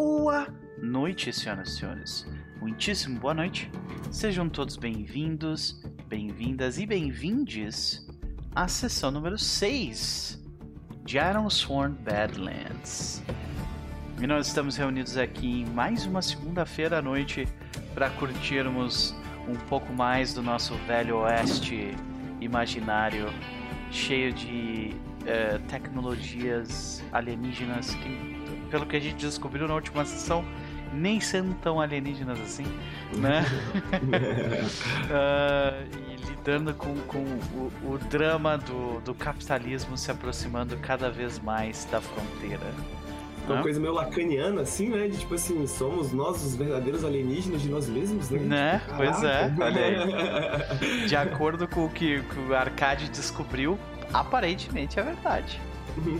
Boa noite, senhoras e senhores. Muitíssimo boa noite. Sejam todos bem-vindos, bem-vindas e bem-vindes à sessão número 6 de Iron Sworn Badlands. E nós estamos reunidos aqui em mais uma segunda-feira à noite para curtirmos um pouco mais do nosso velho oeste imaginário, cheio de eh, tecnologias alienígenas que, pelo que a gente descobriu na última sessão, nem sendo tão alienígenas assim, né? Ah, e lidando com, com o, o drama do, do capitalismo se aproximando cada vez mais da fronteira. Uma né? coisa meio lacaniana, assim, né? De tipo assim, somos nós os verdadeiros alienígenas de nós mesmos, né? Né? Tipo, Pois é, olha De acordo com o que, que o Arcade descobriu, aparentemente é verdade.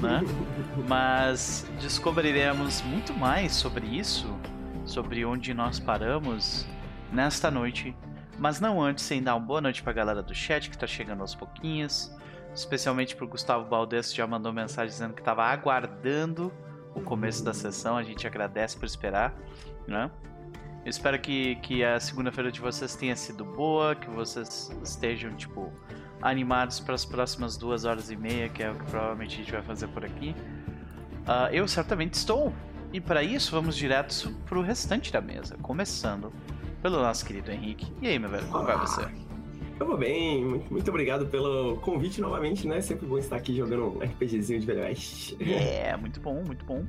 Né? Mas descobriremos muito mais sobre isso, sobre onde nós paramos nesta noite. Mas não antes sem dar uma boa noite pra galera do chat que tá chegando aos pouquinhos. Especialmente pro Gustavo Baldes que já mandou mensagem dizendo que tava aguardando o começo da sessão. A gente agradece por esperar, né? Eu espero que, que a segunda-feira de vocês tenha sido boa, que vocês estejam, tipo, animados para as próximas duas horas e meia, que é o que provavelmente a gente vai fazer por aqui. Ah, eu certamente estou. E para isso, vamos direto pro restante da mesa, começando pelo nosso querido Henrique. E aí, meu velho, como vai você? Eu vou bem, muito, muito obrigado pelo convite novamente, né? Sempre bom estar aqui jogando um RPGzinho de Velho Oeste. É, muito bom, muito bom.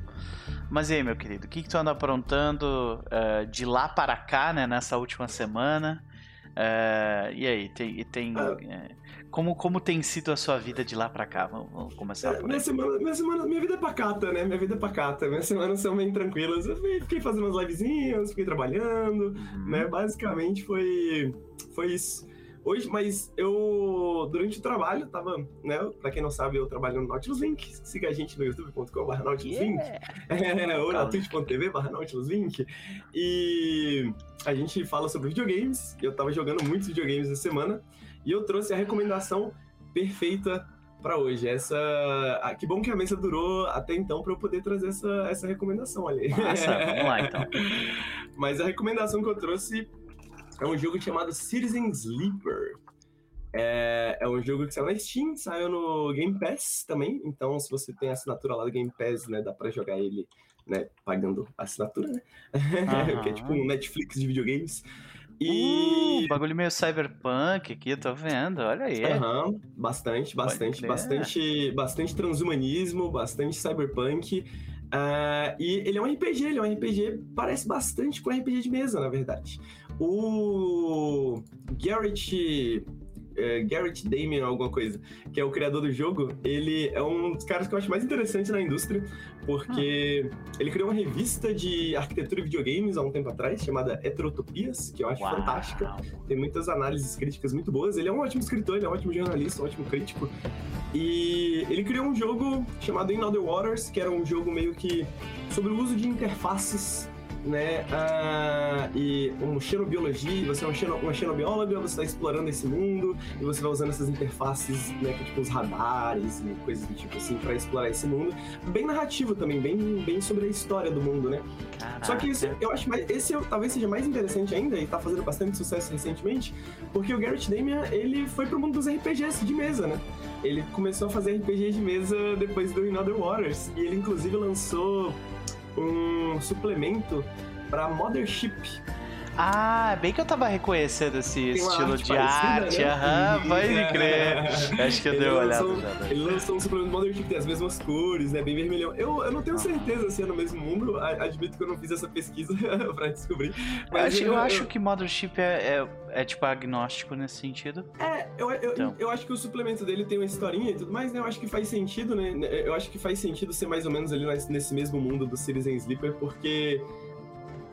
Mas e aí, meu querido, o que, que tu anda aprontando ah, de lá para cá, né, nessa última semana? Ah, e aí, tem, tem Ah. é, como, como tem sido a sua vida de lá para cá? Vamos, vamos começar É, por aí. minha, semana, minha semana, minha vida é pacata, né? Minha vida é pacata. Minhas semanas são bem tranquilas. Eu fiquei fazendo umas livezinhas, fiquei trabalhando, Uhum. né? Basicamente foi, foi isso. Hoje, mas eu, durante o trabalho, tava, né? Pra quem não sabe, eu trabalho no Nautilus Link. Siga a gente no youtube.com.br Nautilus Link. Yeah. É, ou na twitch.tv barra Nautilus Link. E a gente fala sobre videogames. Eu tava jogando muitos videogames essa semana. E eu trouxe a recomendação perfeita pra hoje. Essa. ah, que bom que a mesa durou até então pra eu poder trazer essa, essa recomendação ali. Massa, vamos lá, então. Mas a recomendação que eu trouxe é um jogo chamado Citizen Sleeper. É, é um jogo que saiu na Steam, saiu no Game Pass também. Então, se você tem a assinatura lá do Game Pass, né, dá pra jogar ele, né, pagando a assinatura, né? Aham. que é tipo um Netflix de videogames. E. Uh, bagulho meio cyberpunk aqui, tô vendo, olha aí. Aham, bastante, bastante, bastante, bastante transhumanismo, bastante cyberpunk. Ah, e ele é um RPG, ele é um RPG, parece bastante com RPG de mesa, na verdade. O Garrett. É, Garrett Damien, alguma coisa, que é o criador do jogo, ele é um dos caras que eu acho mais interessantes na indústria, porque ele criou uma revista de arquitetura e videogames há um tempo atrás, chamada Heterotopias, que eu acho Uau. fantástica tem muitas análises críticas muito boas. Ele é um ótimo escritor, ele é um ótimo jornalista, um ótimo crítico. E ele criou um jogo chamado In Other Waters, que era um jogo meio que sobre o uso de interfaces, né? ah, e um xenobiologia, você é um xeno, uma xenobióloga, você está explorando esse mundo e você vai usando essas interfaces, né? que é tipo os radares e coisas do tipo assim, para explorar esse mundo. Bem narrativo também, bem, bem sobre a história do mundo, né? Caraca. Só que isso, eu acho mais, esse eu- talvez seja mais interessante ainda e tá fazendo bastante sucesso recentemente, porque o Garrett Damian, ele foi pro mundo dos RPGs de mesa, né? Ele começou a fazer RPG de mesa depois do In Other Waters e ele inclusive lançou um suplemento pra Mothership. Ah, bem que eu tava reconhecendo esse Tem estilo arte de arte, né? aham, pode crer. Acho que eu Ele dei uma olhada já. né? Ele lançou um suplemento Mothership que tem as mesmas cores, né? Bem vermelhão. Eu, eu não tenho certeza se é no mesmo mundo, admito que eu não fiz essa pesquisa pra descobrir. Eu acho, eu eu- acho que Mothership é, é, é, tipo agnóstico nesse sentido. É, eu, eu, Então. eu acho que o suplemento dele tem uma historinha e tudo mais, né? Eu acho que faz sentido, né? Eu acho que faz sentido ser mais ou menos ali nesse nesse mesmo mundo do Citizen Sleeper, porque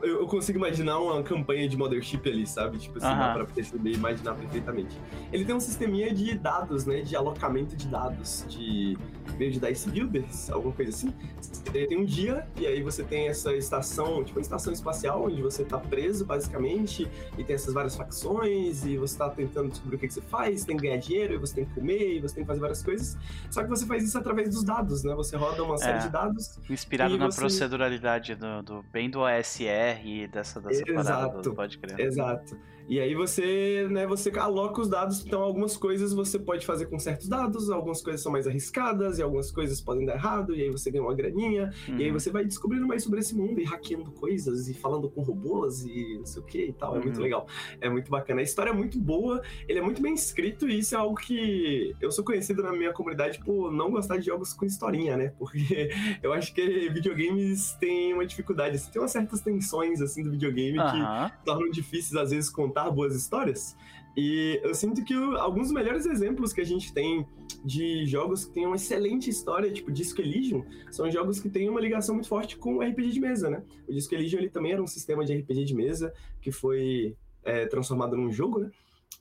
eu, consigo imaginar uma campanha de Mothership ali, sabe? Tipo assim, dá Aham. pra perceber e imaginar perfeitamente. Ele tem um sisteminha de dados, né? De alocamento de dados, de meio de Dice Builders, alguma coisa assim. Você tem um dia, e aí você tem essa estação, tipo uma estação espacial, onde você tá preso, basicamente, e tem essas várias facções, e você tá tentando descobrir o que, que você faz, tem que ganhar dinheiro, e você tem que comer, e você tem que fazer várias coisas. Só que você faz isso através dos dados, né? Você roda uma série É. de dados. Inspirado na você- proceduralidade do, do bem do OSR dessa, dessa parada Exato. do pode crer. Exato. E aí você, né, você aloca os dados, então algumas coisas você pode fazer com certos dados, algumas coisas são mais arriscadas, e algumas coisas podem dar errado, e aí você ganha uma graninha, e aí Uhum. você vai descobrindo mais sobre esse mundo e hackeando coisas e falando com robôs e não sei o que e tal. É muito Uhum. legal. É muito bacana. A história é muito boa, ele é muito bem escrito e isso é algo que eu sou conhecido na minha comunidade por não gostar de jogos com historinha, né? Porque eu acho que videogames têm uma dificuldade, assim, tem umas certas tensões assim do videogame que Aham. tornam difíceis às vezes contar boas histórias. E eu sinto que alguns dos melhores exemplos que a gente tem de jogos que têm uma excelente história, tipo Disco Elysium, são jogos que têm uma ligação muito forte com RPG de mesa, né? O Disco Elysium ele também era um sistema de RPG de mesa que foi é, transformado num jogo, né?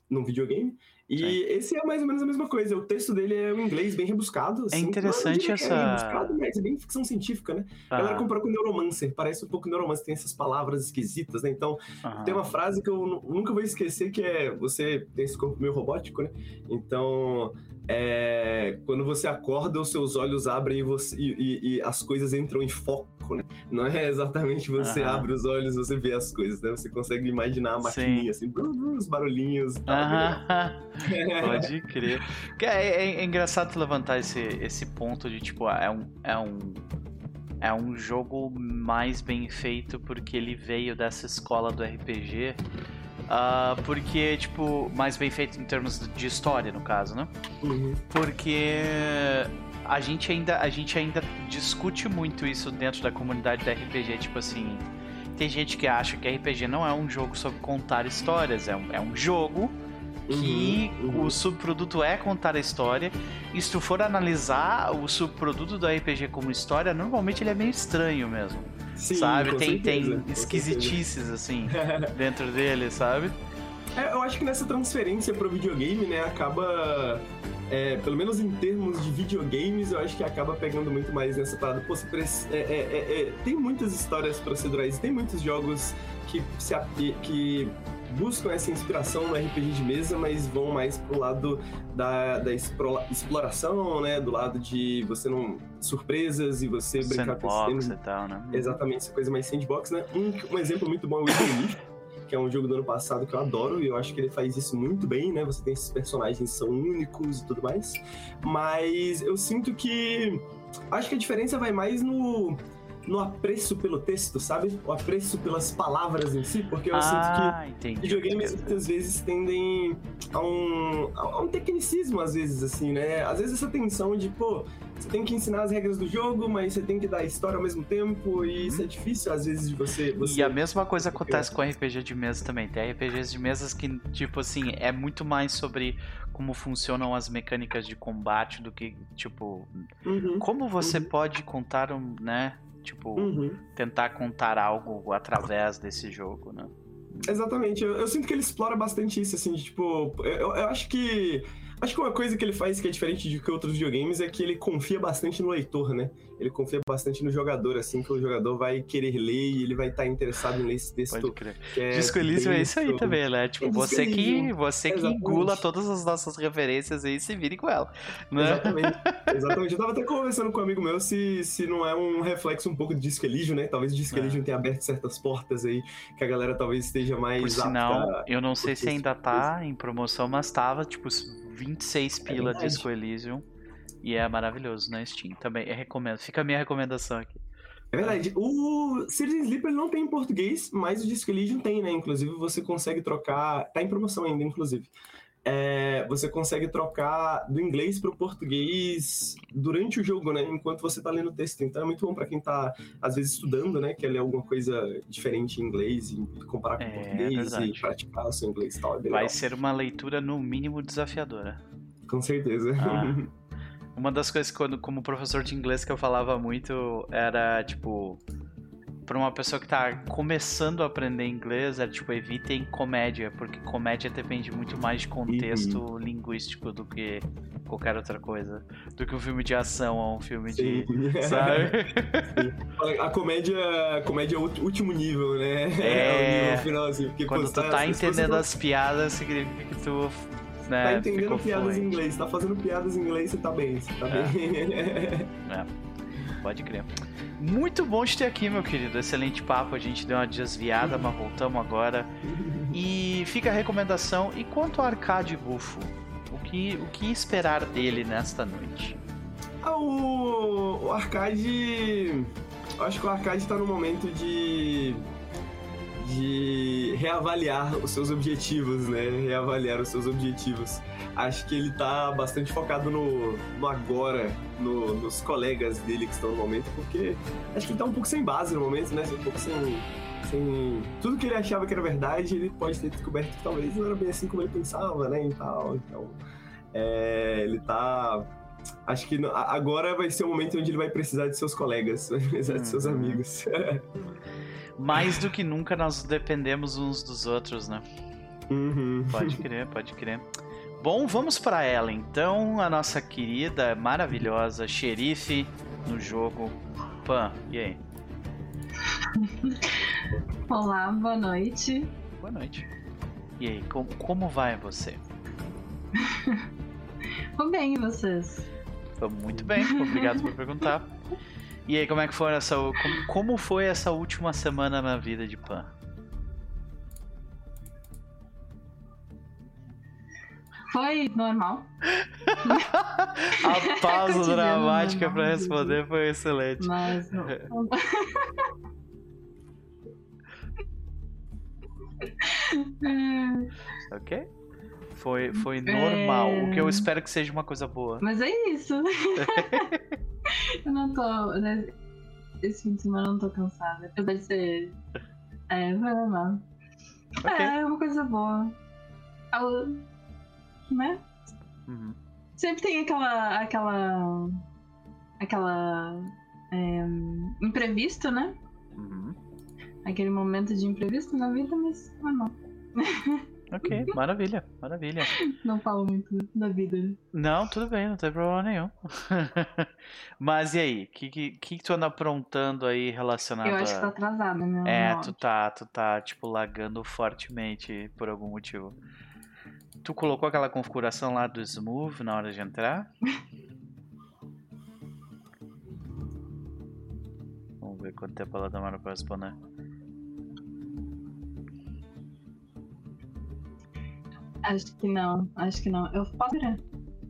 Num videogame. E Sim. esse é mais ou menos a mesma coisa. O texto dele é um inglês bem rebuscado. assim. interessante eu diria que essa- É rebuscado, mas é bem ficção científica, né? A galera Aham. comprou com Neuromancer. Parece um pouco Neuromancer. Tem essas palavras esquisitas, né? Então, tem uma frase que eu nu- nunca vou esquecer que é você tem esse corpo meio robótico, né? Então, é, quando você acorda, os seus olhos abrem e, você- e- e- as coisas entram em foco, né? Não é exatamente você Aham. abre os olhos e você vê as coisas, né? Você consegue imaginar a Sim. maquininha, assim, brum, brum, os barulhinhos e tal. Aham. Pode crer. É, é- é engraçado levantar esse, esse ponto de tipo, é um, é um. É um jogo mais bem feito porque ele veio dessa escola do RPG. Ah, porque, tipo, mais bem feito em termos de história, no caso, né? Uhum. Porque a gente ainda, a gente ainda discute muito isso dentro da comunidade da RPG, tipo assim. Tem gente que acha que RPG não é um jogo sobre contar histórias, é um, é um jogo que Uhum, uhum. o subproduto é contar a história. E se tu for analisar o subproduto do RPG como história, normalmente ele é meio estranho mesmo. Sim, sabe? Tem, certeza, tem esquisitices assim dentro dele, sabe? É, eu acho que nessa transferência pro videogame, né, acaba. é, pelo menos em termos de videogames, eu acho que acaba pegando muito mais nessa parada. Pô, preci- é, é, é, é, tem muitas histórias procedurais, tem muitos jogos que, se, que buscam essa inspiração no RPG de mesa, mas vão mais pro lado da, da exploração, né? Do lado de você não. Surpresas e você brincar com Sandbox sistemas. e tal, né? Exatamente, essa coisa mais sandbox, né? Um, um exemplo muito bom é o Leaf, que é um jogo do ano passado que eu adoro e eu acho que ele faz isso muito bem, né? Você tem esses personagens que são únicos e tudo mais. Mas eu sinto que. Acho que a diferença vai mais no. No apreço pelo texto, sabe? O apreço pelas palavras em si, porque eu sinto que ah, entendi. videogames muitas vezes tendem a um, a um tecnicismo, às vezes, assim, né? Às vezes essa tensão de, pô, você tem que ensinar as regras do jogo, mas você tem que dar a história ao mesmo tempo, e isso é difícil, às vezes, de você. você... E a mesma coisa acontece com RPG de mesa também. Tem RPGs de mesas que, tipo assim, é muito mais sobre como funcionam as mecânicas de combate do que, tipo, Uhum, como você Uhum. pode contar um, né? Tipo, uhum. tentar contar algo através desse jogo, né? Exatamente, eu, eu sinto que ele explora bastante isso, assim, de, tipo, eu, eu acho que. Acho que uma coisa que ele faz que é diferente de que outros videogames é que ele confia bastante no leitor, né? Ele confia bastante no jogador, assim, que o jogador vai querer ler e ele vai estar interessado em ler esse texto. Que é Disco Elysium é isso aí também, né? Tipo, É você que, você que exatamente. engula todas as nossas referências aí e se vire com ela. Né? Exatamente. Exatamente. Eu tava até conversando com um amigo meu se, se não é um reflexo um pouco de Disco Elysium, né? Talvez o Disco É. Elysium tenha aberto certas portas aí que a galera talvez esteja mais Por sinal, a- eu não sei se ainda tipo tá em promoção, mas tava, tipo, 26 pila verdade. Disco Elysium. E é maravilhoso na Steam. Também recomendo. Fica a minha recomendação aqui. É verdade. O Citizen Sleeper não tem em português, mas o Disco Elysium tem, né? Inclusive você consegue trocar. Tá em promoção ainda, inclusive. É, você consegue trocar do inglês pro português durante o jogo, né? Enquanto você tá lendo o texto. Então é muito bom pra quem tá, às vezes, estudando, né? Quer ler alguma coisa diferente em inglês e comparar com É, o português verdade. e praticar o seu inglês e tal. É bem Vai legal. ser uma leitura no mínimo desafiadora. Com certeza. Ah. Uma das coisas quando, como professor de inglês que eu falava muito era tipo pra uma pessoa que tá começando a aprender inglês, é tipo, evitem comédia, porque comédia depende muito mais de contexto uhum. linguístico do que qualquer outra coisa. Do que um filme de ação ou um filme Sim. de. Sabe? a comédia, a comédia é o último nível, né? É, é o nível final, assim. Porque, Quando tu tá entendendo as piadas, significa que tu né, tá entendendo piadas fluente. em inglês, tá fazendo piadas em inglês, você tá bem, você tá é. bem. é. Pode crer. Muito bom te ter aqui, meu querido. Excelente papo. A gente deu uma desviada, mas voltamos agora. E fica a recomendação. E quanto ao Arcade Bufo? O que, o que esperar dele nesta noite? Ah, o, o Arcade. Eu acho que o Arcade está no momento de. De reavaliar os seus objetivos, né? Reavaliar os seus objetivos acho que ele tá bastante focado no, no agora, no, nos colegas dele que estão no momento, porque acho que ele tá um pouco sem base no momento, né? Um pouco sem, sem. Tudo que ele achava que era verdade, ele pode ter descoberto que talvez não era bem assim como ele pensava, né? E tal. Então, é, ele tá. Acho que agora vai ser o momento onde ele vai precisar de seus colegas, vai precisar de seus uhum. amigos. Mais do que nunca nós dependemos uns dos outros, né? Uhum. Pode crer, pode crer. Bom, vamos para ela então, a nossa querida, maravilhosa xerife no jogo. Pan, e aí? Olá, boa noite. Boa noite. E aí, como, como vai você? Vou bem, e vocês? Tô muito bem, obrigado por perguntar. E aí, como é que foi essa. Como, como foi essa última semana na vida de Pan? Foi normal. A pausa dramática para responder foi excelente. Mas. ok? Foi, foi normal. É... O que eu espero que seja uma coisa boa. Mas é isso. eu não tô. Né, esse fim de semana eu não tô cansada. Apesar de ser. É, foi normal. Okay. É, é uma coisa boa né? Uhum. Sempre tem aquela. aquela. aquela. É, imprevisto, né? Uhum. Aquele momento de imprevisto na vida, mas normal. Ok, maravilha, maravilha. Não falo muito da vida. Não, tudo bem, não tem problema nenhum. Mas e aí, o que, que, que tu anda aprontando aí relacionado Eu acho que tá atrasada, né? É, tu tá, tu tá, tipo, lagando fortemente por algum motivo. Tu colocou aquela configuração lá do Smooth na hora de entrar? Vamos ver quanto tempo ela demora para responder. Acho que não, acho que não. Eu posso virar?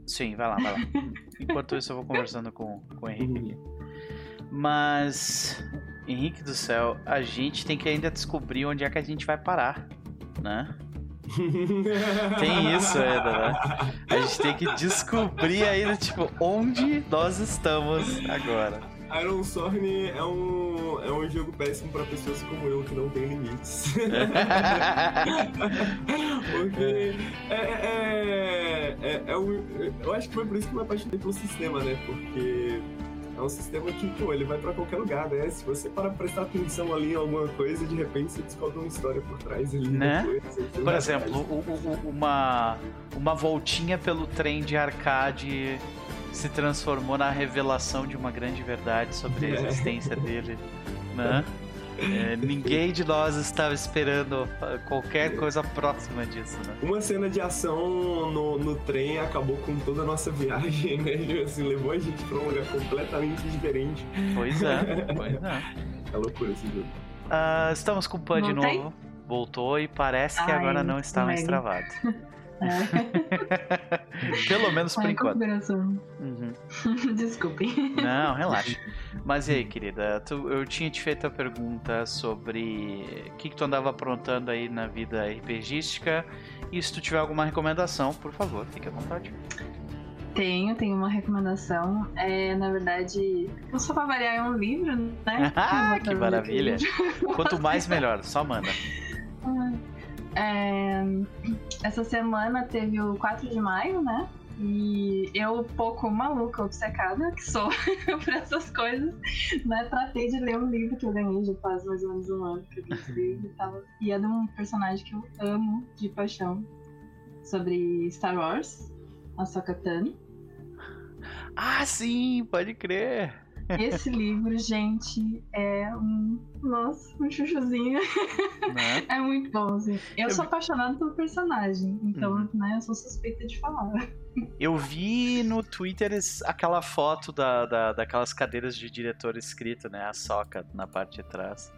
Sim, vai lá, vai lá. Enquanto isso, eu vou conversando com, com o Henrique aqui. Mas, Henrique do céu, a gente tem que ainda descobrir onde é que a gente vai parar, né? tem isso ainda, né? A gente tem que descobrir ainda, tipo, onde nós estamos agora. Iron Sorn é um, é um jogo péssimo para pessoas como eu que não tem limites. Porque é, é, é, é, um, eu acho que foi por isso que eu me apaixonei pelo sistema, né? Porque é um sistema que, pô, ele vai para qualquer lugar, né? Se você para prestar atenção ali em alguma coisa, de repente você descobre uma história por trás ali. Né? por exemplo, o, o, uma, uma voltinha pelo trem de arcade se transformou na revelação de uma grande verdade sobre a existência dele, né? É, ninguém de nós estava esperando qualquer coisa próxima disso, né? Uma cena de ação no, no trem acabou com toda a nossa viagem, né? Assim, levou a gente para um lugar completamente diferente. Pois é, pois é. É loucura esse jogo. Uh, estamos com o Pan de novo. Voltou e parece que Ai, agora não está mais travado. É. Pelo menos por enquanto. Uhum. Desculpe. Não, relaxa. Mas e aí, querida? Tu, eu tinha te feito a pergunta sobre o que, que tu andava aprontando aí na vida RPGística. E se tu tiver alguma recomendação, por favor, fique à vontade. Tenho, tenho uma recomendação. É, na verdade, eu só pra variar é um livro, né? ah, que maravilha! Quanto mais melhor, só manda. É, essa semana teve o 4 de maio, né? E eu, pouco maluca, obcecada, que sou por essas coisas, né? Tratei de ler um livro que eu ganhei já faz mais ou menos um ano que eu li e tal. E é de um personagem que eu amo de paixão sobre Star Wars, a Sokatano. Ah, sim, pode crer. Esse livro, gente, é um. Nossa, um chuchuzinho. Né? é muito bom, assim. Eu, eu sou apaixonada pelo personagem, então, uhum. né, eu sou suspeita de falar. Eu vi no Twitter aquela foto da, da, daquelas cadeiras de diretor escrito, né? A soca na parte de trás.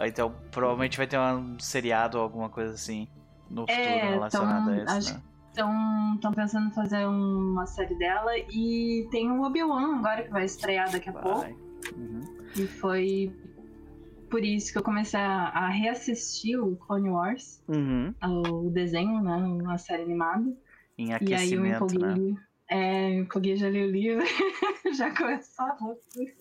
Então, provavelmente vai ter um seriado ou alguma coisa assim no futuro é, relacionado então, a isso, né? Estão pensando em fazer uma série dela e tem o Obi-Wan agora que vai estrear daqui a vai. pouco. Uhum. E foi por isso que eu comecei a, a reassistir o Clone Wars, uhum. o desenho, né? A série animada. Em aquecimento, e aí eu empolguei, né? É, eu empolguei, já li o livro, já começou a loucura.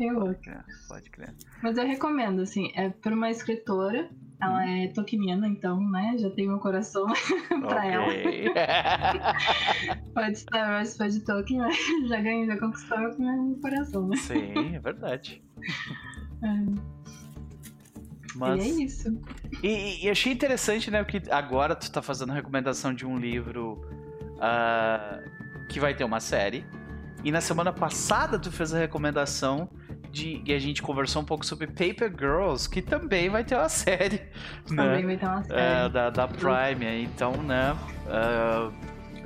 Eu pode crer, pode crer. Mas eu recomendo, assim, é por uma escritora ela hum. é tokeniana, então, né? Já tem meu coração pra ela. pode Star Wars, pode Tolkien, mas já ganhei, já conquistou meu coração, né? Sim, é verdade. É. Mas... E é isso. E, e, achei interessante, né? Que agora tu tá fazendo recomendação de um livro uh, que vai ter uma série. E na semana passada tu fez a recomendação de, e a gente conversou um pouco sobre Paper Girls, que também vai ter uma série. Também né? vai ter uma série. É, da, da Prime, então, né? Uh,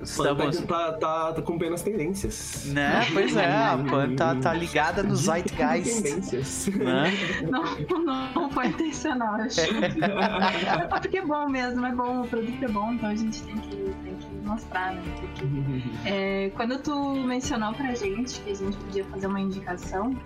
estamos... Tá, tá, tá acompanhando as tendências. Né? Pois é, a Pan tá, tá ligada nos Zeitgeist. Tendências. Né? Não, não, não foi intencional, acho. é porque é bom mesmo, é bom, o produto é bom, então a gente tem que, tem que mostrar, né? Porque, é, quando tu mencionou pra gente que a gente podia fazer uma indicação,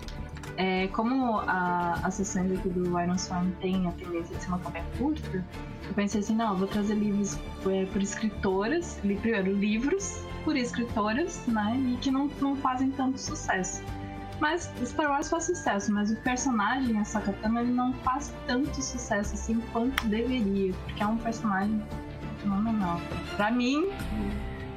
é, como a, as sessões aqui do Iron Swarm tem a tendência de ser uma campanha curta, eu pensei assim, não, eu vou trazer livros é, por escritoras, li, primeiro livros por escritoras, né, e que não, não fazem tanto sucesso. Mas Star Wars faz sucesso, mas o personagem, a Sakatana, ele não faz tanto sucesso assim quanto deveria, porque é um personagem fenomenal. Pra mim,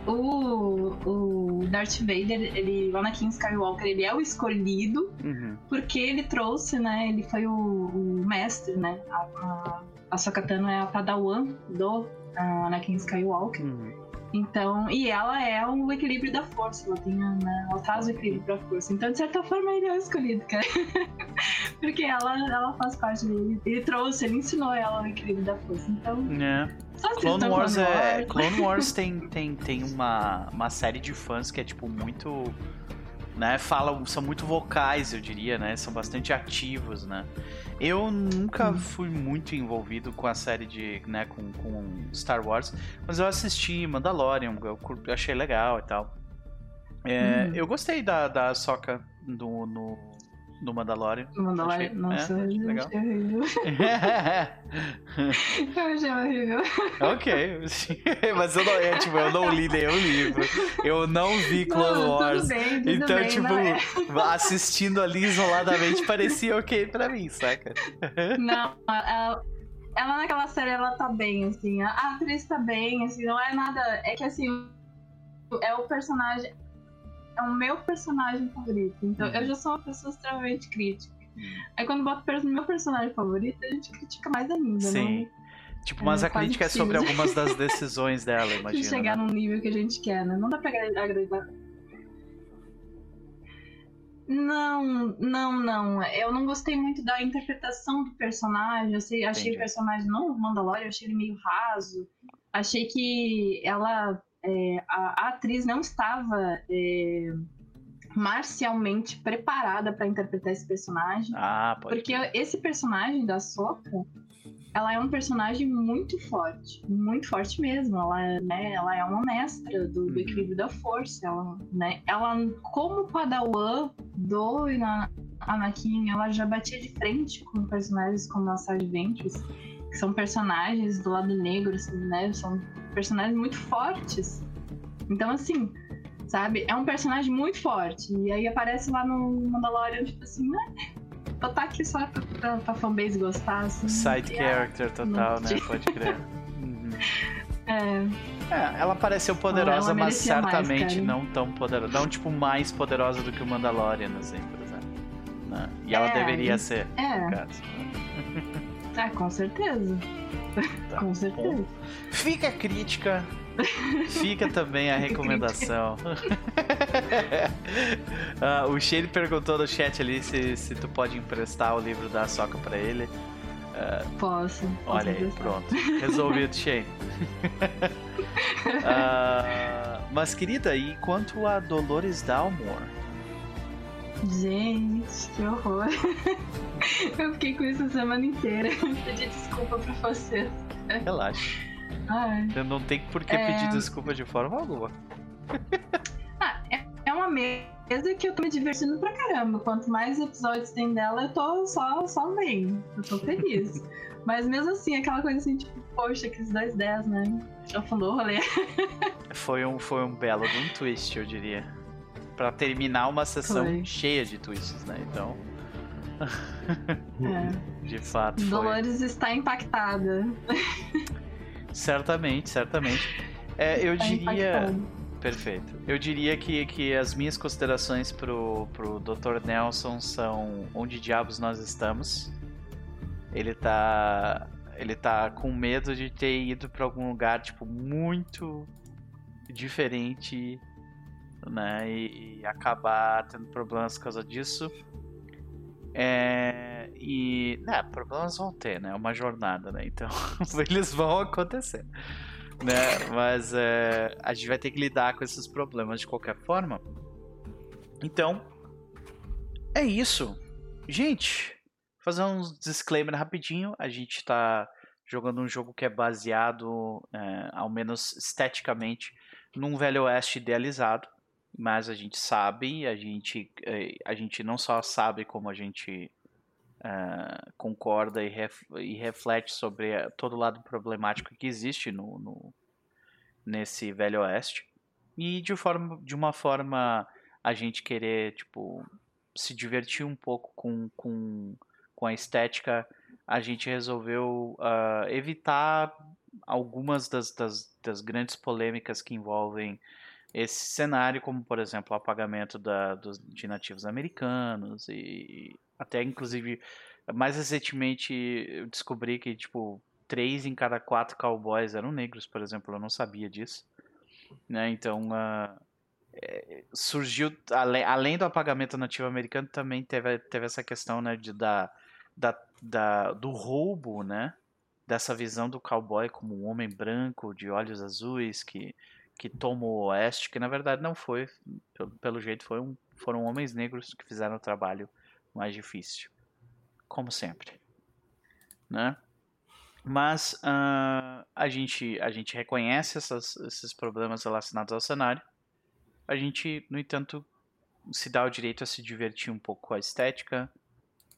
o, o Darth Vader, ele, o Anakin Skywalker, ele é o escolhido uhum. porque ele trouxe, né? Ele foi o, o mestre, né? A, a, a Sokatano é a padawan do Anakin Skywalker. Uhum. Então, e ela é o equilíbrio da força, ela tem, né, ela traz o equilíbrio da força. Então, de certa forma, ele é o escolhido, cara. Porque ela, ela faz parte dele. Ele trouxe, ele ensinou ela o equilíbrio da força. Então. É. Clone Wars, é, Clone Wars tem, tem, tem uma, uma série de fãs que é tipo muito. Né, falam, são muito vocais, eu diria, né? São bastante ativos, né? Eu nunca hum. fui muito envolvido com a série de, né, com, com Star Wars, mas eu assisti Mandalorian, eu, eu achei legal e tal. É, hum. Eu gostei da, da Soca no, no, no Mandalorian. Mandalorian, achei, nossa, é, achei legal. horrível. eu achei horrível. Ok, mas eu não, é, tipo, eu não li nenhum livro, eu não vi Clone não, Wars. Tudo bem, tudo então, bem, tipo, é. assistindo ali isoladamente parecia ok pra mim, saca? Não, ela, ela naquela série ela tá bem, assim, a atriz tá bem, assim, não é nada. É que assim, é o personagem é o meu personagem favorito. Então, uhum. eu já sou uma pessoa extremamente crítica. Uhum. Aí, quando bota o meu personagem favorito, a gente critica mais ainda, Sim. Né? Tipo, mas é, a crítica é sobre algumas das decisões dela, imagina. De chegar né? num nível que a gente quer, né? Não dá pra agradar. Não, não, não. Eu não gostei muito da interpretação do personagem. Eu sei, achei Entendi. o personagem, não o Mandalorian, eu achei ele meio raso. Achei que ela é, a, a, atriz não estava é, marcialmente preparada para interpretar esse personagem. Ah, pode Porque ser. esse personagem da Soca, ela é um personagem muito forte, muito forte mesmo. Ela, né, ela é uma mestra do, do uhum. equilíbrio da força. Ela, né, ela como Padawan do Anakin, ela já batia de frente com personagens como a Sage Ventress, que são personagens do lado negro, assim, né? São personagens muito fortes. Então, assim, sabe? É um personagem muito forte. E aí aparece lá no Mandalorian, tipo assim, né? Botar aqui só pra, pra, pra fanbase gostar, assim. Side character total, né? Pode crer. uhum. É. É, ela pareceu poderosa, mas certamente mais, não tão poderosa. Não, tipo, mais poderosa do que o Mandalorian, assim, por exemplo. Né? E ela é, deveria ser, é. no caso. Ah, com certeza. Tá, com certeza. Bom. Fica a crítica. Fica também a recomendação. uh, o Shane perguntou no chat ali se, se tu pode emprestar o livro da Soca para ele. Uh, posso. Olha aí, pronto. Resolvido, Shane. uh, mas, querida, e quanto a Dolores Dalmore? Gente, que horror. Eu fiquei com isso a semana inteira. Pedi desculpa pra vocês. Relaxa. Ai. Você não tem por que é... pedir desculpa de forma alguma. ah, é, é uma mesa que eu tô me divertindo pra caramba. Quanto mais episódios tem dela, eu tô só, só bem. Eu tô feliz. Mas mesmo assim, aquela coisa assim, tipo, poxa, aqueles dois 10, né? Já o rolê. foi, um, foi um belo de um twist, eu diria para terminar uma sessão foi. cheia de twists, né? Então. É. de fato. Foi. Dolores está impactada. certamente, certamente. É, eu está diria. Perfeito. Eu diria que, que as minhas considerações pro, pro Dr. Nelson são onde diabos nós estamos. Ele tá. Ele tá com medo de ter ido para algum lugar, tipo, muito diferente né? E, e acabar tendo problemas por causa disso. É, e, né, problemas vão ter, né? É uma jornada, né? Então, eles vão acontecer, né? Mas é, a gente vai ter que lidar com esses problemas de qualquer forma. Então, é isso. Gente, fazer um disclaimer rapidinho. A gente tá jogando um jogo que é baseado, é, ao menos esteticamente, num Velho Oeste idealizado mas a gente sabe, a gente, eh, a gente não só sabe como a gente uh, concorda e, ref, e, reflete sobre eh, todo o lado problemático que existe no, no, nesse Velho Oeste, e de, forma, de uma forma a gente querer tipo, se divertir um pouco com, com, com a estética, a gente resolveu uh, evitar algumas das, das, das grandes polêmicas que envolvem esse cenário, como por exemplo o apagamento da, dos, de nativos americanos e até inclusive mais recentemente eu descobri que tipo três em cada quatro cowboys eram negros, por exemplo, eu não sabia disso, né? Então uh, surgiu além, além do apagamento nativo americano também teve, teve essa questão né de da, da, da do roubo, né? Dessa visão do cowboy como um homem branco de olhos azuis que que tomou o Oeste, que na verdade não foi, pelo, pelo jeito foi um, foram homens negros que fizeram o trabalho mais difícil, como sempre, né? Mas uh, a gente a gente reconhece essas, esses problemas relacionados ao cenário. A gente, no entanto, se dá o direito a se divertir um pouco com a estética,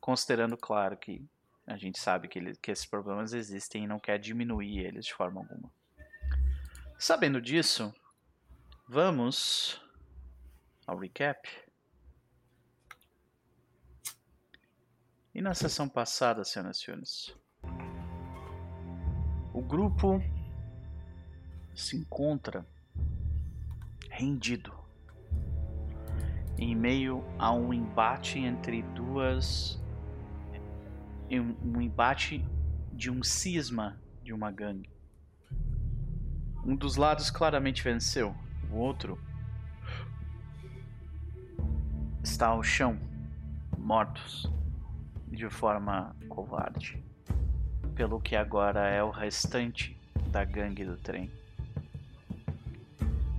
considerando, claro, que a gente sabe que, ele, que esses problemas existem e não quer diminuir eles de forma alguma. Sabendo disso, vamos ao recap. E na sessão passada, senhoras e senhores, o grupo se encontra rendido em meio a um embate entre duas. um embate de um cisma de uma gangue. Um dos lados claramente venceu, o outro está ao chão, mortos, de forma covarde, pelo que agora é o restante da gangue do trem.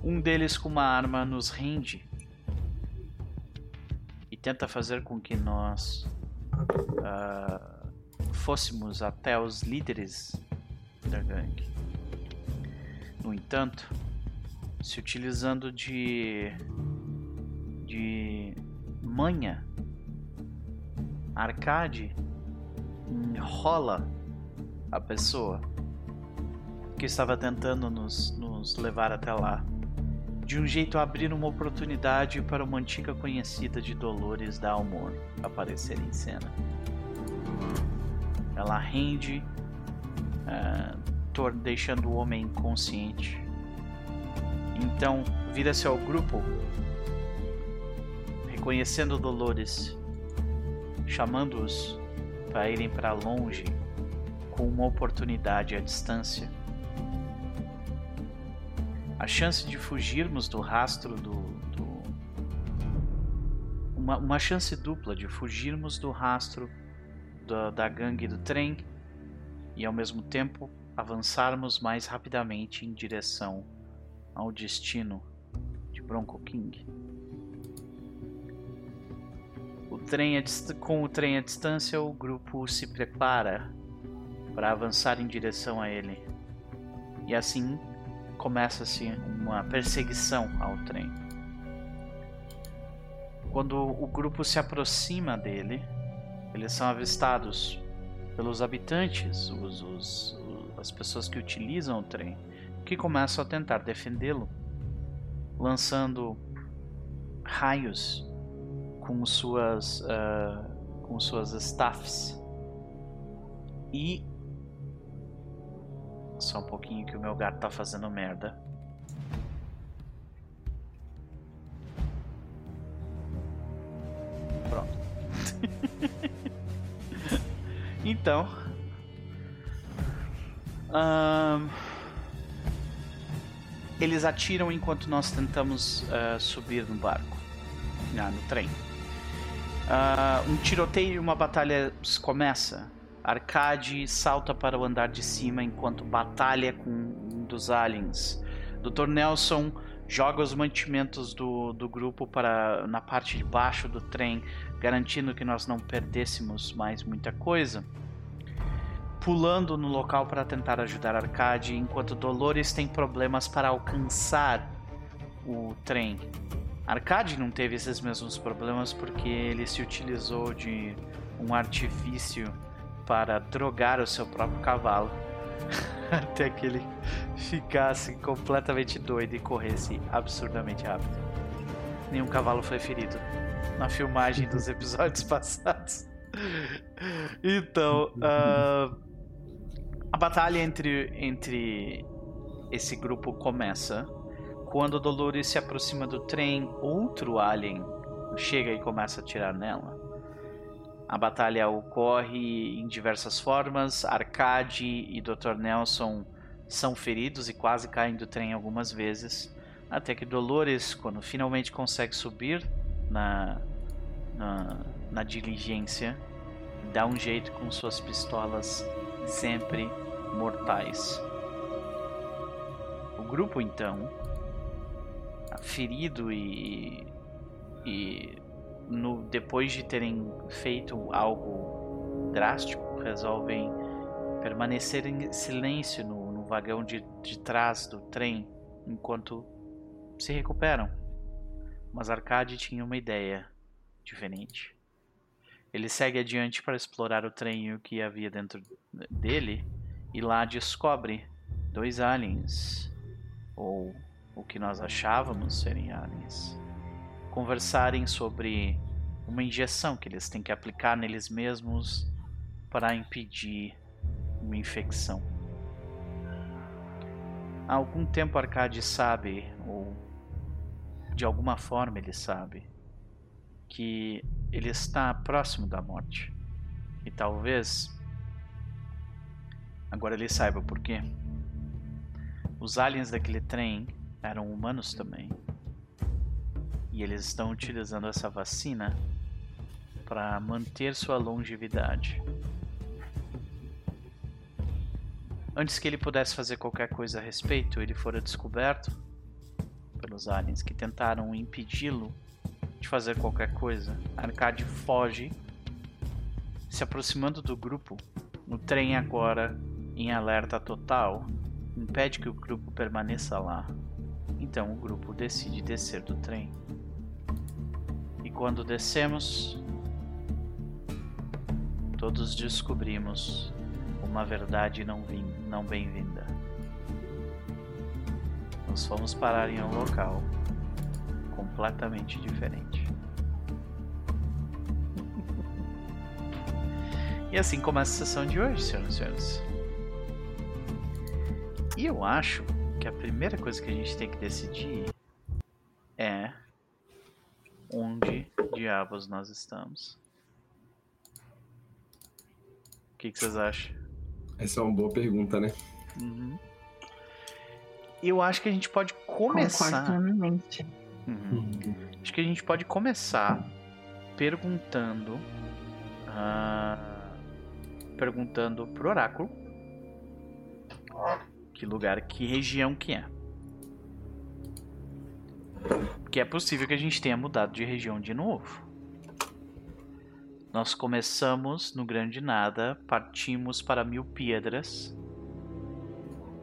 Um deles com uma arma nos rende e tenta fazer com que nós uh, fôssemos até os líderes da gangue. No entanto, se utilizando de de manha, Arcade enrola a pessoa que estava tentando nos, nos levar até lá, de um jeito a abrir uma oportunidade para uma antiga conhecida de Dolores Dalmor aparecer em cena. Ela rende uh, deixando o homem inconsciente Então, vira-se ao grupo, reconhecendo Dolores, chamando-os para irem para longe com uma oportunidade à distância. A chance de fugirmos do rastro do. do uma, uma, chance dupla de fugirmos do rastro da, da gangue do trem e ao mesmo tempo avançarmos mais rapidamente em direção ao destino de Bronco King. O trem com o trem à distância, o grupo se prepara para avançar em direção a ele. E assim começa-se uma perseguição ao trem. Quando o grupo se aproxima dele, eles são avistados pelos habitantes, os, os, as pessoas que utilizam o trem, que começam a tentar defendê-lo, lançando raios com suas uh, com suas staffs e só um pouquinho que o meu gato tá fazendo merda. Pronto. então. Um, eles atiram enquanto nós tentamos uh, subir no barco. Ah, no trem. Uh, um tiroteio e uma batalha começa. Arcade salta para o andar de cima enquanto batalha com um dos aliens. Dr. Nelson joga os mantimentos do, do grupo para na parte de baixo do trem, garantindo que nós não perdêssemos mais muita coisa. Pulando no local para tentar ajudar Arcade, enquanto Dolores tem problemas para alcançar o trem. Arcade não teve esses mesmos problemas porque ele se utilizou de um artifício para drogar o seu próprio cavalo até que ele ficasse completamente doido e corresse absurdamente rápido. Nenhum cavalo foi ferido na filmagem dos episódios passados. Então, uh, a batalha entre, entre esse grupo começa quando Dolores se aproxima do trem. Outro alien chega e começa a atirar nela. A batalha ocorre em diversas formas. Arcade e Dr. Nelson são feridos e quase caem do trem algumas vezes. Até que Dolores, quando finalmente consegue subir na, na, na diligência, dá um jeito com suas pistolas sempre mortais. O grupo então, ferido e, e no, depois de terem feito algo drástico, resolvem permanecer em silêncio no, no vagão de, de trás do trem enquanto se recuperam. Mas Arcade tinha uma ideia diferente. Ele segue adiante para explorar o trem que havia dentro dele e lá descobre dois aliens, ou o que nós achávamos serem aliens conversarem sobre uma injeção que eles têm que aplicar neles mesmos para impedir uma infecção. Há algum tempo Arcade sabe, ou de alguma forma ele sabe, que ele está próximo da morte. E talvez agora ele saiba por quê. Os aliens daquele trem eram humanos também. E eles estão utilizando essa vacina para manter sua longevidade. Antes que ele pudesse fazer qualquer coisa a respeito, ele fora descoberto pelos aliens que tentaram impedi-lo de fazer qualquer coisa. Arcade foge, se aproximando do grupo. O trem agora em alerta total impede que o grupo permaneça lá. Então o grupo decide descer do trem. E quando descemos, todos descobrimos uma verdade não, não bem-vinda. Nós fomos parar em um local completamente diferente. e assim começa a sessão de hoje, senhoras e senhores. E eu acho que a primeira coisa que a gente tem que decidir é onde diabos nós estamos. O que, que vocês acham? Essa é uma boa pergunta, né? Uhum. Eu acho que a gente pode começar. Uhum. Uhum. Acho que a gente pode começar perguntando. Uh, perguntando pro oráculo que lugar, que região que é. Porque é possível que a gente tenha mudado de região de novo. Nós começamos no Grande Nada, partimos para Mil Piedras.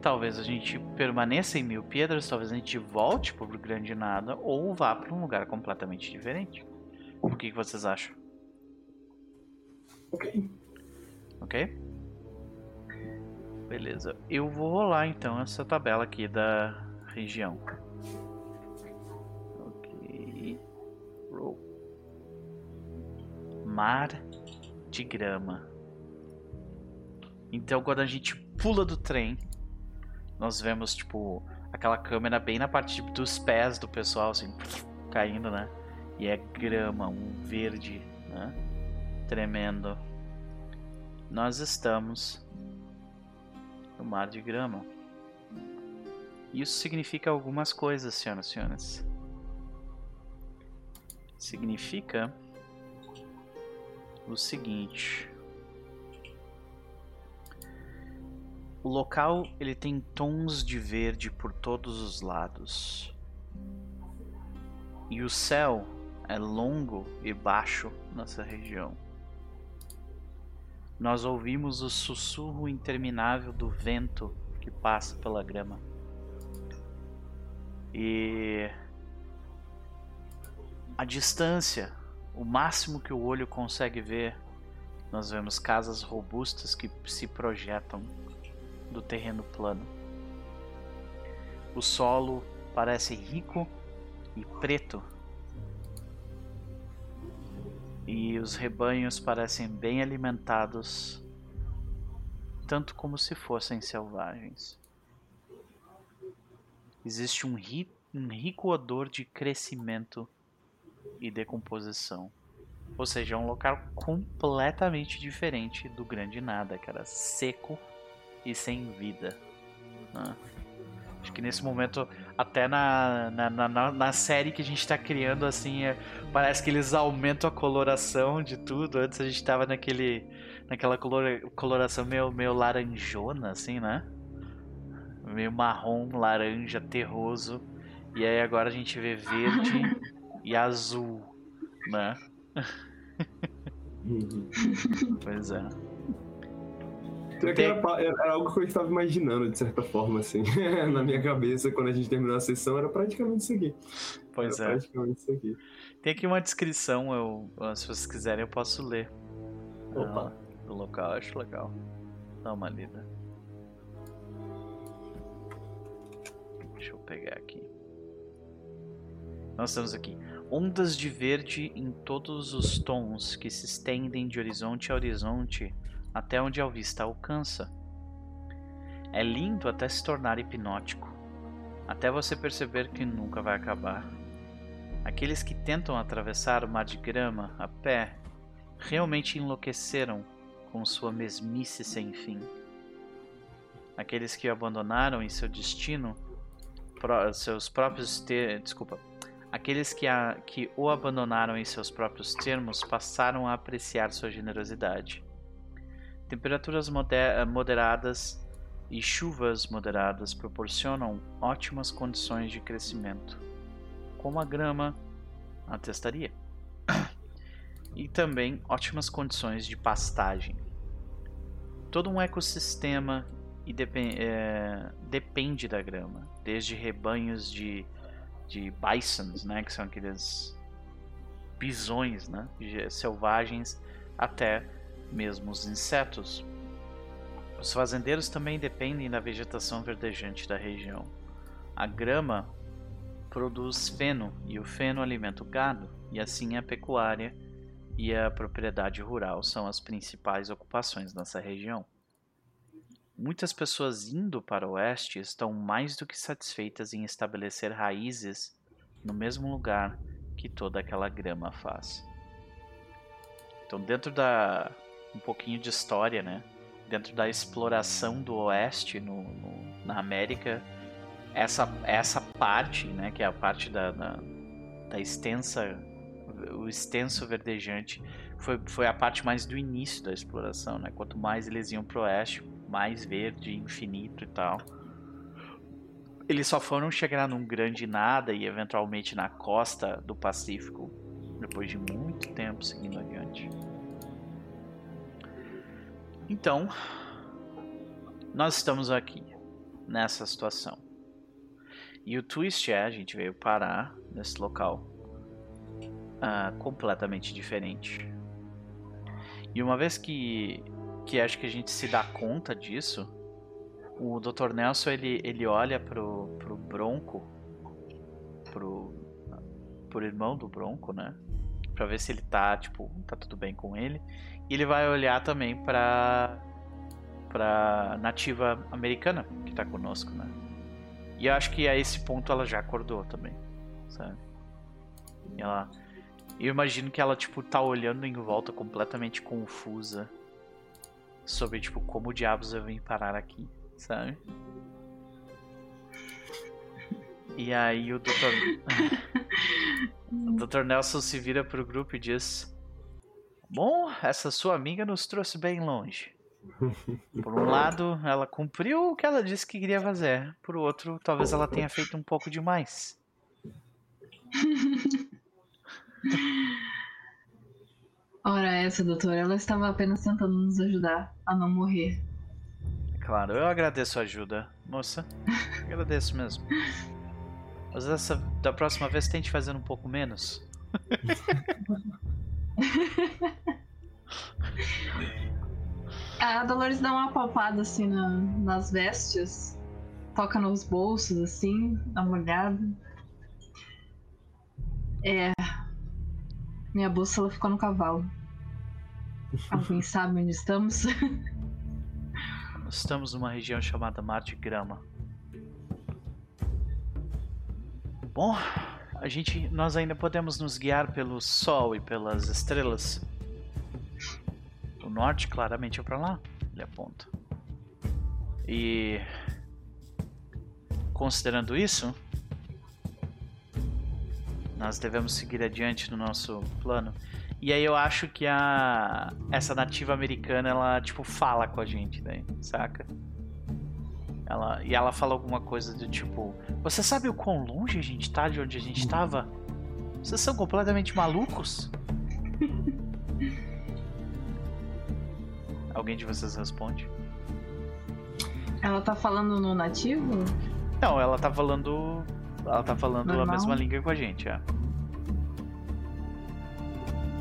Talvez a gente permaneça em Mil Piedras, talvez a gente volte para o Grande Nada ou vá para um lugar completamente diferente. O que, que vocês acham? Ok. Ok? Beleza. Eu vou rolar então essa tabela aqui da região. Ok. Roll. Mar de grama. Então quando a gente pula do trem, nós vemos tipo aquela câmera bem na parte dos pés do pessoal assim, caindo, né? E é grama, um verde, né? Tremendo. Nós estamos no mar de grama. Isso significa algumas coisas, senhoras e senhores. Significa o seguinte: o local ele tem tons de verde por todos os lados. E o céu é longo e baixo nessa região. Nós ouvimos o sussurro interminável do vento que passa pela grama. E a distância, o máximo que o olho consegue ver, nós vemos casas robustas que se projetam do terreno plano. O solo parece rico e preto e os rebanhos parecem bem alimentados, tanto como se fossem selvagens. Existe um, ri um rico odor de crescimento e decomposição. Ou seja, é um local completamente diferente do grande nada, cara. Seco e sem vida. Né? Acho que nesse momento, até na, na, na, na série que a gente está criando, assim, é, parece que eles aumentam a coloração de tudo. Antes a gente tava naquele, naquela color, coloração meio, meio laranjona, assim, né? Meio marrom, laranja, terroso. E aí agora a gente vê verde e azul, né? Uhum. pois é. Era, era, algo que eu estava imaginando, de certa forma, assim, na minha cabeça, quando a gente terminou a sessão, era praticamente isso aqui. Pois era é. Praticamente isso aqui. Tem aqui uma descrição, eu, se vocês quiserem, eu posso ler. Opa. Ah, do local, acho legal. Dá uma lida. Deixa eu pegar aqui. Nós temos aqui ondas de verde em todos os tons que se estendem de horizonte a horizonte até onde a vista alcança. É lindo até se tornar hipnótico, até você perceber que nunca vai acabar. Aqueles que tentam atravessar o mar de grama a pé realmente enlouqueceram com sua mesmice sem fim. Aqueles que o abandonaram em seu destino, seus próprios ter... desculpa, aqueles que, a... que o abandonaram em seus próprios termos passaram a apreciar sua generosidade. Temperaturas moderadas e chuvas moderadas proporcionam ótimas condições de crescimento, como a grama atestaria, e também ótimas condições de pastagem. Todo um ecossistema é, depende da grama, desde rebanhos de, de bisons, né, que são aqueles bisões né, selvagens, até mesmo os insetos. Os fazendeiros também dependem da vegetação verdejante da região. A grama produz feno e o feno alimenta o gado, e assim a pecuária e a propriedade rural são as principais ocupações nessa região. muitas pessoas indo para o oeste estão mais do que satisfeitas em estabelecer raízes no mesmo lugar que toda aquela grama faz. Então, dentro da um pouquinho de história, né? Dentro da exploração do oeste no, no na América, essa essa parte, né? Que é a parte da, da, da extensa o extenso verdejante foi, foi a parte mais do início da exploração, né? Quanto mais eles iam pro oeste, mais verde, infinito e tal. Eles só foram chegar num grande nada e eventualmente na costa do Pacífico depois de muito tempo seguindo adiante. Então, nós estamos aqui nessa situação. E o twist é, a gente veio parar nesse local uh, completamente diferente. E uma vez que, que acho que a gente se dá conta disso, o Dr. Nelson ele, ele olha pro, pro Bronco, pro, pro irmão do Bronco, né? Pra ver se ele tá, tipo, tá tudo bem com ele. E ele vai olhar também pra, pra nativa americana que tá conosco, né? E eu acho que a esse ponto ela já acordou também, sabe? E ela... Eu imagino que ela, tipo, tá olhando em volta completamente confusa sobre, tipo, como diabos eu vim parar aqui sabe? E aí o Dr. o Dr. Nelson se vira pro grupo e diz: Bom, essa sua amiga nos trouxe bem longe. Por um lado, ela cumpriu o que ela disse que queria fazer. Por outro, talvez ela tenha feito um pouco demais. Ora, essa, doutora, ela estava apenas tentando nos ajudar a não morrer. Claro, eu agradeço a ajuda, moça. agradeço mesmo. Mas essa, da próxima vez tente fazer um pouco menos. a Dolores dá uma palpada assim na, nas vestes, toca nos bolsos assim, dá uma olhada. É. Minha bússola ficou no cavalo. Alguém sabe onde estamos? Estamos numa região chamada Mar de Grama. Bom, a gente, nós ainda podemos nos guiar pelo sol e pelas estrelas. O norte claramente é para lá, ele aponta. E considerando isso, nós devemos seguir adiante no nosso plano. E aí eu acho que a essa nativa americana, ela tipo fala com a gente, daí, saca? Ela, e ela fala alguma coisa do tipo: Você sabe o quão longe a gente tá de onde a gente tava? Vocês são completamente malucos? Alguém de vocês responde? Ela tá falando no nativo? Não, ela tá falando. Ela tá falando Normal. a mesma língua com a gente, é.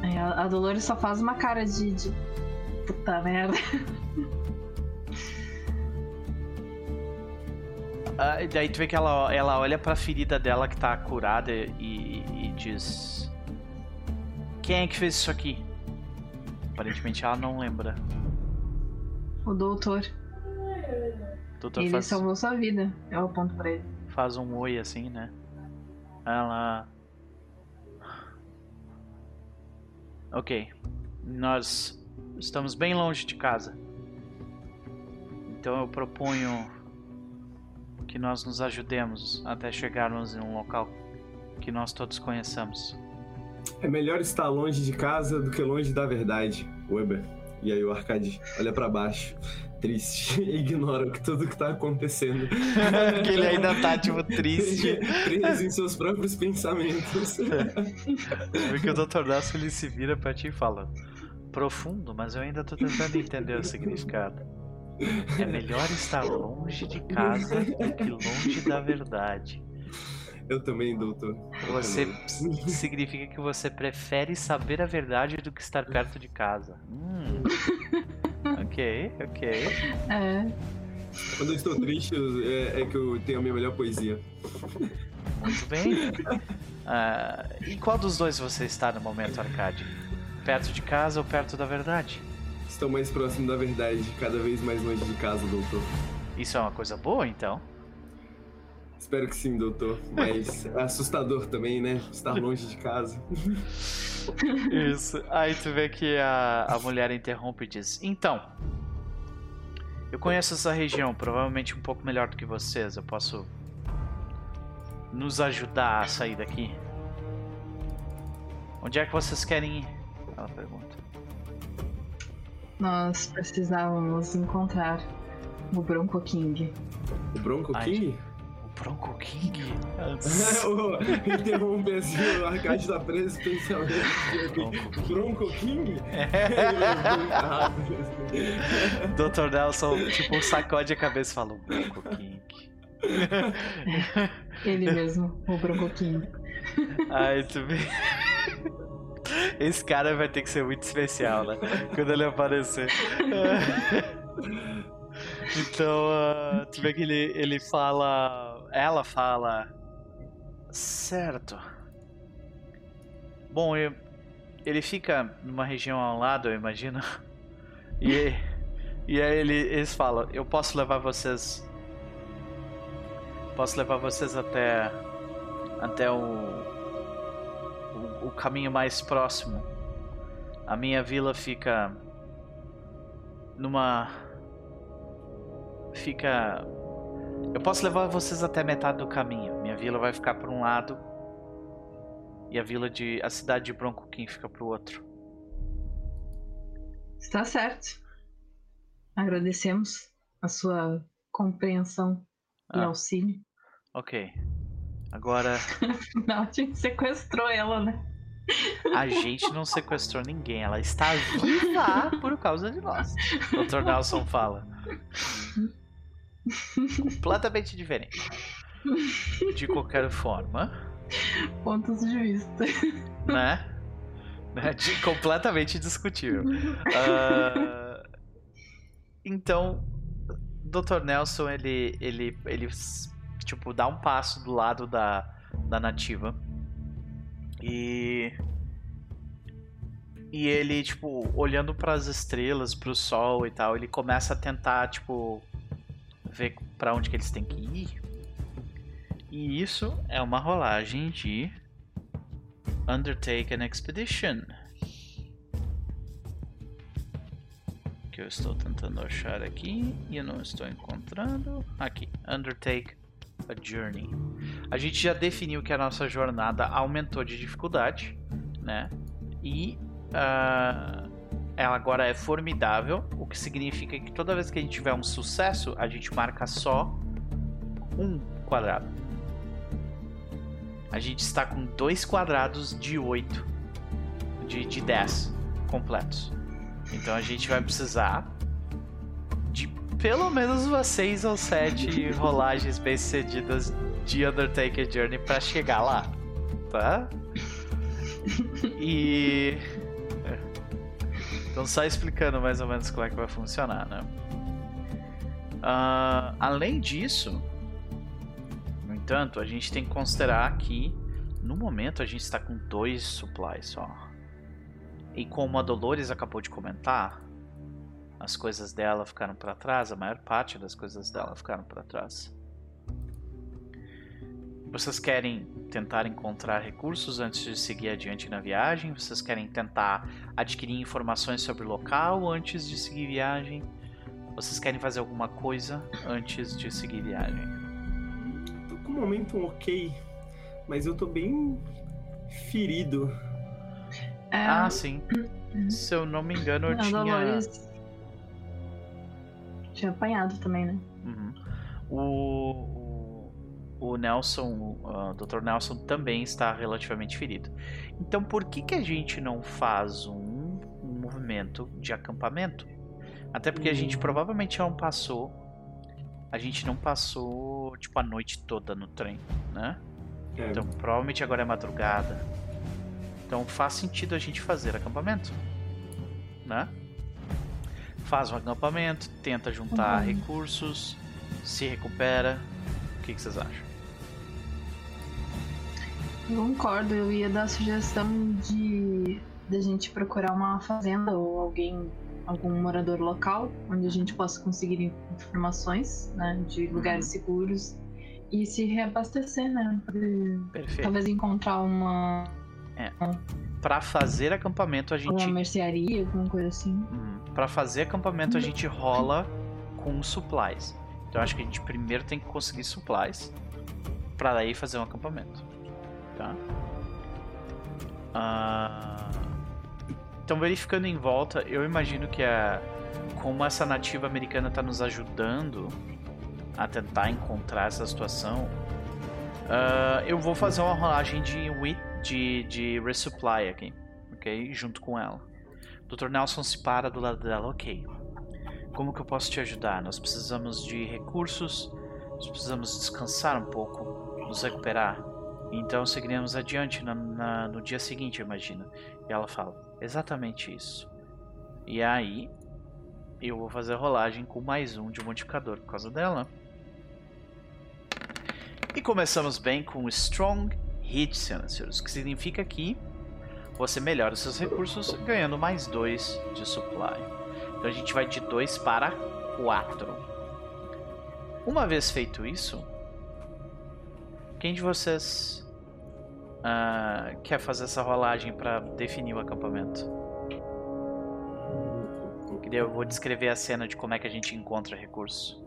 É, a Dolores só faz uma cara de, de... puta merda. Ah, daí tu vê que ela, ela olha pra ferida dela que tá curada e, e diz: Quem é que fez isso aqui? Aparentemente ela não lembra. O doutor. doutor ele faz... salvou sua vida. Eu aponto pra ele. Faz um oi assim, né? Ela. Ok. Nós estamos bem longe de casa. Então eu proponho que nós nos ajudemos até chegarmos em um local que nós todos conheçamos. É melhor estar longe de casa do que longe da verdade, Weber. E aí o Arcade olha para baixo triste e ignora tudo que tá acontecendo. Porque ele ainda tá, tipo, triste. Preso em seus próprios pensamentos. Porque o Dr. Dasso ele se vira pra ti e fala: Profundo, mas eu ainda tô tentando entender o significado. É melhor estar longe de casa do que longe da verdade. Eu também, doutor. Você significa que você prefere saber a verdade do que estar perto de casa. Hum. Ok, ok. É. Quando eu estou triste, é, é, que eu tenho a minha melhor poesia. Muito bem. Uh, e qual dos dois você está no momento, Arcade? Perto de casa ou perto da verdade? Estão mais próximos da verdade, cada vez mais longe de casa, doutor. Isso é uma coisa boa, então? Espero que sim, doutor. Mas é assustador também, né? Estar longe de casa. Isso. Aí tu vê que a, a mulher interrompe e diz: Então, eu conheço essa região, provavelmente um pouco melhor do que vocês. Eu posso nos ajudar a sair daqui. Onde é que vocês querem ir? Ela pergunta. Nós precisávamos encontrar o Bronco King. O Bronco King? O Bronco King? Interrompe assim, o arcade tá preso especialmente. Bronco, Bronco King? É. Dr. Nelson, tipo, sacode a cabeça e fala: o Bronco King. Ele mesmo, o Bronco King. Ai, tu vê. Esse cara vai ter que ser muito especial, né? Quando ele aparecer. então, uh, tu vê que ele, ele fala. Ela fala. Certo. Bom, eu, ele fica numa região ao lado, eu imagino. E, e aí ele, eles falam: Eu posso levar vocês. Posso levar vocês até. Até o o, caminho mais próximo. A minha vila fica numa fica eu posso levar vocês até metade do caminho. Minha vila vai ficar por um lado e a vila de a cidade de Bronco King fica pro outro. Está certo. Agradecemos a sua compreensão e ah. auxílio. Ok. Agora. Não, a gente sequestrou ela, né? A gente não sequestrou ninguém, ela está viva por causa de nós. Dr. Nelson fala. Completamente diferente. De qualquer forma. Pontos de vista. Né? né? De, completamente discutível. Uh, então, Dr. Nelson, ele, ele, ele tipo, dá um passo do lado da, da nativa. E. E ele, tipo, olhando para as estrelas, para o sol e tal, ele começa a tentar, tipo, ver para onde que eles têm que ir. E isso é uma rolagem de Undertake an Expedition. Que eu estou tentando achar aqui e eu não estou encontrando. Aqui, Undertake a Journey. A gente já definiu que a nossa jornada aumentou de dificuldade, né? E uh, ela agora é formidável, o que significa que toda vez que a gente tiver um sucesso, a gente marca só um quadrado. A gente está com dois quadrados de 8, de, de 10 completos. Então a gente vai precisar pelo menos umas 6 ou 7 rolagens bem sucedidas de Undertaker Journey para chegar lá, tá? E. Então, só explicando mais ou menos como é que vai funcionar, né? Uh, além disso, no entanto, a gente tem que considerar que no momento a gente está com dois supplies só. E como a Dolores acabou de comentar, as coisas dela ficaram para trás, a maior parte das coisas dela ficaram para trás. Vocês querem tentar encontrar recursos antes de seguir adiante na viagem? Vocês querem tentar adquirir informações sobre o local antes de seguir viagem? Vocês querem fazer alguma coisa antes de seguir viagem? Tô com um momento ok, mas eu tô bem ferido. É... Ah, sim. Se eu não me engano, eu não, tinha. Dolores tinha apanhado também, né? Uhum. O, o, Nelson, o Dr. Nelson também está relativamente ferido. Então por que, que a gente não faz um, um movimento de acampamento? Até porque a gente hum. provavelmente não passou. A gente não passou, tipo, a noite toda no trem, né? É. Então provavelmente agora é madrugada. Então faz sentido a gente fazer acampamento, né? Faz um acampamento, tenta juntar uhum. recursos, se recupera. O que, que vocês acham? Eu concordo, eu ia dar a sugestão de, de a gente procurar uma fazenda ou alguém algum morador local, onde a gente possa conseguir informações né, de lugares uhum. seguros e se reabastecer, né? Perfeito. Talvez encontrar uma. É. Para fazer acampamento a gente. Uma mercearia, alguma coisa assim. Hum. Para fazer acampamento a gente rola com supplies. Então acho que a gente primeiro tem que conseguir supplies para daí fazer um acampamento, tá? Ah, então verificando em volta, eu imagino que a como essa nativa americana está nos ajudando a tentar encontrar essa situação, uh, eu vou fazer uma rolagem de, de, de resupply aqui, ok? Junto com ela. Dr. Nelson se para do lado dela, ok. Como que eu posso te ajudar? Nós precisamos de recursos, nós precisamos descansar um pouco, nos recuperar. Então seguiremos adiante na, na, no dia seguinte, imagina. E ela fala, exatamente isso. E aí, eu vou fazer a rolagem com mais um de modificador por causa dela. E começamos bem com Strong Hit, senhores, que significa que você melhora os seus recursos ganhando mais 2 de supply. Então a gente vai de 2 para 4. Uma vez feito isso, quem de vocês uh, quer fazer essa rolagem para definir o acampamento? Eu vou descrever a cena de como é que a gente encontra recursos.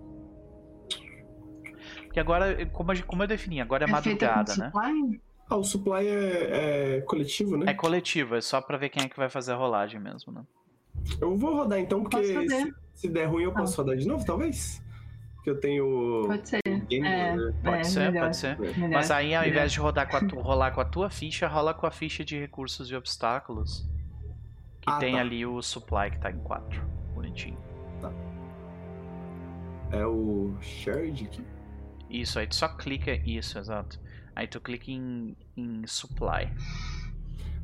Que agora, como, como eu defini, agora é, é madrugada, né? Supply? Ah, o supply é, é, coletivo, né? É coletivo, é só pra ver quem é que vai fazer a rolagem mesmo, né? Eu vou rodar então, porque se, se, der ruim eu posso ah. rodar de novo, talvez? Porque eu tenho. Pode ser. Game é, pode é, ser, melhor. pode ser. Melhor. Mas aí ao invés de rodar com a tu, rolar com a tua ficha, rola com a ficha de recursos e obstáculos. Que ah, tem tá. ali o supply que tá em 4. Bonitinho. Tá. É o shared aqui? Isso, aí tu só clica. Isso, exato. Aí tu clica em, em supply.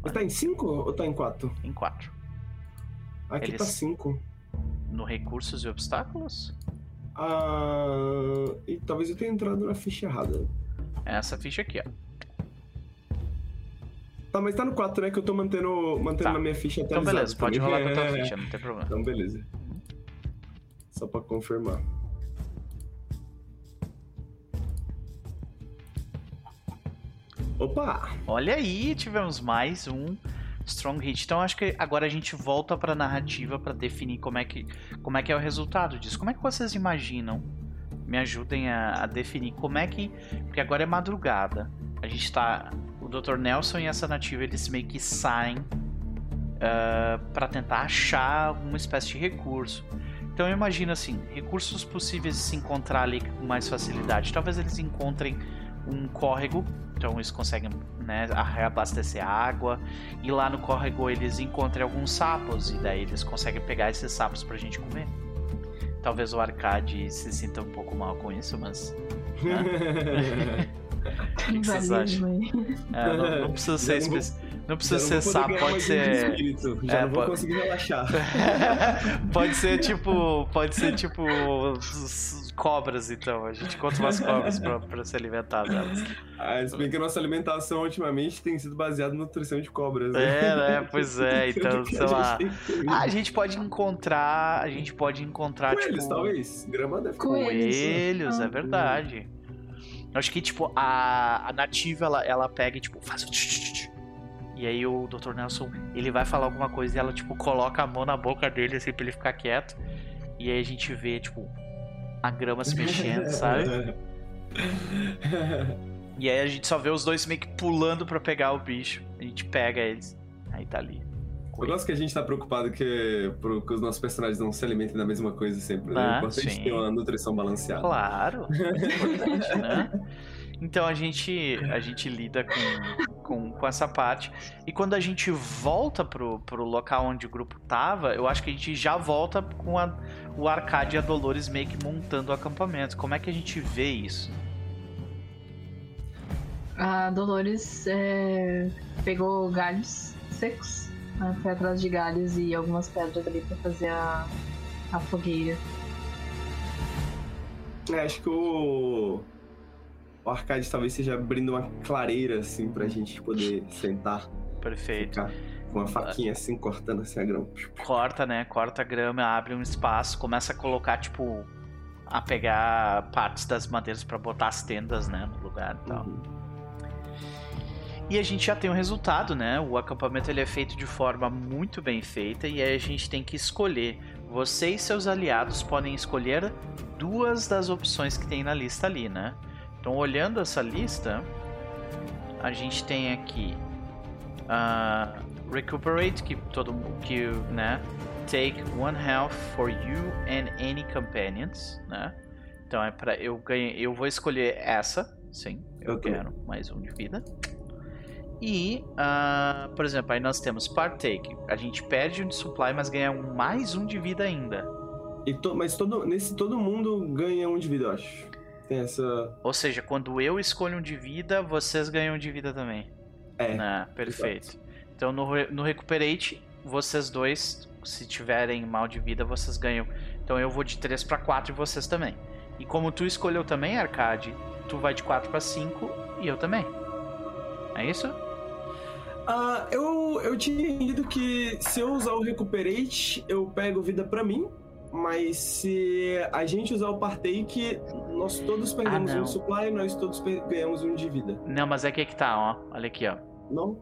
Mas tá em 5 ou tá em 4? Em 4. Aqui Eles... tá 5. No recursos e obstáculos? Ah. E talvez eu tenha entrado na ficha errada. É essa ficha aqui, ó. Tá, mas tá no 4, né? Que eu tô mantendo, mantendo tá. na minha ficha até Então beleza, pode rolar com a tua ficha, não tem problema. Então beleza. Só pra confirmar. Opa! Olha aí, tivemos mais um Strong Hit. Então acho que agora a gente volta para a narrativa para definir como é que como é que é o resultado disso. Como é que vocês imaginam? Me ajudem a, a definir como é que, porque agora é madrugada. A gente tá, o Dr. Nelson e essa nativa eles meio que saem uh, ah, para tentar achar uma espécie de recurso. Então eu imagino assim, recursos possíveis de se encontrar ali com mais facilidade. Talvez eles encontrem um córrego, então eles conseguem né, reabastecer água. E lá no córrego eles encontram alguns sapos, e daí eles conseguem pegar esses sapos pra gente comer. Talvez o Arcade se sinta um pouco mal com isso, mas. Né? o que, vocês acham? É, não, não, precisa ser específico. Não precisa ser sapo, pode ser. Já é, não vou pode... conseguir relaxar. pode ser tipo. Pode ser tipo cobras, então. A gente conta umas cobras pra, pra se alimentar delas. Ah, se bem que a nossa alimentação ultimamente tem sido baseada na nutrição de cobras. Né? É, né? Pois é, então, sei lá. Ah, a gente pode encontrar. A gente pode encontrar, Coelhos, tipo. talvez. Grama deve Coelhos, é verdade. Eu acho que, tipo, a, a nativa, ela, ela pega e, tipo, faz. E aí o Dr. Nelson, ele vai falar alguma coisa e ela, tipo, coloca a mão na boca dele, assim, pra ele ficar quieto. E aí a gente vê, tipo, a grama se mexendo, sabe? E aí a gente só vê os dois meio que pulando para pegar o bicho. A gente pega eles. Aí tá ali. Eu gosto que a gente tá preocupado que, que os nossos personagens não se alimentem da mesma coisa sempre, né? Ah, é importante ter uma nutrição balanceada. Claro, é importante, né? Então a gente, a gente lida com, com, com, essa parte. E quando a gente volta pro, pro local onde o grupo tava, eu acho que a gente já volta com a, o Arcade e a Dolores meio que montando o acampamento. Como é que a gente vê isso? A Dolores é, pegou galhos secos, né, foi atrás de galhos e algumas pedras ali para fazer a, a fogueira. É, acho que o, o arcade talvez seja abrindo uma clareira assim pra gente poder sentar. Perfeito. Ficar. com a faquinha assim, cortando assim a grama. Corta, né? Corta a grama, abre um espaço, começa a colocar, tipo, a pegar partes das madeiras para botar as tendas, né, no lugar e tal. Uhum. E a gente já tem o um resultado, né? O acampamento ele é feito de forma muito bem feita e aí a gente tem que escolher. Você e seus aliados podem escolher duas das opções que tem na lista ali, né? Então, olhando essa lista, a gente tem aqui uh, Recuperate, que todo que, né? Take one health for you and any companions, né? Então é para eu ganhar, eu vou escolher essa, sim, eu, eu quero mais um de vida. E, uh, por exemplo, aí nós temos Partake. A gente perde um de supply, mas ganha mais um de vida ainda. E to, mas todo, nesse todo mundo ganha um de vida, eu acho. Tem essa. Ou seja, quando eu escolho um de vida, vocês ganham um de vida também. É. Né? Perfeito. Exato. Então no, no Recuperate, vocês dois, se tiverem mal de vida, vocês ganham. Então eu vou de 3 para 4 e vocês também. E como tu escolheu também, Arcade, tu vai de 4 para 5 e eu também. É isso? Uh, eu, eu tinha entendido que se eu usar o Recuperate, eu pego vida para mim. Mas se a gente usar o Partake, nós todos perdemos ah, um supply, nós todos ganhamos um de vida. Não, mas é que é que tá, ó. Olha aqui, ó. Não?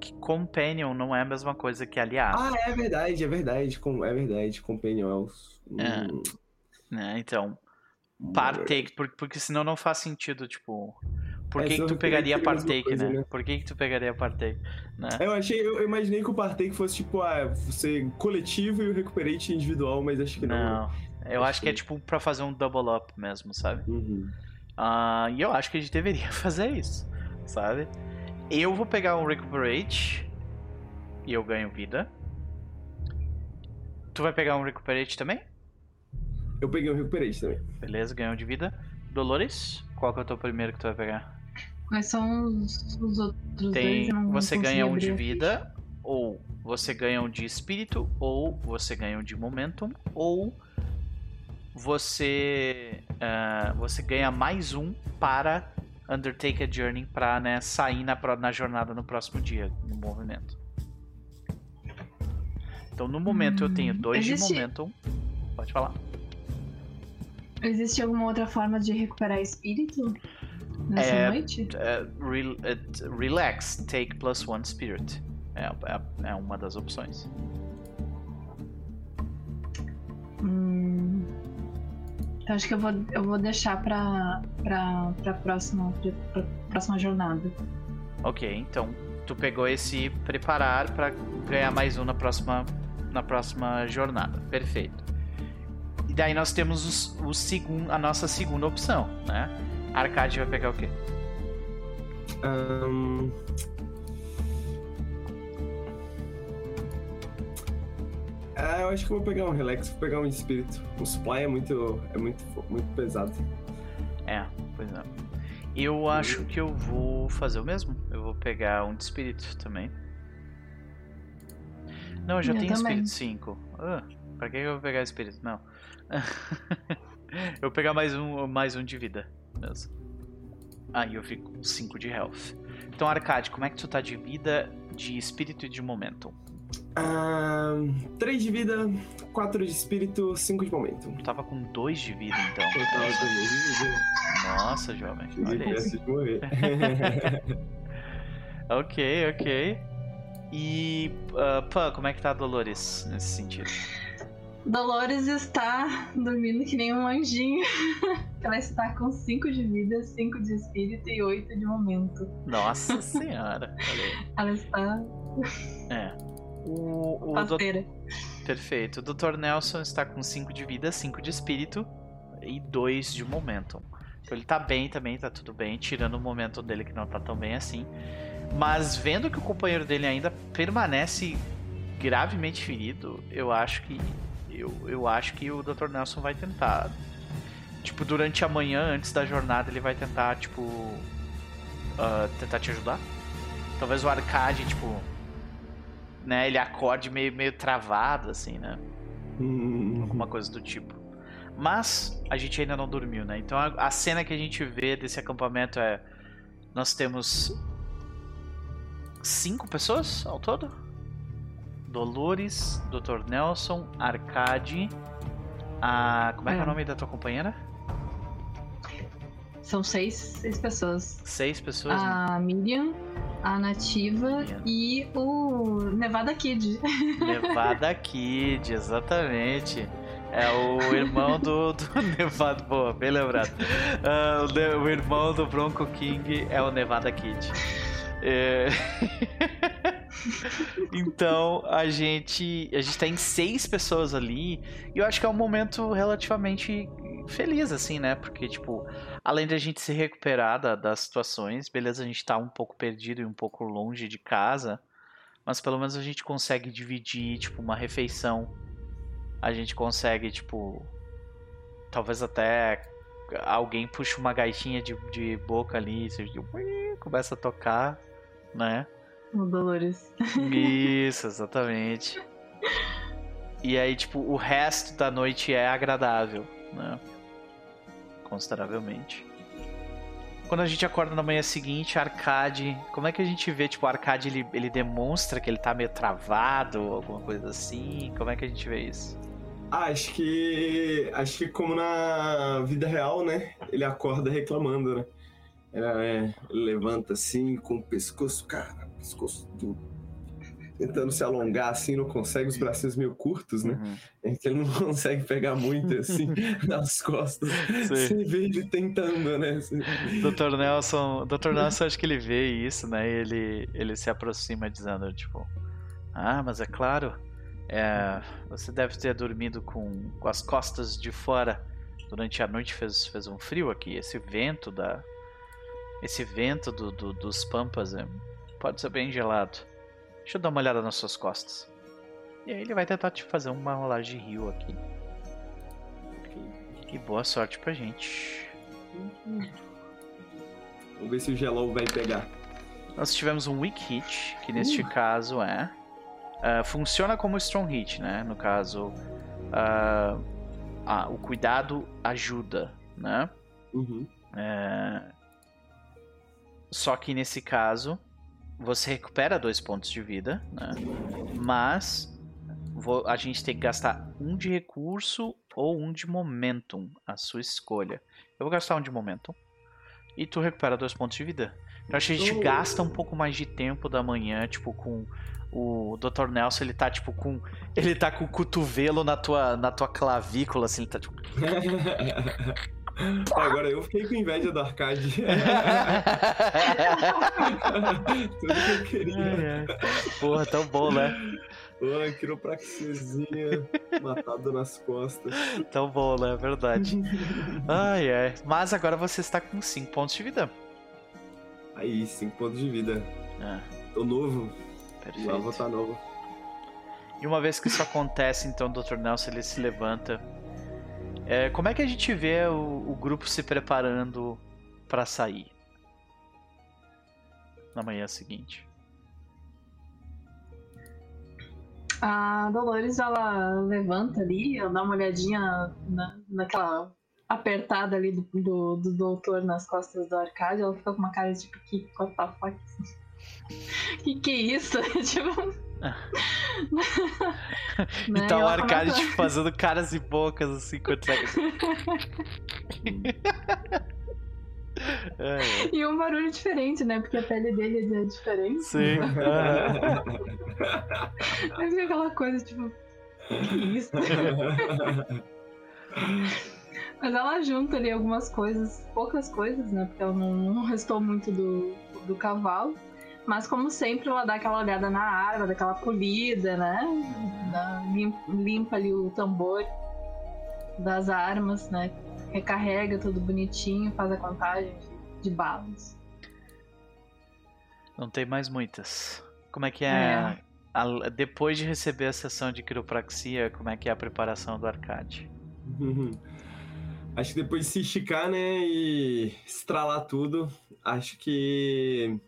Que Companion não é a mesma coisa que aliado. Ah, é verdade, é verdade. É verdade. Companion é os. É. Hum. É, então. Partake, porque, porque senão não faz sentido, tipo. Por que, que tu pegaria a Partake, coisa, né? né? Por que, que tu pegaria a Partake? Né? Eu achei, eu imaginei que o Partake fosse tipo, ah, você coletivo e o Recuperate individual, mas acho que não. Não, eu acho, acho que é tipo pra fazer um double up mesmo, sabe? Uhum. Uh, e eu acho que a gente deveria fazer isso, sabe? Eu vou pegar um Recuperate e eu ganho vida. Tu vai pegar um Recuperate também? Eu peguei um Recuperate também. Beleza, ganhou de vida. Dolores, qual que é o teu primeiro que tu vai pegar? Quais são os, os outros Tem, dois? Você ganha um de vida, ou você ganha um de espírito, ou você ganha um de momentum, ou você uh, você ganha mais um para undertake a journey para né, sair na, na jornada no próximo dia no movimento. Então no momento hum, eu tenho hum, dois existe... de momentum. Pode falar. Existe alguma outra forma de recuperar espírito? Nessa é, noite? É, re, é, relax, take plus one spirit. É, é, é uma das opções. Hum, eu acho que eu vou, eu vou deixar pra, pra, pra, próxima, pra próxima jornada. Ok, então tu pegou esse preparar para ganhar mais um na próxima, na próxima jornada. Perfeito. E daí nós temos os, o segun, a nossa segunda opção, né? Arcade vai pegar o quê? Um... Ah, eu acho que vou pegar um relax, vou pegar um espírito. O supply é muito, é muito, muito pesado. É, pois é. Eu acho que eu vou fazer o mesmo. Eu vou pegar um de espírito também. Não, eu já eu tenho também. espírito 5. Ah, pra que eu vou pegar espírito? Não. eu vou pegar mais um, mais um de vida mesmo. Aí eu fico com 5 de health. Então, Arcade, como é que tu tá de vida, de espírito e de momentum? 3 uh, de vida, 4 de espírito, 5 de momento. Tu tava com 2 de vida, então. Eu tava com 2 de vida. Nossa, jovem. Olha isso. De morrer. ok, ok. E, uh, Pan, como é que tá a Dolores nesse sentido? Dolores está dormindo que nem um anjinho. Ela está com 5 de vida, 5 de espírito e 8 de momento. Nossa senhora. Ela está. É. O, o do... Perfeito. O Dr. Nelson está com 5 de vida, 5 de espírito e 2 de momento. Então ele tá bem também, tá tudo bem, tirando o momento dele que não tá tão bem assim. Mas vendo que o companheiro dele ainda permanece gravemente ferido, eu acho que eu, eu acho que o Dr. Nelson vai tentar. Tipo, durante a manhã, antes da jornada, ele vai tentar, tipo. Uh, tentar te ajudar. Talvez o arcade, tipo. Né, ele acorde meio, meio travado, assim, né? Uhum. Alguma coisa do tipo. Mas a gente ainda não dormiu, né? Então a, a cena que a gente vê desse acampamento é. Nós temos. Cinco pessoas ao todo? Dolores, Dr. Nelson, Arcade, a. Como é, que é o é. nome da tua companheira? São seis, seis pessoas. Seis pessoas? A né? Miriam, a Nativa Miriam. e o Nevada Kid. Nevada Kid, exatamente. É o irmão do, do Nevada. Boa, bem lembrado. Uh, o, irmão do Bronco King é o Nevada Kid. É... então a gente a gente tem seis pessoas ali e eu acho que é um momento relativamente feliz assim, né? Porque tipo, além de a gente se recuperar da, das situações, beleza, a gente tá um pouco perdido e um pouco longe de casa, mas pelo menos a gente consegue dividir tipo uma refeição. A gente consegue tipo talvez até alguém puxa uma gaitinha de, de boca ali, seja, começa a tocar, né? O Dolores. Isso, exatamente. E aí, tipo, o resto da noite é agradável, né? Consideravelmente. Quando a gente acorda na manhã seguinte, Arcade. Como é que a gente vê, tipo, o Arcade ele, ele demonstra que ele tá meio travado, alguma coisa assim? Como é que a gente vê isso? Ah, acho que. Acho que como na vida real, né? Ele acorda reclamando, né? É, levanta assim, com o pescoço, cara. Tentando se alongar assim, não consegue, os bracinhos meio curtos, né? Uhum. Que ele não consegue pegar muito assim nas costas. Você vê ele tentando, né? Dr. Nelson, Dr. Nelson acho que ele vê isso, né? E ele, ele se aproxima dizendo, tipo, ah, mas é claro, é, você deve ter dormido com, com as costas de fora durante a noite, fez, fez um frio aqui. Esse vento da, esse vento do, do, dos pampas é, pode ser bem gelado. Deixa eu dar uma olhada nas suas costas. E aí ele vai tentar te fazer uma rolagem de rio aqui. E boa sorte pra gente. Vamos ver se o Gelol vai pegar. Nós tivemos um Weak Hit, que neste uh. caso é. Uh, funciona como Strong Hit, né? No caso. Uh, ah, o cuidado ajuda, né? Uhum. É, só que nesse caso, você recupera dois pontos de vida, né? Mas a gente tem que gastar um de recurso ou um de momentum, a sua escolha. Eu vou gastar um de momentum. E tu recupera dois pontos de vida. Então acho que a gente oh. gasta um pouco mais de tempo da manhã, tipo, com o Dr. Nelson, ele tá tipo com. Ele tá com o cotovelo na tua, na tua clavícula, assim, ele tá tipo. Agora eu fiquei com inveja do arcade. Tudo que eu queria. É, é. Porra, tão bom, né? Pô, quiropraxiazinha matado nas costas. Tão bom, né? Verdade. Ai, ai. Mas agora você está com 5 pontos de vida. Aí, 5 pontos de vida. É. Tô novo. Perfeito. Lá vou tá novo. E uma vez que isso acontece, então o Dr. Nelson ele se levanta é, como é que a gente vê o, o grupo se preparando para sair na manhã seguinte? A Dolores ela levanta ali, ela dá uma olhadinha na, naquela apertada ali do, do, do, doutor nas costas do Arcade, ela fica com uma cara tipo, que what the fuck? que que é isso? tipo. e tá o Arcade tipo, fazendo caras e bocas assim enquanto é. é. E um barulho diferente, né? Porque a pele dele é diferente. Sim. Mas é aquela coisa, tipo. Que isso? Mas ela junta ali algumas coisas, poucas coisas, né? Porque ela não, não restou muito do, do cavalo. Mas como sempre, ela dá aquela olhada na arma, dá aquela polida, né? Dá, limpa, limpa ali o tambor das armas, né? Recarrega tudo bonitinho, faz a contagem de, de balas. Não tem mais muitas. Como é que é, é. A, depois de receber a sessão de quiropraxia, como é que é a preparação do arcade? acho que depois de se esticar, né, e estralar tudo, acho que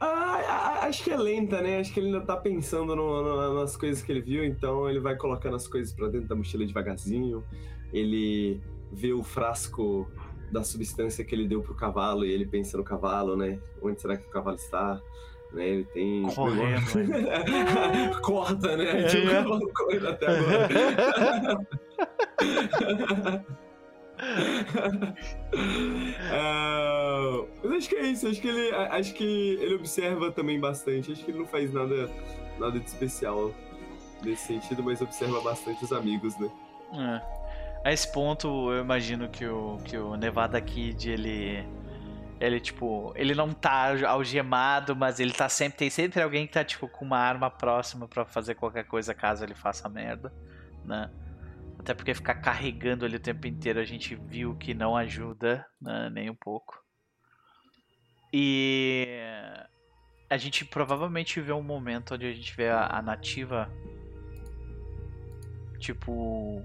ah, acho que é lenta, né? Acho que ele ainda tá pensando no, no, nas coisas que ele viu, então ele vai colocando as coisas para dentro da mochila devagarzinho. Ele vê o frasco da substância que ele deu pro cavalo e ele pensa no cavalo, né? Onde será que o cavalo está? Né? Ele tem. Correndo. Né? Corta, né? É. Tipo, correndo até agora. uh, mas acho que é isso, acho que, ele, acho que ele observa também bastante. Acho que ele não faz nada, nada de especial nesse sentido, mas observa bastante os amigos, né? É. A esse ponto, eu imagino que o, que o Nevada Kid, ele. Ele, tipo, ele não tá algemado, mas ele tá sempre. Tem sempre alguém que tá, tipo, com uma arma próxima para fazer qualquer coisa caso ele faça merda, né? Até porque ficar carregando ele o tempo inteiro a gente viu que não ajuda, né? nem um pouco. E a gente provavelmente vê um momento onde a gente vê a, a nativa, tipo,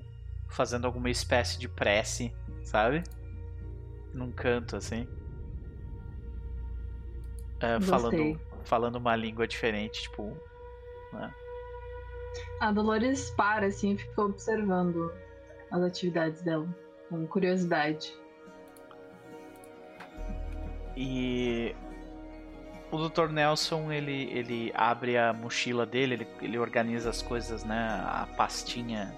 fazendo alguma espécie de prece, sabe? Num canto assim. É, falando, falando uma língua diferente, tipo. Né? A Dolores para assim e fica observando as atividades dela, com curiosidade. E o Dr. Nelson, ele, ele abre a mochila dele, ele, ele organiza as coisas, né? A pastinha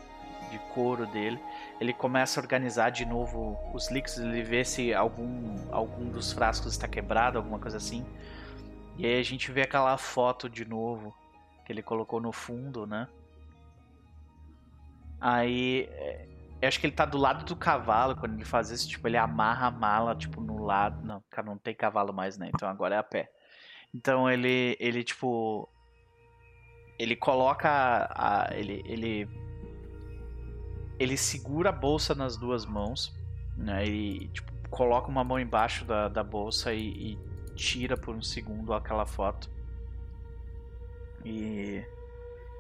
de couro dele. Ele começa a organizar de novo os líquidos, ele vê se algum, algum dos frascos está quebrado, alguma coisa assim. E aí a gente vê aquela foto de novo que ele colocou no fundo, né? Aí é, eu acho que ele tá do lado do cavalo quando ele faz isso, tipo, ele amarra a mala, tipo, no lado. Não, cara, não tem cavalo mais, né? Então agora é a pé. Então ele, ele tipo. Ele coloca a. ele, ele ele segura a bolsa nas duas mãos, né? E tipo, coloca uma mão embaixo da, da bolsa e, e tira por um segundo aquela foto. E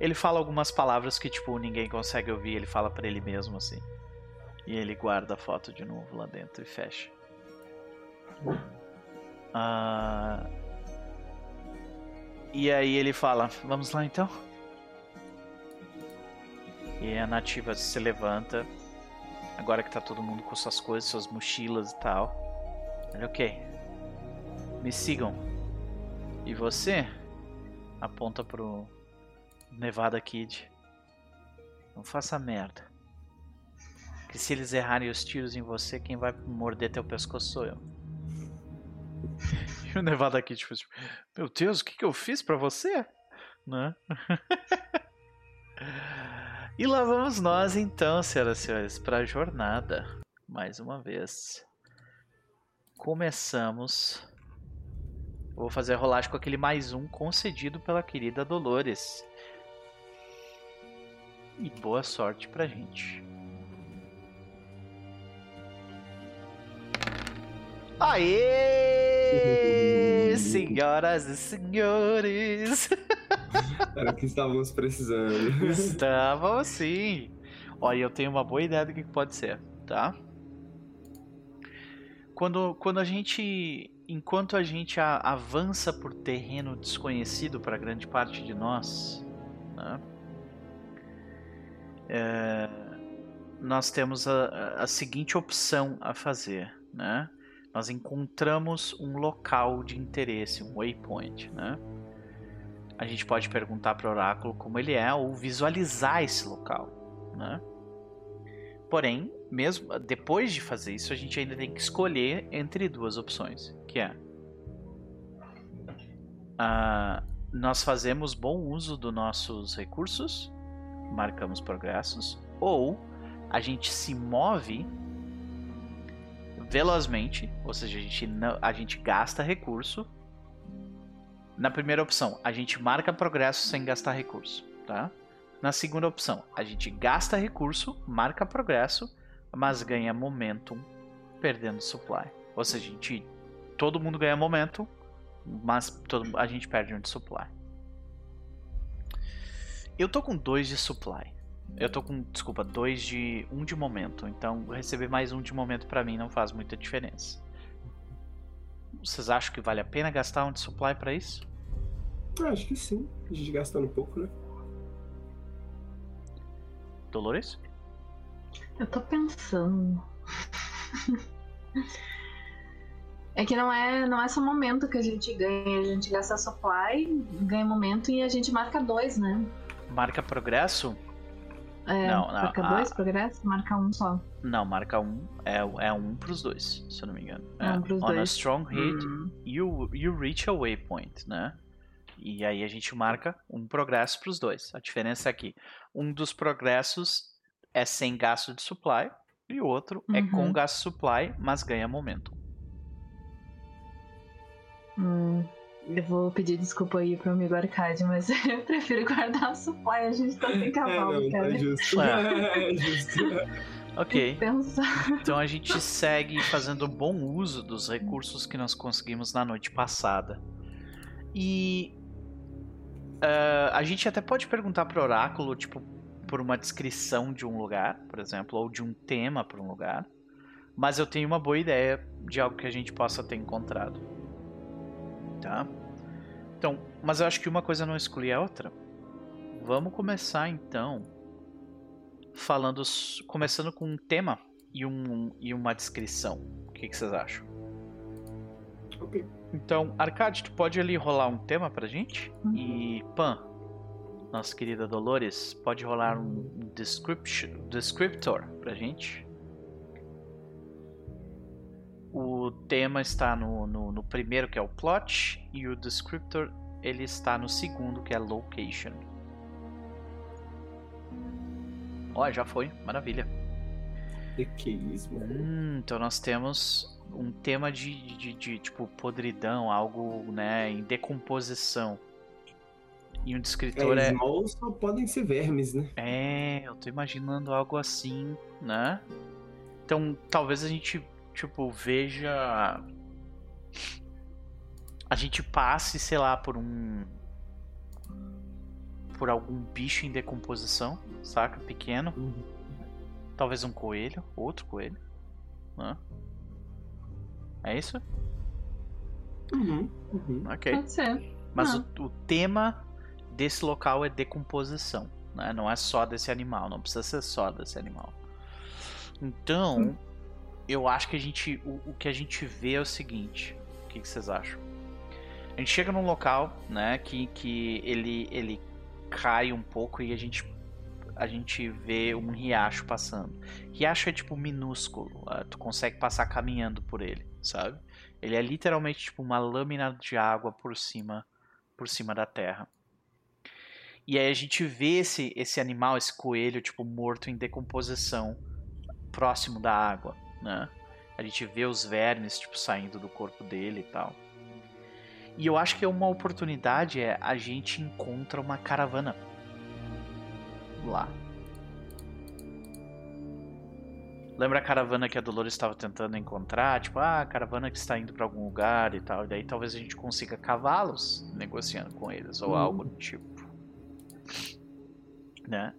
ele fala algumas palavras que tipo ninguém consegue ouvir, ele fala para ele mesmo assim. E ele guarda a foto de novo lá dentro e fecha. Ah, e aí ele fala: Vamos lá então? E a nativa se levanta. Agora que tá todo mundo com suas coisas, suas mochilas e tal. Ele, ok. Me sigam. E você? Aponta pro Nevada Kid. Não faça merda. Que se eles errarem os tiros em você, quem vai morder teu pescoço sou eu. E o Nevada Kid, tipo, meu Deus, o que, que eu fiz para você? Né? E lá vamos nós então, senhoras e senhores, para a jornada. Mais uma vez. Começamos. Vou fazer a rolagem com aquele mais um concedido pela querida Dolores. E boa sorte pra gente. Aê! Senhoras e senhores! Era o que estávamos precisando. Estavam sim. Olha, eu tenho uma boa ideia do que pode ser, tá? Quando, quando a gente. Enquanto a gente avança por terreno desconhecido para grande parte de nós, né? É, nós temos a, a seguinte opção a fazer, né? Nós encontramos um local de interesse, um waypoint, né? a gente pode perguntar para o oráculo como ele é ou visualizar esse local, né? Porém, mesmo depois de fazer isso, a gente ainda tem que escolher entre duas opções, que é uh, nós fazemos bom uso dos nossos recursos, marcamos progressos, ou a gente se move velozmente, ou seja, a gente, não, a gente gasta recurso na primeira opção, a gente marca progresso sem gastar recurso, tá? Na segunda opção, a gente gasta recurso, marca progresso, mas ganha momentum perdendo supply. Ou seja, a gente, todo mundo ganha momentum, mas todo, a gente perde um de supply. Eu tô com dois de supply. Eu tô com, desculpa, dois de um de momento. Então receber mais um de momento para mim não faz muita diferença. Vocês acham que vale a pena gastar um de supply para isso? Ah, acho que sim. A gente gastando um pouco, né? Dolores? Eu tô pensando. É que não é, não é só momento que a gente ganha, a gente gasta supply, ganha momento e a gente marca dois, né? Marca progresso? É, não, não, marca a... dois progresso? Marca um só. Não, marca um. É, é um pros dois, se eu não me engano. É, um pros on dois. a strong hit, uhum. you, you reach a waypoint, né? E aí a gente marca um progresso pros dois. A diferença é que um dos progressos é sem gasto de supply e o outro uhum. é com uhum. gasto de supply, mas ganha momento. Hum, eu vou pedir desculpa aí pro amigo Arcade, mas eu prefiro guardar o supply, a gente tá sem cavalo, é, não, cara. É justo. É, é justo. Ok. Então a gente segue fazendo bom uso dos recursos que nós conseguimos na noite passada. E uh, a gente até pode perguntar pro oráculo, tipo, por uma descrição de um lugar, por exemplo, ou de um tema para um lugar. Mas eu tenho uma boa ideia de algo que a gente possa ter encontrado. Tá? Então, mas eu acho que uma coisa não exclui a outra. Vamos começar então falando, começando com um tema e, um, e uma descrição. O que, que vocês acham? Ok. Então, Arcade, tu pode ali rolar um tema pra gente? Uhum. E Pan, nossa querida Dolores, pode rolar um description, descriptor pra gente? O tema está no, no, no, primeiro, que é o plot, e o descriptor ele está no segundo, que é location. Ó, já foi, maravilha. Que isso, hum, Então nós temos um tema de, de, de, tipo podridão, algo né, em decomposição. E um descritor é. é... só podem ser vermes, né? É, eu tô imaginando algo assim, né? Então talvez a gente, tipo, veja. A gente passe, sei lá, por um. Por algum bicho em decomposição, saca? Pequeno. Uhum. Talvez um coelho, outro coelho. Né? É isso? Uhum, uhum. Ok. Pode ser. Mas o, o, tema desse local é decomposição. Né? Não é só desse animal. Não precisa ser só desse animal. Então. Eu acho que a gente. O, o, que a gente vê é o seguinte. O que, que, vocês acham? A gente chega num local, né, que, que ele, ele cai um pouco e a gente a gente vê um riacho passando. Riacho é tipo minúsculo, uh, tu consegue passar caminhando por ele, sabe? Ele é literalmente tipo uma lâmina de água por cima, por cima da terra. E aí a gente vê esse, esse animal, esse coelho, tipo, morto em decomposição, próximo da água, né? A gente vê os vermes, tipo, saindo do corpo dele e tal. E eu acho que é uma oportunidade é a gente encontra uma caravana lá. Lembra a caravana que a Dolores estava tentando encontrar? Tipo, ah, a caravana que está indo para algum lugar e tal. E daí talvez a gente consiga cavalos negociando com eles ou hum. algo do tipo né?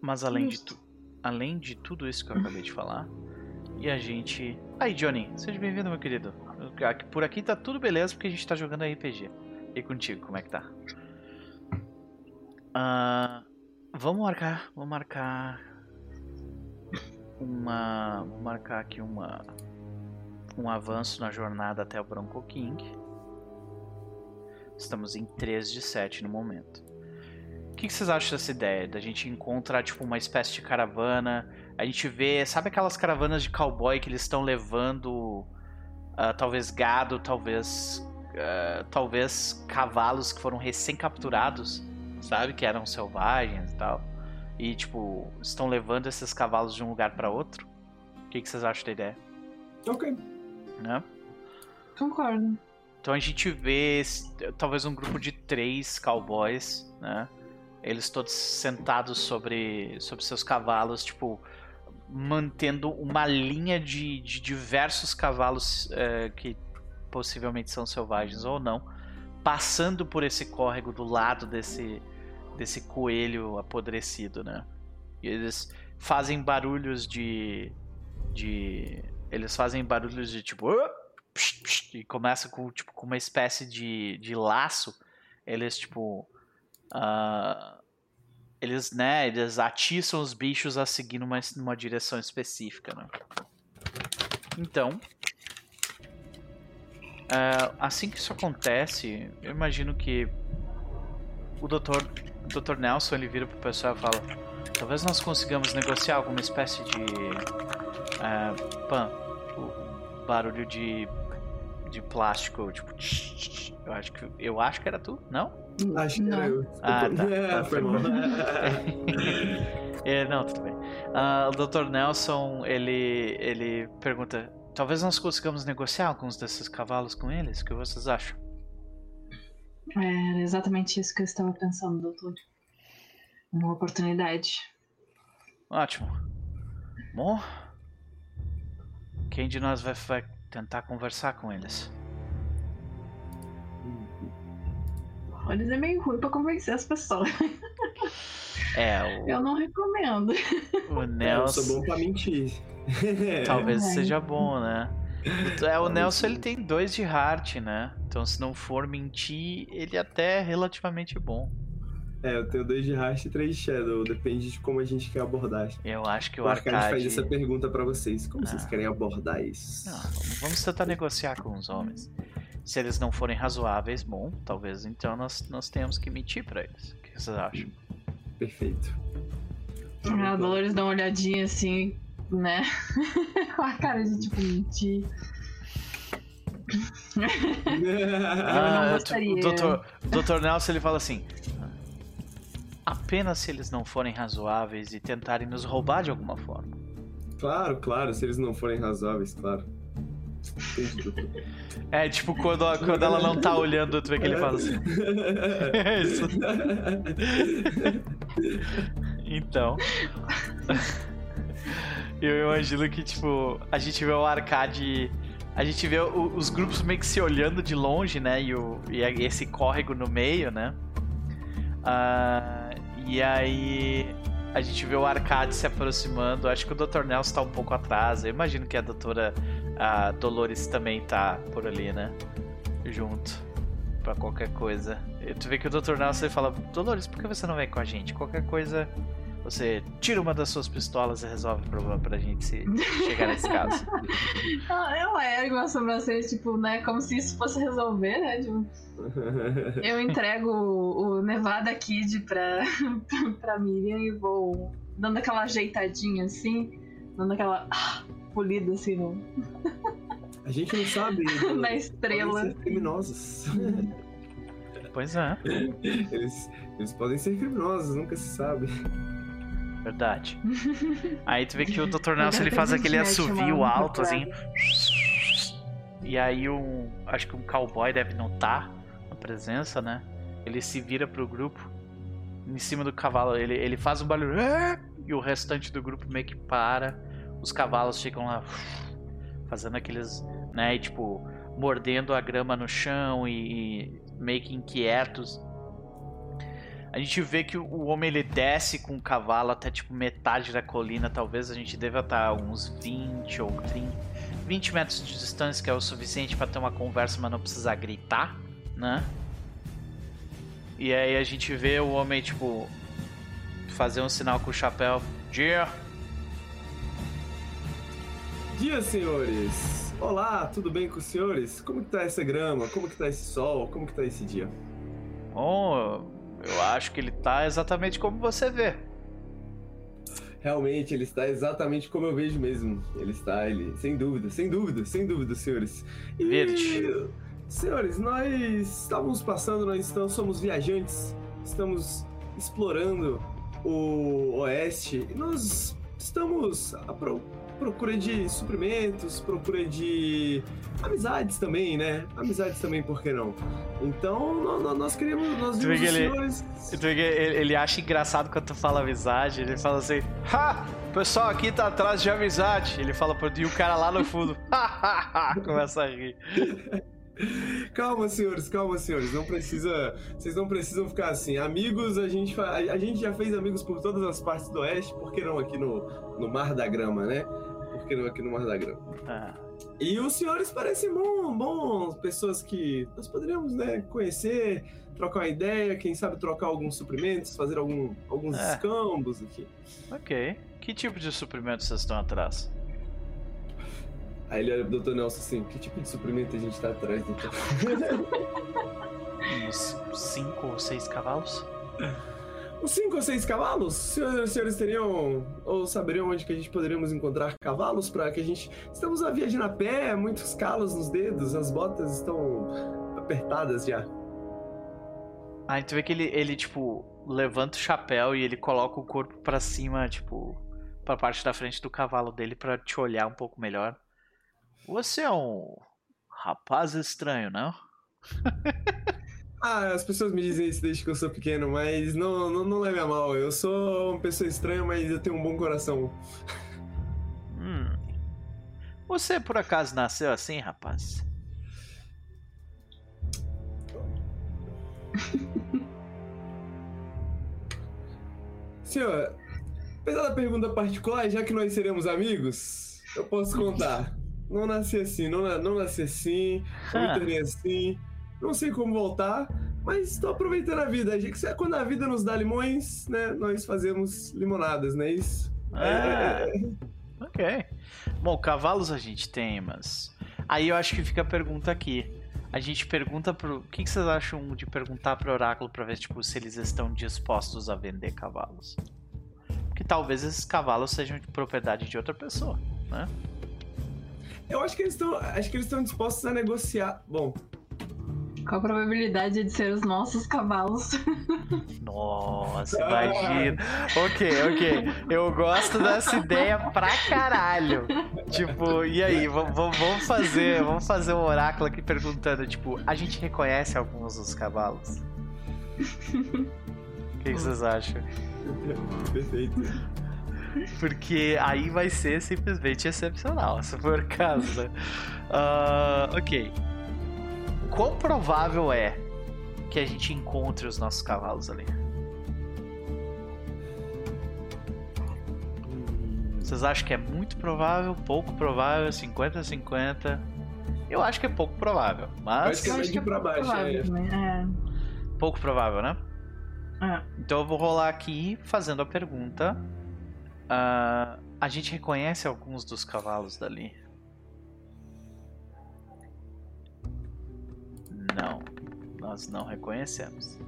Mas além de, tu, além de tudo isso que eu acabei de falar, e a gente. Aí, Johnny, seja bem-vindo, meu querido. Por aqui tá tudo beleza porque a gente tá jogando RPG. E contigo, como é que tá? Uh, vamos marcar. Vamos marcar. Uma. Vou marcar aqui uma. Um avanço na jornada até o Bronco King. Estamos em 3 de 7 no momento. O que, que, vocês acham dessa ideia? Da gente encontrar, tipo, uma espécie de caravana. A gente vê. Sabe aquelas caravanas de cowboy que eles estão levando. Uh, talvez gado, talvez. Uh, talvez cavalos que foram recém-capturados, sabe? Que eram selvagens e tal. E, tipo, estão levando esses cavalos de um lugar para outro. O que, que, vocês acham da ideia? Ok. Né? Concordo. Então a gente vê talvez um grupo de três cowboys, né? Eles todos sentados sobre, sobre seus cavalos, tipo, mantendo uma linha de, de diversos cavalos é, que possivelmente são selvagens ou não, passando por esse córrego do lado desse, desse coelho apodrecido, né? E eles fazem barulhos de. de. Eles fazem barulhos de tipo. E começa com, tipo, com uma espécie de, de laço. Eles, tipo. Uh, eles, né, eles atiçam os bichos a seguir numa, numa direção específica, né? Então, Uh, assim que isso acontece, eu imagino que o doutor, o Dr. Nelson ele vira pro pessoal e fala: Talvez nós consigamos negociar alguma espécie de. Uh, pan, tipo, barulho de. De plástico, tipo. Eu acho que, eu acho que era tu, não? Acho que era eu. Ah, tá. É, tá foi mal. é, não, tudo bem. Uh, o Dr. Nelson, ele, ele pergunta: Talvez nós consigamos negociar alguns desses cavalos com eles. O que vocês acham? É exatamente isso que eu estava pensando, doutor. Uma oportunidade. Ótimo. Bom, quem de nós vai, vai tentar conversar com eles? Eles é meio ruim pra convencer as pessoas. É, o... Eu não recomendo. O Nelson. Eu sou bom pra mentir. Talvez é. seja bom, né? É, o Nelson ele tem dois de heart, né? Então se não for mentir, ele até é relativamente bom. É, eu tenho dois de heart e três de shadow, depende de como a gente quer abordar. Eu acho que o, o Arcade... faz essa pergunta para vocês, como vocês ah. querem abordar isso? Não, vamos tentar negociar com os homens. Se eles não forem razoáveis, bom, talvez então nós, nós tenhamos que mentir para eles. O que vocês acham? Perfeito. Ah, a Dolores dá uma olhadinha assim, né? Com a cara de tipo mentir. ah, o doutor, doutor Nelson ele fala assim: apenas se eles não forem razoáveis e tentarem nos roubar de alguma forma. Claro, claro, se eles não forem razoáveis, claro. É, tipo, quando, quando ela não tá olhando, tu vê que ele fala assim. É isso. Então. Eu imagino que, tipo, a gente vê o arcade. A gente vê o, os grupos meio que se olhando de longe, né? E, o, e esse córrego no meio, né? Uh, e aí a gente vê o arcade se aproximando. Acho que o Dr. Nelson tá um pouco atrás. Eu imagino que a doutora a Dolores também tá por ali, né? Junto. Pra qualquer coisa. E tu vê que o Dr. Nelson fala: Dolores, por que você não vem com a gente? Qualquer coisa você tira uma das suas pistolas e resolve o problema pra gente se chegar nesse caso. Eu ergo a sobrancelha, tipo, né? Como se isso fosse resolver, né? Tipo, eu entrego o, o Nevada Kid pra, pra Miriam e vou dando aquela ajeitadinha assim, dando aquela ah, polida assim no. A gente não sabe. Na estrela. Podem ser criminosos. Pois é. Eles, eles podem ser criminosos, nunca se sabe. Verdade. Aí tu vê que o Dr. Nelson ele faz aquele assovio alto, assim. E aí um. Acho que um cowboy deve notar a presença, né? Ele se vira pro grupo. Em cima do cavalo, ele, ele faz um barulho. E o restante do grupo meio que para. Os cavalos ficam lá. Fazendo aqueles. né? E, tipo, mordendo a grama no chão e, e meio que inquietos. A gente vê que o homem ele desce com o cavalo até tipo metade da colina, talvez a gente deva estar uns 20 ou 30, 20 metros de distância, que é o suficiente para ter uma conversa, mas não precisar gritar, né? E aí a gente vê o homem tipo fazer um sinal com o chapéu. Dia. Dia, senhores. Olá, tudo bem com os senhores? Como que tá essa grama? Como que tá esse sol? Como que tá esse dia? Oh, eu acho que ele tá exatamente como você vê. Realmente, ele está exatamente como eu vejo mesmo. Ele está, ele, sem dúvida, sem dúvida, sem dúvida, senhores. E, Verde. Senhores, nós estávamos passando, nós estamos, somos viajantes, estamos explorando o oeste e nós estamos procura de suprimentos, procura de amizades também, né? Amizades também, por que não? Então, nós, nós queríamos. Nós vimos os senhores. Ele, ele acha engraçado quando tu fala amizade, ele fala assim: Ha! O pessoal aqui tá atrás de amizade. Ele fala e o cara lá no fundo. Começa a rir. Calma, senhores, calma, senhores. Não precisa. Vocês não precisam ficar assim. Amigos, a gente, a gente já fez amigos por todas as partes do Oeste, por que não aqui no, no Mar da Grama, né? Por que não aqui no Mar da Grama? Ah. E os senhores parecem bons, bons, pessoas que nós poderíamos, né, conhecer, trocar uma ideia, quem sabe trocar alguns suprimentos, fazer algum, alguns é. escambos aqui. Ok. Que tipo de suprimentos vocês estão atrás? Aí ele olha pro Dr. Nelson assim, que tipo de suprimento a gente tá atrás, doutor? Uns 5 ou 6 cavalos? Uns 5 ou 6 cavalos? Senhores, senhores teriam ou saberiam onde que a gente poderíamos encontrar cavalos para que a gente... Estamos a viagem a pé, muitos calos nos dedos, as botas estão apertadas já. Aí tu vê que ele, ele, tipo, levanta o chapéu e ele coloca o corpo para cima, tipo, pra parte da frente do cavalo dele para te olhar um pouco melhor. Você é um rapaz estranho, não? ah, as pessoas me dizem isso desde que eu sou pequeno, mas não, não, não leve a mal. Eu sou uma pessoa estranha, mas eu tenho um bom coração. Hum. Você por acaso nasceu assim, rapaz? Senhor, apesar da pergunta particular, já que nós seremos amigos, eu posso contar. Não nasci assim, não, não nasci assim, não me tornei assim, não sei como voltar, mas estou aproveitando a vida. Quando a vida nos dá limões, né, nós fazemos limonadas, não é isso? Ah, é... Ok. Bom, cavalos a gente tem, mas. Aí eu acho que fica a pergunta aqui a gente pergunta pro. O que, que vocês acham de perguntar pro oráculo para ver tipo, se eles estão dispostos a vender cavalos? Porque talvez esses cavalos sejam de propriedade de outra pessoa, né? Eu acho que eles estão. Acho que eles estão dispostos a negociar. Bom, qual a probabilidade de ser os nossos cavalos? Nossa, imagina. ok, ok. Eu gosto dessa ideia pra caralho. Tipo, e aí, vamos fazer, vamos fazer um oráculo aqui perguntando, tipo, a gente reconhece alguns dos cavalos? O que, que vocês acham? Perfeito. Porque aí vai ser simplesmente excepcional, se for o caso, né? Uh, ok quão provável é que a gente encontre os nossos cavalos ali? Vocês acham que é muito provável, pouco provável, 50-50? Eu acho que é pouco provável, mas. Eu acho que é pra baixo, provável, é. é. Pouco provável, né? É. Então eu vou rolar aqui fazendo a pergunta. Uh, a gente reconhece alguns dos cavalos dali? Não, nós não reconhecemos.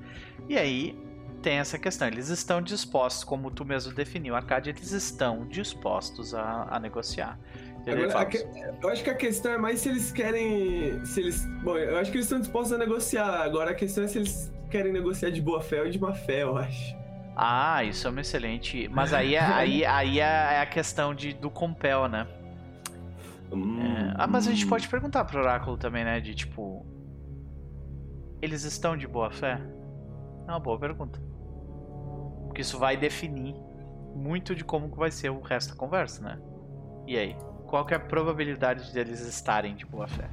E aí tem essa questão, eles estão dispostos, como tu mesmo definiu, Arcade, eles estão dispostos a, a negociar. Agora, que, eu acho que a questão é mais se eles querem. Se eles. Bom, eu acho que eles estão dispostos a negociar. Agora a questão é se eles querem negociar de boa fé ou de má fé, eu acho. Ah, isso é uma excelente. Mas aí, é, aí, aí é a questão de, do compel, né? Hum, é... Ah, mas a gente pode perguntar pro oráculo também, né? De tipo, eles estão de boa fé? É uma boa pergunta. Porque isso vai definir muito de como vai ser o resto da conversa, né? E aí? Qual que é a probabilidade deles estarem de boa fé?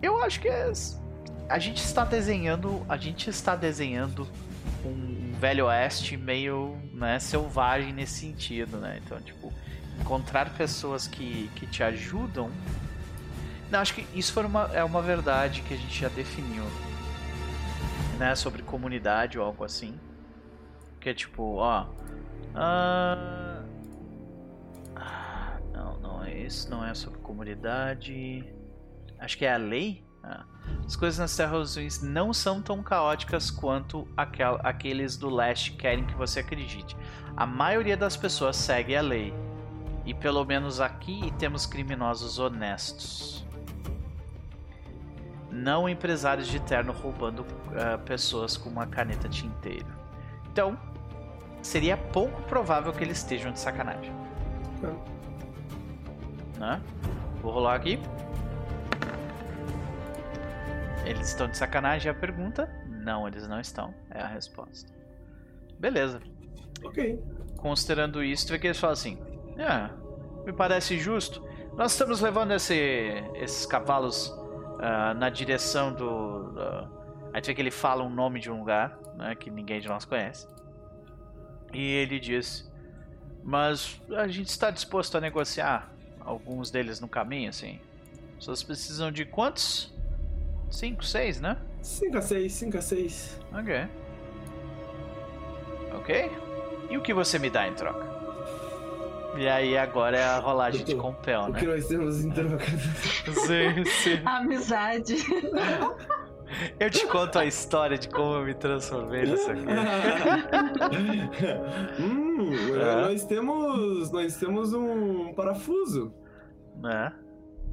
Eu acho que é... a gente está desenhando, a gente está desenhando um velho oeste meio, né, selvagem nesse sentido, né? Então, tipo, encontrar pessoas que, que te ajudam não, acho que isso foi uma, é uma verdade que a gente já definiu. Né? Sobre comunidade ou algo assim. Que é tipo, ó. Ah, não, não é isso. Não é sobre comunidade. Acho que é a lei. Ah. As coisas nas Terras Ruins não são tão caóticas quanto aquel, aqueles do leste querem que você acredite. A maioria das pessoas segue a lei. E pelo menos aqui temos criminosos honestos não empresários de terno roubando uh, pessoas com uma caneta tinteiro. Então, seria pouco provável que eles estejam de sacanagem. É. Né? Vou rolar aqui. Eles estão de sacanagem? É a pergunta? Não, eles não estão. É a resposta. Beleza. Ok. Considerando isso, tu vê que eles falam assim: É, me parece justo. Nós estamos levando esse, esses cavalos uh, na direção do. Uh, a gente vê que ele fala um nome de um lugar, né, que ninguém de nós conhece. E ele diz: Mas a gente está disposto a negociar alguns deles no caminho, assim. Vocês precisam de quantos? Cinco, seis, né? Cinco a seis, cinco a seis. Ok. Ok. E o que você me dá em troca? E aí agora é a rolagem de compel, né? O que nós temos em troca? sim, sim. Amizade. Eu te conto a história de como eu me transformei nessa coisa. hum, é. nós temos. Nós temos um parafuso. Né?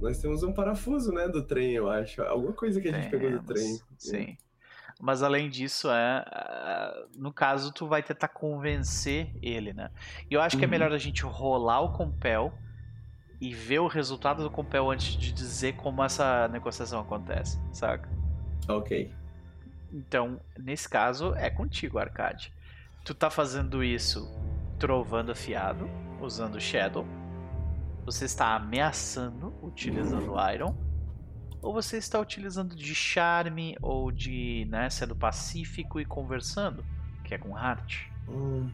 Nós temos um parafuso, né, do trem, eu acho. Alguma coisa que a gente pegou do trem. Sim. Mas além disso, é, é, no caso, tu vai tentar convencer ele, né? E eu acho que é uhum. melhor a gente rolar o compel e ver o resultado do compel antes de dizer como essa negociação acontece, saca? Ok. Então, nesse caso, é contigo, Arcade. Tu tá fazendo isso trovando afiado, usando Shadow. Você está ameaçando utilizando Iron. Ou você está utilizando de charme ou de, né, sendo pacífico e conversando, que é com Heart. Hum.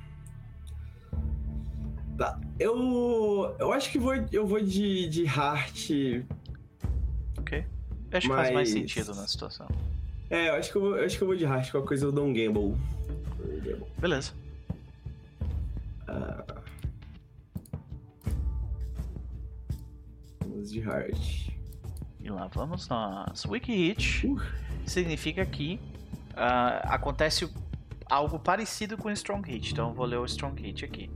Tá. Eu eu acho que vou eu vou de de Heart. OK. Eu acho Mas... que faz mais sentido na situação. É, eu acho que eu vou, eu acho que eu vou de Heart, qualquer coisa eu dou um gamble. Beleza. Ah. De Heart. E lá vamos nós. Wiki Hit uh. significa que uh, acontece algo parecido com Strong Hit. Então eu vou ler o Strong Hit aqui.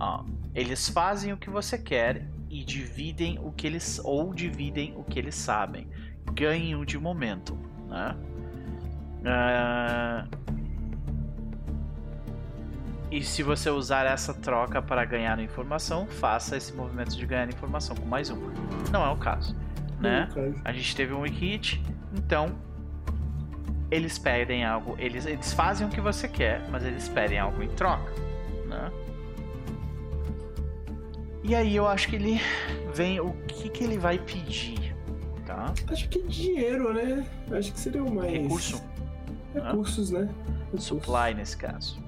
Ó, eles fazem o que você quer e dividem o que eles ou dividem o que eles sabem. Ganhem de momento, né? Uh... E se você usar essa troca para ganhar informação, faça esse movimento de ganhar informação com mais um. Não é o caso né? A gente teve um hit, então eles pedem algo, eles, eles fazem o que você quer, mas eles pedem algo em troca, né? E aí eu acho que ele vem, o que que ele vai pedir, tá? Acho que dinheiro, né? Acho que seria o mais... Recurso. Recursos, né? Recursos. Supply nesse caso.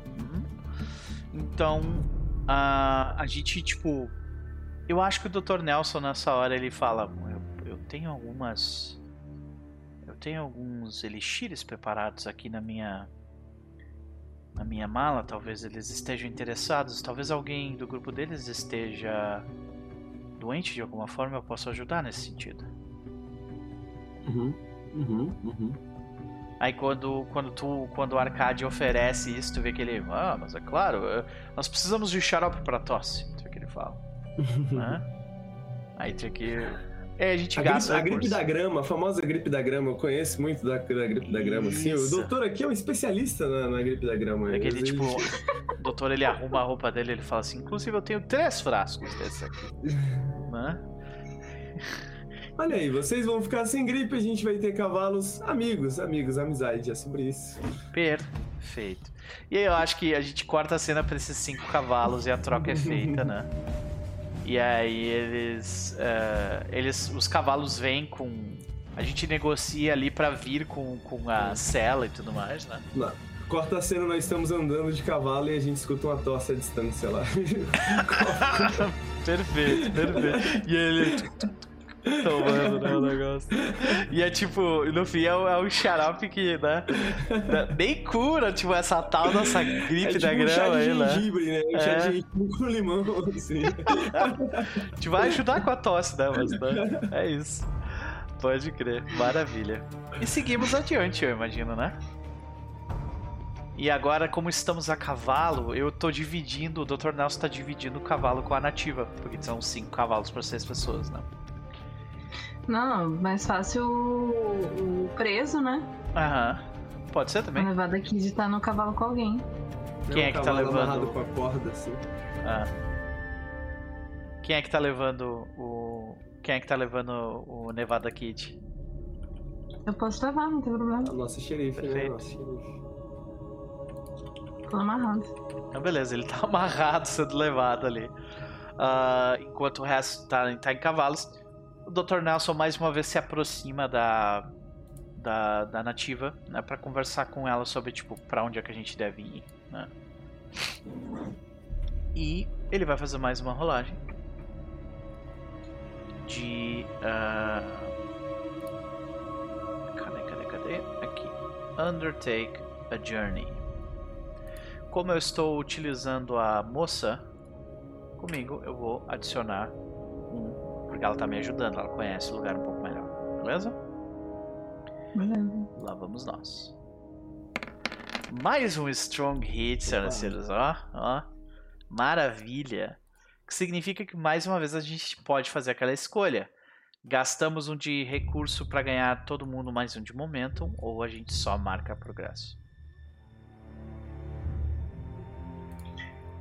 Então, a, a gente, tipo... Eu acho que o Dr. Nelson nessa hora ele fala tenho algumas. Eu tenho alguns elixires preparados aqui na minha. Na minha mala, talvez eles estejam interessados, talvez alguém do grupo deles esteja doente de alguma forma, eu posso ajudar nesse sentido. Uhum, uhum, uhum. Aí quando, quando, tu, quando o Arcade oferece isso, tu vê que ele. Ah, mas é claro, nós precisamos de xarope para tosse. Tu vê que ele fala. né? Aí tem que é, a gente a gasta. Gripe, a gripe da grama, a famosa gripe da grama, eu conheço muito da, da gripe da grama. Sim, o doutor aqui é um especialista na, na gripe da grama. É aquele tipo, o doutor ele arruma a roupa dele ele fala assim: inclusive eu tenho três frascos desse aqui. né? Olha aí, vocês vão ficar sem gripe, a gente vai ter cavalos amigos, amigos, amizade, é sobre isso. Perfeito. E aí eu acho que a gente corta a cena pra esses cinco cavalos e a troca é feita, né? E aí eles, uh, eles, os cavalos vêm com, a gente negocia ali para vir com, com a cela e tudo mais, né? Não. Corta a cena, nós estamos andando de cavalo e a gente escuta uma tosse à distância lá. perfeito, perfeito. E ele tomando né, o negócio. E é tipo, no fim é o, é o xarope que, né? Nem cura, tipo, essa tal nossa gripe é tipo da grama aí, né? gengibre, né? Um é. chá de gengibre com limão, assim. Te vai ajudar com a tosse, né? Mas, né? É isso. Pode crer. Maravilha. E seguimos adiante, eu imagino, né? E agora, como estamos a cavalo, eu tô dividindo, o Dr. Nelson tá dividindo o cavalo com a nativa, porque são cinco cavalos para seis pessoas, né? Não, mais fácil o, preso, né? Aham. Pode ser também. A levada aqui de estar no cavalo com alguém. Quem é, que tá levando? com a corda, assim. Ah. Quem é que tá levando o. Quem é que tá levando o Nevada Kid? Eu posso levar, não tem problema. A nossa xerife, né? Perfeito. né? Nossa xerife. Tô amarrado. Então, beleza, ele tá amarrado sendo levado ali. Uh, enquanto o resto tá, tá em cavalos o Dr. Nelson mais uma vez se aproxima da, da, da nativa, né, para conversar com ela sobre, tipo, para onde é que a gente deve ir, né? E ele vai fazer mais uma rolagem de... Uh... Cadê, cadê, cadê? Aqui. Undertake a Journey. Como eu estou utilizando a moça comigo, eu vou adicionar. Porque ela tá me ajudando, ela conhece o lugar um pouco melhor. Beleza? Beleza. Lá vamos nós. Mais um Strong Hit, senhoras e senhores. Ó, ó. Maravilha. Que significa que mais uma vez a gente pode fazer aquela escolha. Gastamos um de recurso para ganhar todo mundo mais um de momentum, ou a gente só marca progresso.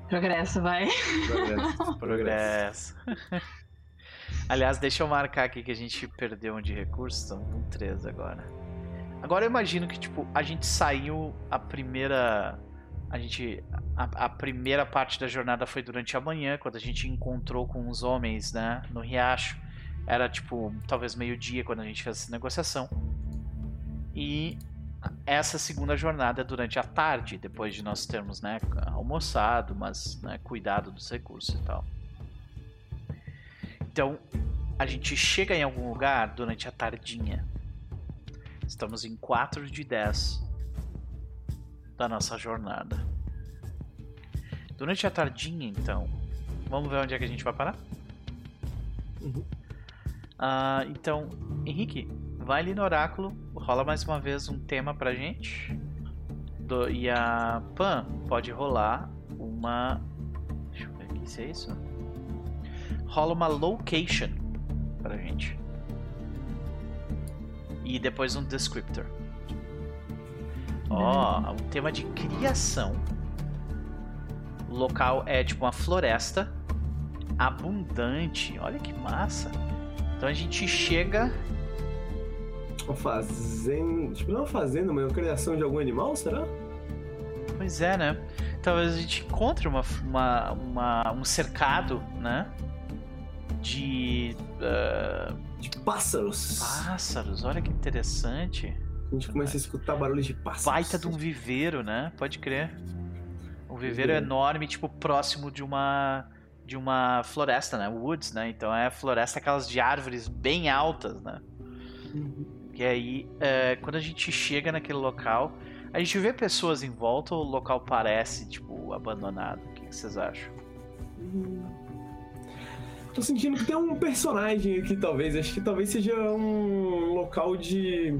Progresso, vai. Progresso. progresso. Aliás, deixa eu marcar aqui que a gente perdeu um de recurso, estamos com 3 agora. Agora eu imagino que, tipo, a gente saiu a primeira. A gente. A, a, primeira parte da jornada foi durante a manhã, quando a gente encontrou com os homens, né? No riacho. Era tipo, talvez meio-dia quando a gente fez essa negociação. E essa segunda jornada é durante a tarde, depois de nós termos, né, almoçado, mas né, cuidado dos recursos e tal. Então, a gente chega em algum lugar durante a tardinha. Estamos em 4 de 10 da nossa jornada. Durante a tardinha, então, vamos ver onde é que a gente vai parar? Uhum. Uh, então, Henrique, vai ali no oráculo, rola mais uma vez um tema pra gente. Do, e a Pan pode rolar uma. Deixa eu ver aqui se é isso. Rola uma location pra gente e depois um descriptor. Ó, oh, um tema de criação. O local é tipo uma floresta abundante. Olha que massa. Então a gente chega. Uma fazenda. Tipo, não uma fazenda, mas uma criação de algum animal, será? Pois é, né? Talvez a gente encontre uma, uma, uma um cercado, né? De. Uh de pássaros. Pássaros, olha que interessante. A gente começa a escutar barulhos de pássaros. Baita de um viveiro, né? Pode crer. Um viveiro é. enorme, tipo, próximo de uma de uma floresta, né? Woods, né? Então é floresta aquelas de árvores bem altas, né? Uhum. E aí, é, quando a gente chega naquele local, a gente vê pessoas em volta ou o local parece, tipo, abandonado? O que, que vocês acham? Uhum. Tô sentindo que tem um personagem aqui, talvez. Acho que talvez seja um local de.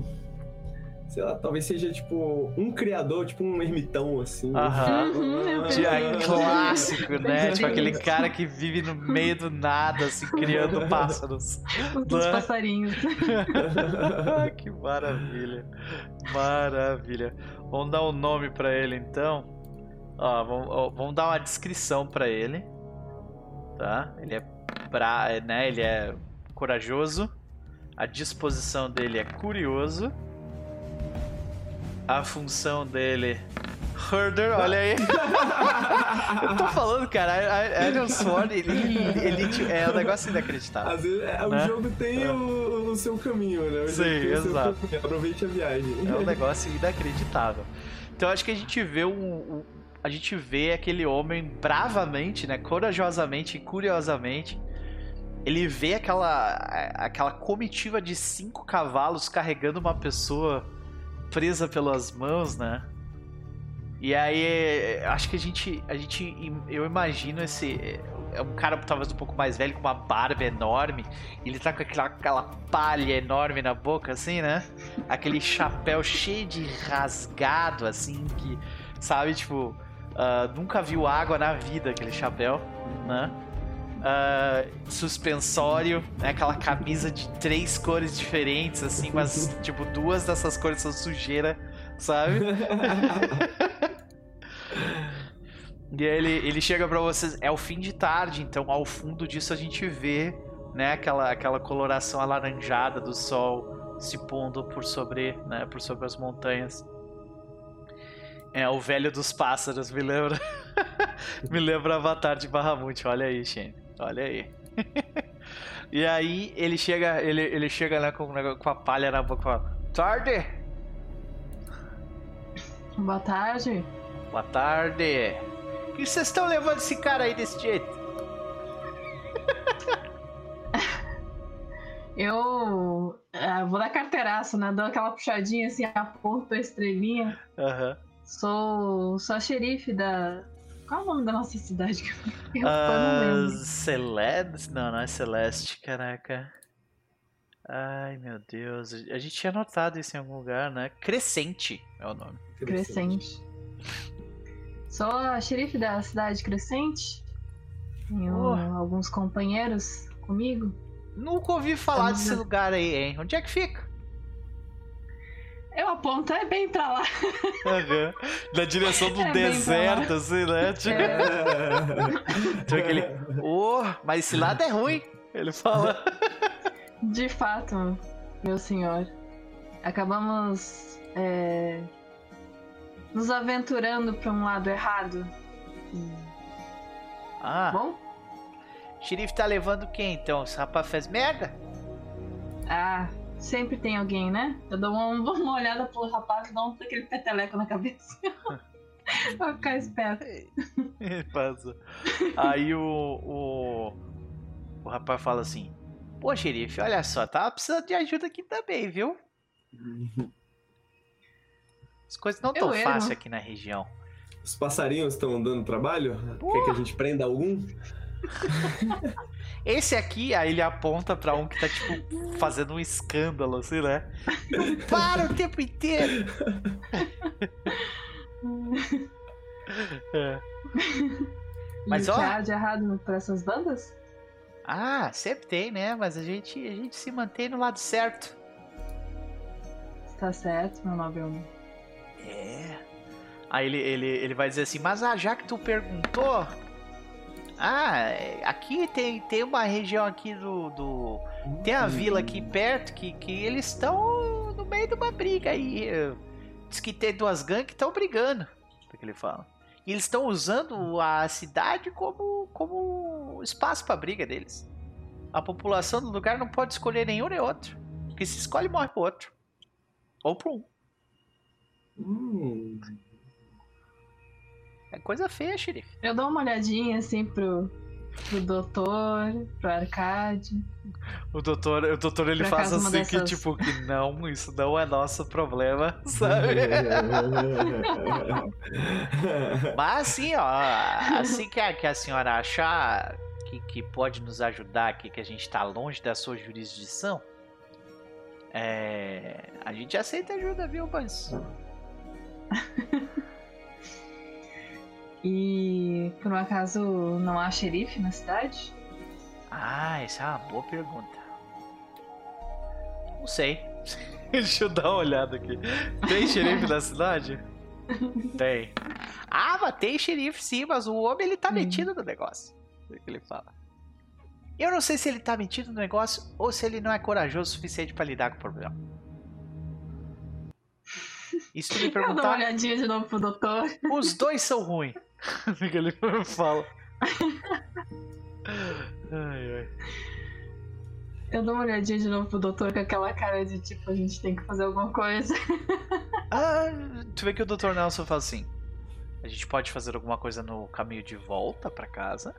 Sei lá, talvez seja tipo um criador, tipo um ermitão, assim. Aham. Uhum, clássico, né? tipo aquele cara que vive no meio do nada, assim, criando pássaros. Os passarinhos. que maravilha. Maravilha. Vamos dar um nome para ele então. Ó, vamos, ó, vamos dar uma descrição para ele. Tá? Ele é bra... né? Ele é corajoso. A disposição dele é curioso. A função dele. Herder, olha aí. eu tô falando, cara, Iron Sword, ele, ele, é um negócio inacreditável. Às vezes, é, né? o jogo tem é. o, o, seu caminho, né? O Sim, exato. Aproveite a viagem. É um negócio inacreditável. Então acho que a gente vê um, um a gente vê aquele homem bravamente, né, corajosamente e curiosamente, ele vê aquela aquela comitiva de cinco cavalos carregando uma pessoa presa pelas mãos, né? E aí, acho que a gente, a gente, eu imagino esse é um cara talvez um pouco mais velho com uma barba enorme, ele tá com aquela, aquela palha enorme na boca, assim, né? Aquele chapéu cheio de rasgado, assim, que, sabe, tipo, Uh, nunca viu água na vida, aquele chapéu, né? Uh, suspensório, né? aquela camisa de três cores diferentes, assim, mas tipo, duas dessas cores são sujeira, sabe? e ele, ele chega para vocês, é o fim de tarde, então ao fundo disso a gente vê, né, aquela, aquela coloração alaranjada do sol se pondo por sobre, né, por sobre as montanhas. É, o velho dos pássaros, me lembra. me lembra Avatar de Bahamut, olha aí, Shane. Olha aí. e aí ele chega, ele, ele chega lá com, com a palha na boca e fala: Tarde! Boa tarde. Boa tarde. O que vocês estão levando esse cara aí desse jeito? Eu uh, vou dar carteiraço, né? Dou aquela puxadinha assim, aponto a estrelinha. Uhum. Sou, sou a xerife da, Qual é o nome da nossa cidade? Eu uh, Celeste? Não, não é Celeste, caraca. Ai, meu Deus. A gente tinha notado isso em algum lugar, né? Crescente é o nome. Crescente. Sou a xerife da cidade Crescente. Tenho oh. alguns companheiros comigo. Nunca ouvi falar Vamos desse lugar aí, hein? Onde é que fica? Eu aponto, é bem pra lá. Uhum. Na direção do é deserto, assim, né? Tipo, é. tipo aquele. Oh, mas esse lado é ruim. Ele fala. De fato, meu senhor. Acabamos é, nos aventurando para um lado errado. Ah. Bom? O xerife tá levando quem então? Esse rapaz fez merda? Ah, sempre tem alguém, né? Eu dou uma, uma olhada pro rapaz e dou um aquele peteleco na cabeça. pra ficar esperto. Passa. Aí o, o. O rapaz fala assim: Pô, xerife, olha só, tava precisando de ajuda aqui também, viu? As coisas não tão fáceis aqui na região. Os passarinhos estão dando trabalho? Pô. Quer que a gente prenda algum? Esse aqui, aí ele aponta pra um que tá, tipo, fazendo um escândalo, assim, né? Não para o tempo inteiro! é. Mas, e ó... há de errado pra essas bandas? Ah, sempre tem, né? Mas a gente, a gente se mantém no lado certo. Está certo, meu nobre homem. É. Aí ele, ele, ele vai dizer assim, mas ah, já que tu perguntou. Ah, aqui tem, tem uma região aqui do. do tem a vila aqui perto que, que eles estão no meio de uma briga aí. Diz que tem duas gangues que estão brigando. É que ele fala. E eles estão usando a cidade como, como espaço para briga deles. A população do lugar não pode escolher nenhum nem outro. Porque se escolhe, morre pro outro. Ou pro um. Hum. É coisa feia, xerife. Eu dou uma olhadinha assim pro, pro doutor, pro Arcade. O doutor, o doutor ele faz assim dessas... que tipo que não, isso não é nosso problema, sabe? Mas assim, ó, assim que a, que a senhora achar que, que pode nos ajudar aqui, que a gente tá longe da sua jurisdição, é, a gente aceita ajuda, viu, mas e por um acaso não há xerife na cidade? Ah, essa é uma boa pergunta. Não sei. Deixa eu dar uma olhada aqui. Tem xerife na cidade? Tem. Ah, mas tem xerife sim, mas o homem ele tá hum. metido no negócio. É o que ele fala. Eu não sei se ele tá metido no negócio ou se ele não é corajoso o suficiente para lidar com o problema. Tu me perguntar. Eu dou uma olhadinha de novo pro doutor. Os dois são ruins. Que ele fala. ai, ai. Eu dou uma olhadinha de novo pro doutor com aquela cara de tipo, a gente tem que fazer alguma coisa. ah, tu vê que o doutor Nelson fala assim: a gente pode fazer alguma coisa no caminho de volta para casa.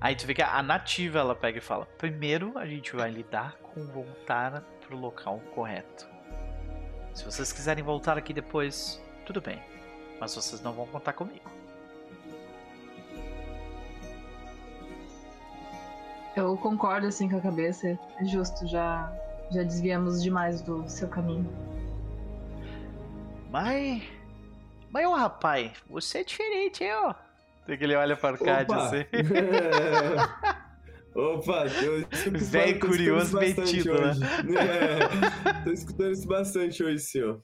Aí tu vê que a nativa ela pega e fala: primeiro a gente vai lidar com voltar pro local correto. Se vocês quiserem voltar aqui depois, tudo bem, mas vocês não vão contar comigo. Eu concordo assim com a cabeça, é justo, já, já desviamos demais do seu caminho. Mas. Mas, ô rapaz, você é diferente, hein, ó. Tem que ele olha para o Arcade assim. Opa, eu Velho curioso metido, né? É, tô escutando isso bastante hoje, senhor.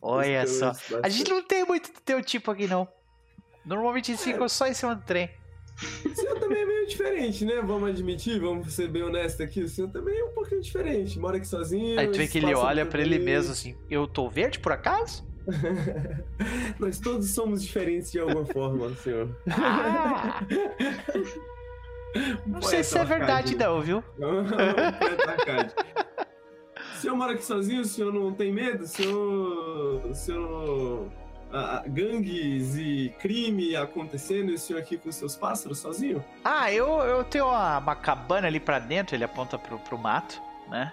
Olha só. A gente não tem muito do teu tipo aqui, não. Normalmente eles é. ficam só em cima do trem. O senhor também é meio diferente, né? Vamos admitir, vamos ser bem honestos aqui. O senhor também é um pouquinho diferente. Mora aqui sozinho. Aí tu vê que ele olha para ele mesmo assim: Eu tô verde por acaso? Nós todos somos diferentes de alguma forma, senhor. Ah. Não sei se é verdade, não, viu? Não, não, o senhor mora aqui sozinho? O senhor não tem medo? O senhor. O senhor. Ah, gangues e crime acontecendo e o senhor aqui com seus pássaros sozinho? Ah, eu, eu tenho uma, uma cabana ali para dentro, ele aponta pro, pro mato, né?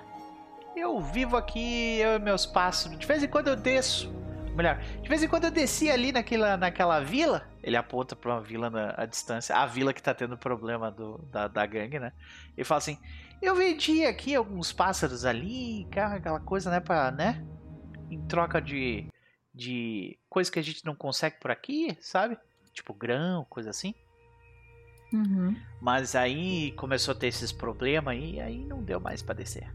Eu vivo aqui, eu e meus pássaros. De vez em quando eu desço melhor. De vez em quando eu descia ali naquela, naquela vila. Ele aponta pra uma vila na à distância. A vila que tá tendo problema do, da, da gangue, né? Ele fala assim: Eu vendi aqui alguns pássaros ali, aquela coisa, né? Pra, né? Em troca de, de coisa que a gente não consegue por aqui, sabe? Tipo grão, coisa assim. Uhum. Mas aí começou a ter esses problemas e aí não deu mais para descer.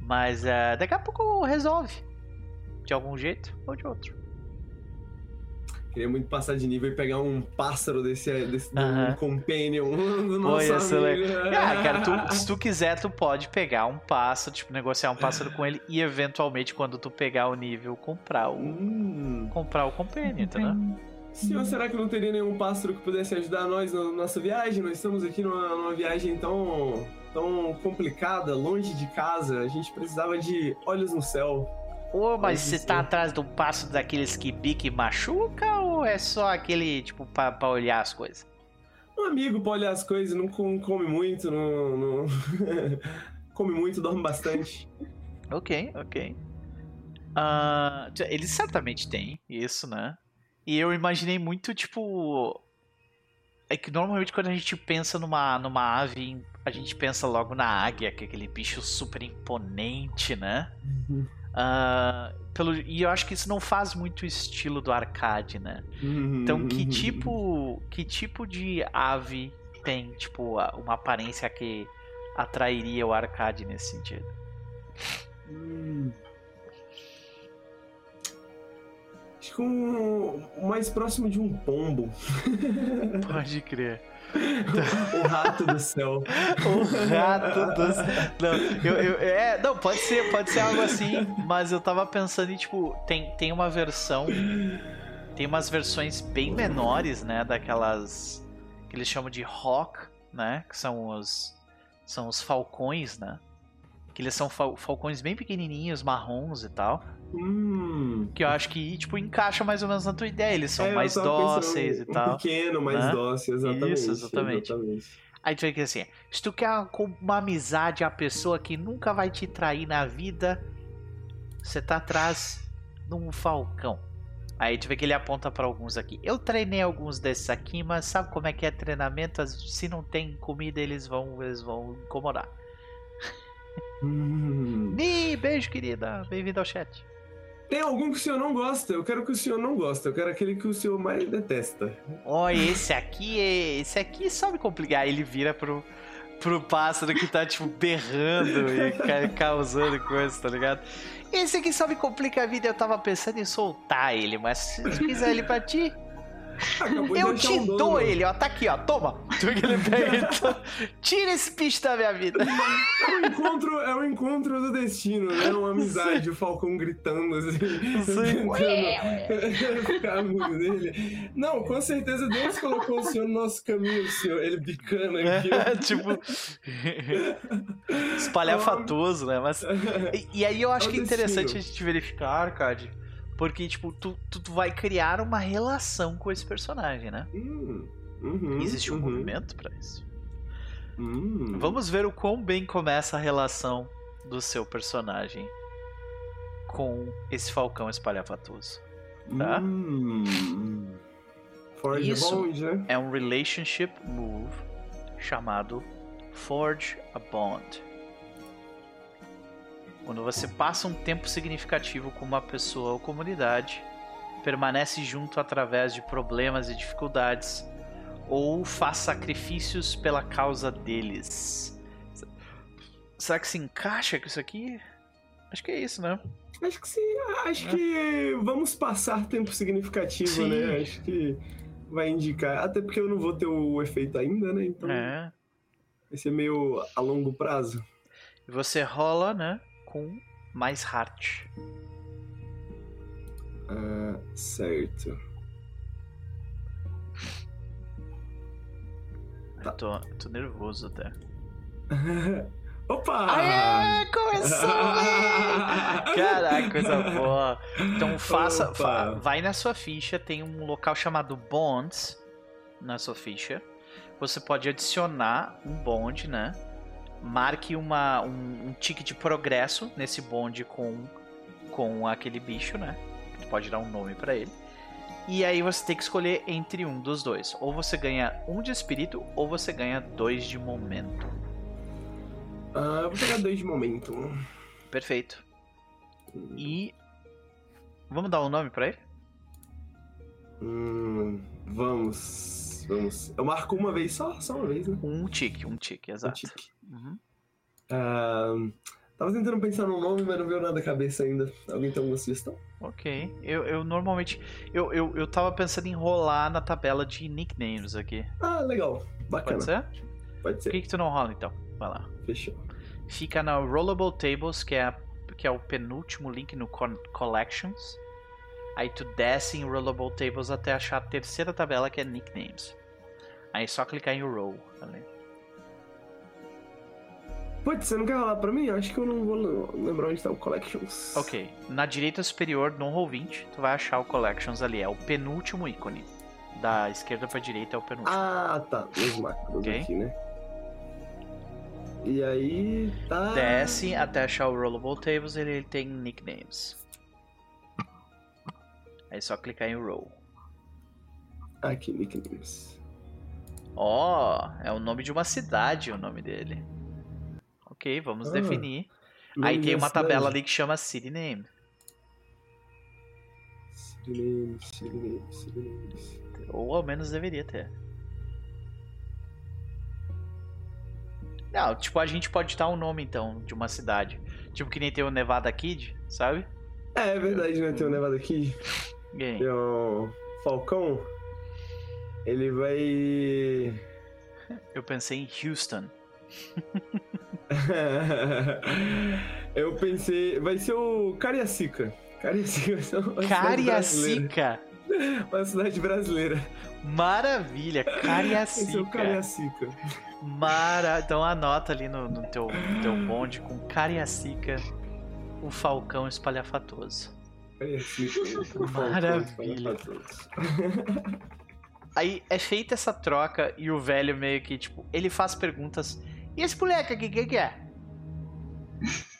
Mas uh, daqui a pouco resolve. De algum jeito ou de outro. Queria muito passar de nível e pegar um pássaro desse, desse um companion do nosso amigo. Ah, cara, tu, se tu quiser, tu pode pegar um pássaro, tipo, negociar um pássaro com ele e eventualmente, quando tu pegar o nível, comprar o. Hum. Comprar o companion, entendeu? Senhor, será que não teria nenhum pássaro que pudesse ajudar nós na nossa viagem? Nós estamos aqui numa, numa viagem tão, tão complicada, longe de casa. A gente precisava de olhos no céu. Ô, mas você tá atrás de um pássaro daqueles que bique machuca ou é só aquele, tipo, pra, pra olhar as coisas? Um amigo pra olhar as coisas, não come muito, não. não... come muito, dorme bastante. ok, ok. Uh, eles certamente têm isso, né? E eu imaginei muito, tipo. É que normalmente quando a gente pensa numa, numa ave, a gente pensa logo na águia, que é aquele bicho super imponente, né? Uhum. Uh, pelo, e eu acho que isso não faz muito o estilo do arcade, né? Uhum. Então, que tipo, que tipo de ave tem, tipo, uma aparência que atrairia o arcade nesse sentido? Hum. Acho que um, mais próximo de um pombo. Pode crer. O rato do céu. O rato do céu. Não, eu, eu, é, não, pode ser, pode ser algo assim, mas eu tava pensando em, tipo, tem, tem uma versão. Tem umas versões bem menores, né? Daquelas. que eles chamam de Hawk, né? Que são os. São os falcões, né? Que eles são fal falcões bem pequenininhos, marrons e tal. Hum. Que eu acho que, tipo, encaixa mais ou menos na tua ideia. Eles são é, mais dóceis e tal. pequeno, mais né? dócil, exatamente. Isso, exatamente. exatamente. Aí tu vê que assim, se tu quer uma amizade, a pessoa que nunca vai te trair na vida, você tá atrás de um falcão. Aí tu vê que ele aponta para alguns aqui. Eu treinei alguns desses aqui, mas sabe como é que é treinamento? Se não tem comida, eles vão, eles vão incomodar. Hum. Ni, beijo, querida. Bem-vindo ao chat. Tem algum que o senhor não gosta? Eu quero que o senhor não gosta. Eu quero aquele que o senhor mais detesta. Olha, esse aqui é. Esse aqui só me complicar. Ele vira pro, pro pássaro que tá, tipo, berrando e causando coisa, tá ligado? Esse aqui só me complica a vida. Eu tava pensando em soltar ele, mas se quiser ele pra ti. Eu te um dou ele, ó. Tá aqui, ó. Toma. Tu que ele pega então, Tira esse bicho da minha vida. É o encontro, é o encontro do destino, né? Uma amizade, o Falcão gritando assim. tentando dele. Não, com certeza Deus colocou o senhor no nosso caminho, senhor. Ele bicando aqui. É, tipo. espalhafatoso, né? Mas. E, e aí eu acho é que é interessante a gente verificar, Arcade porque, tipo, tu, tu, tu, vai criar uma relação com esse personagem, né? Hum, uhum, Existe um uhum. movimento para isso. Hum. Vamos ver o quão bem começa a relação do seu personagem com esse falcão espalhafatoso. Tá? Hum. Forge Isso bond, né? é um relationship move chamado Forge a Bond. Quando você passa um tempo significativo com uma pessoa ou comunidade, permanece junto através de problemas e dificuldades, ou faz sacrifícios pela causa deles. Será que se encaixa com isso aqui? Acho que é isso, né? Acho que sim. Acho é. que vamos passar tempo significativo, sim. né? Acho que vai indicar. Até porque eu não vou ter o efeito ainda, né? Então. É. Vai ser meio a longo prazo. Você rola, né? Com mais heart. Uh, certo. Tá. Tô, tô nervoso até. Opa! Aê, começou! Caraca, coisa boa. Então faça, fa, vai na sua ficha, tem um local chamado Bonds na sua ficha. Você pode adicionar um bond, né? Marque uma, um, um tique de progresso nesse bonde com, com aquele bicho, né? pode dar um nome para ele. E aí você tem que escolher entre um dos dois. Ou você ganha um de espírito, ou você ganha dois de momento. Ah, eu vou pegar dois de momento. Perfeito. E. Vamos dar um nome para ele? Hum, vamos. Vamos. Eu marco uma vez só? Só uma vez, né? Um tique, um tique, exato. Um tique. Uhum. Uh, tava tentando pensar num nome, mas não veio nada na cabeça ainda. Alguém tem alguma sugestão? Ok. Eu, eu normalmente. Eu, eu, eu tava pensando em rolar na tabela de nicknames aqui. Ah, legal. Bacana. Pode ser? Pode ser. Por que, que tu não rola então? Vai lá. Fechou. Fica na Rollable Tables, que é, que é o penúltimo link no Collections. Aí tu desce em Rollable Tables até achar a terceira tabela que é Nicknames. Aí é só clicar em Roll ali. Putz, você não quer rolar pra mim? Acho que eu não vou lembrar onde tá o Collections. Ok. Na direita superior, no Roll20, tu vai achar o Collections ali. É o penúltimo ícone. Da esquerda pra direita é o penúltimo. Ah, tá. Os macros okay. aqui, né? E aí tá. Desce até achar o Rollable Tables e ele tem nicknames. Aí é só clicar em Roll. Aqui, nicknames. Ó, oh, é o nome de uma cidade o nome dele. Ok, vamos ah, definir. Aí tem uma tabela ali que chama City Name. City Name, City Name, City Name. Ou ao menos deveria ter. Não, tipo, a gente pode dar um nome então de uma cidade. Tipo que nem tem o Nevada Kid, sabe? É, é verdade, né? Tem o Nevada Kid. Quem? Tem o Falcão. Ele vai. Eu pensei em Houston. Eu pensei. Vai ser o Cariacica. Cariacica vai ser uma Cariacica? Uma cidade brasileira. Maravilha, Cariacica. Esse é o Cariacica. Mara... Então anota ali no, no teu, teu bonde com Cariacica, o Falcão espalhafatoso. Maravilha. Aí é feita essa troca e o velho meio que, tipo, ele faz perguntas. E esse moleque aqui, quem que é?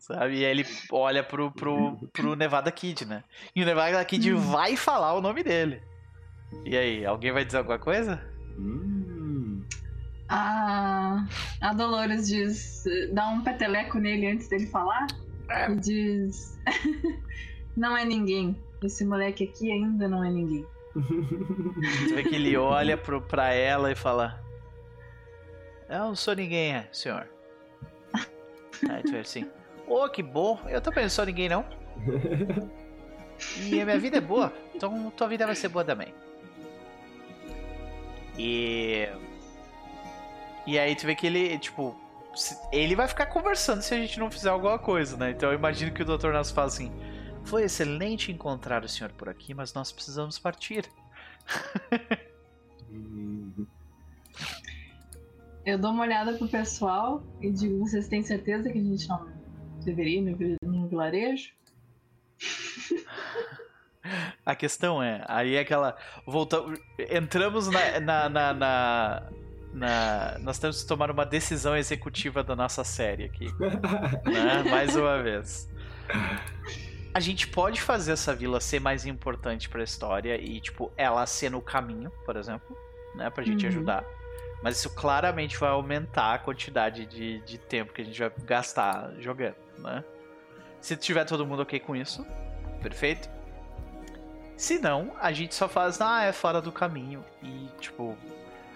Sabe? E aí ele olha pro, pro, pro Nevada Kid, né? E o Nevada Kid hum. vai falar o nome dele. E aí, alguém vai dizer alguma coisa? Hum. A, a Dolores diz. dá um peteleco nele antes dele falar. É. E diz. não é ninguém. Esse moleque aqui ainda não é ninguém. Você vê que ele olha pro, pra ela e fala: Eu não sou ninguém, é, senhor. Aí tu vê assim: oh, que bom, eu também não sou ninguém, não. E a minha vida é boa, então tua vida vai ser boa também. E. E aí tu vê que ele, tipo, ele vai ficar conversando se a gente não fizer alguma coisa, né? Então eu imagino que o Dr. Nas fala assim: Foi excelente encontrar o senhor por aqui, mas nós precisamos partir. eu dou uma olhada pro pessoal e digo: Vocês têm certeza que a gente não deveria ir no vilarejo? A questão é, aí é aquela. Volta, entramos na, na, na, na, na, Nós temos que tomar uma decisão executiva da nossa série aqui. né? Mais uma vez. A gente pode fazer essa vila ser mais importante para a história e, tipo, ela ser no caminho, por exemplo, né? Pra gente uhum. ajudar. Mas isso claramente vai aumentar a quantidade de, de tempo que a gente vai gastar jogando, né? Se tiver todo mundo ok com isso, perfeito. Se não, a gente só faz, ah, é fora do caminho. E, tipo,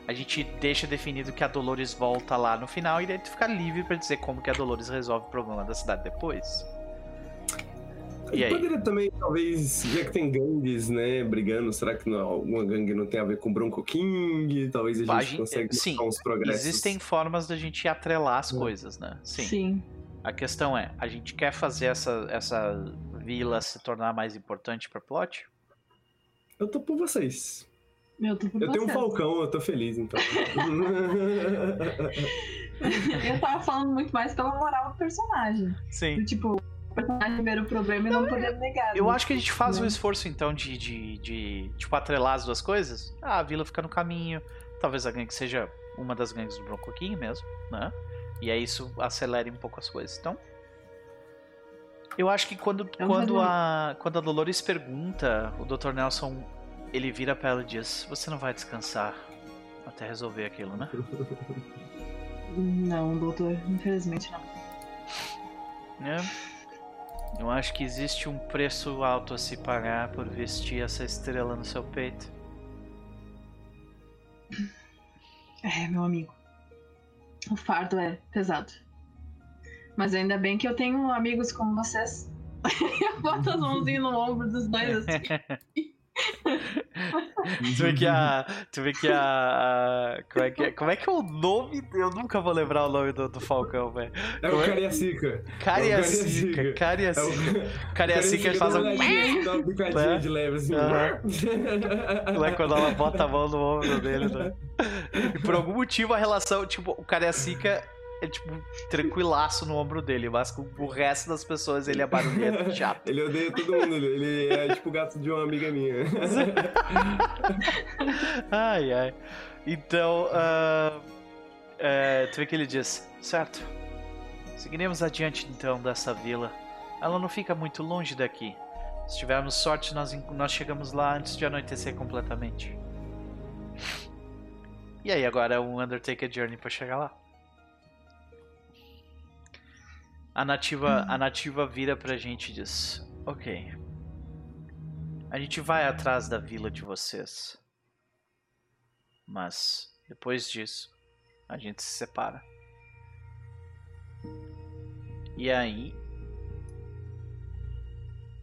a gente deixa definido que a Dolores volta lá no final e daí tu fica livre para dizer como que a Dolores resolve o problema da cidade depois. E aí? Poderia também, talvez, já que tem gangues, né, brigando, será que não, alguma gangue não tem a ver com Bronco King? Talvez a gente, consiga sim, uns progressos. Existem formas da gente atrelar as é. coisas, né? Sim. sim. A questão é, a gente quer fazer essa, essa vila se tornar mais importante para plot? Eu tô por vocês. Eu, tô por eu tenho um falcão, eu tô feliz, então. eu tava falando muito mais pela moral do personagem. Sim. Do, tipo, personagem ver o problema e não, não poder negar. Eu né? acho que a gente faz né? um esforço, então, de, de, de, tipo, atrelar as duas coisas. Ah, a vila fica no caminho. Talvez a gangue seja uma das gangues do Bronco King mesmo, né? E aí isso acelere um pouco as coisas. Então, Eu acho que quando, é quando, a, quando a Dolores pergunta, o Dr. Nelson ele vira pra ela e diz: Você não vai descansar até resolver aquilo, né? Não, doutor, infelizmente não. É. Eu acho que existe um preço alto a se pagar por vestir essa estrela no seu peito. É, meu amigo. O fardo é pesado. Mas ainda bem que eu tenho amigos como vocês. eu boto as mãozinhas no ombro dos dois assim. tu vê que a. Tu vê que a. a como, é que é, como é que é o nome? Eu nunca vou lembrar o nome do, do Falcão, velho. É o Cariacica. Cariacica. Cariacica. Cariacica faz um. Do de leve, assim. Uhum. É quando ela bota a mão no ombro dele, né? E por algum motivo a relação, tipo, o Cariacica é tipo tranquilaço no ombro dele, mas com o resto das pessoas ele é barulhento, chato. ele odeia todo mundo, ele é tipo o gato de uma amiga minha. ai, ai. Então, uh, uh, tu vê que ele diz: Certo, seguiremos adiante então dessa vila. Ela não fica muito longe daqui. Se tivermos sorte, nós, nós chegamos lá antes de anoitecer completamente. E aí, agora é um Undertaker Journey para chegar lá. A nativa, a nativa vira pra gente e diz: Ok. A gente vai atrás da vila de vocês. Mas depois disso, a gente se separa. E aí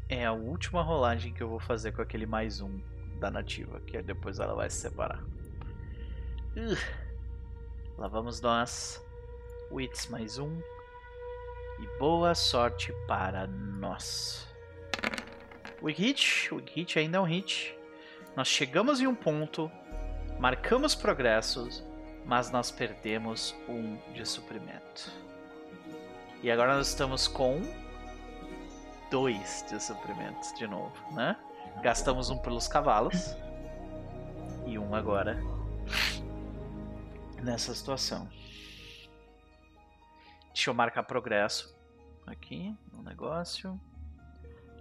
é a última rolagem que eu vou fazer com aquele mais um da nativa, que depois ela vai se separar. Uh, lá vamos nós. Wits mais um. E boa sorte para nós. Weak hit, weak hit ainda é um hit. Nós chegamos em um ponto, marcamos progressos, mas nós perdemos um de suprimento. E agora nós estamos com dois de suprimentos de novo, né? Gastamos um pelos cavalos e um agora nessa situação. Deixa eu marcar progresso aqui no negócio.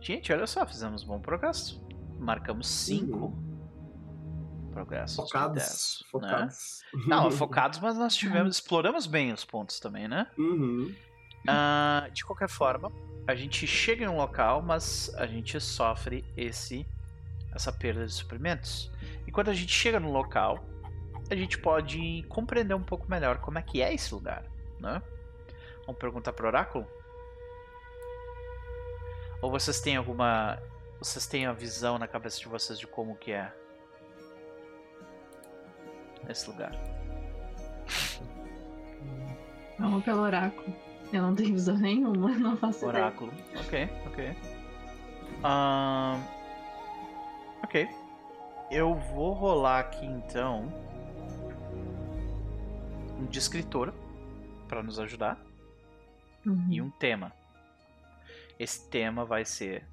Gente, olha só, fizemos bom progresso. Marcamos 5 uhum. progressos. Focados. focados. Né? Não, focados, mas nós tivemos, exploramos bem os pontos também, né? Uhum. Uh, de qualquer forma, a gente chega em um local, mas a gente sofre esse essa perda de suprimentos. E quando a gente chega no local, a gente pode compreender um pouco melhor como é que é esse lugar, né? Vamos perguntar pro oráculo? Ou vocês têm alguma. Vocês têm a visão na cabeça de vocês de como que é esse lugar? Vamos pelo oráculo. Eu não tenho visão nenhuma, não faço Oráculo. Ideia. Ok, ok. Um... Ok. Eu vou rolar aqui então um de escritor para nos ajudar uhum. e um tema. Esse tema vai ser.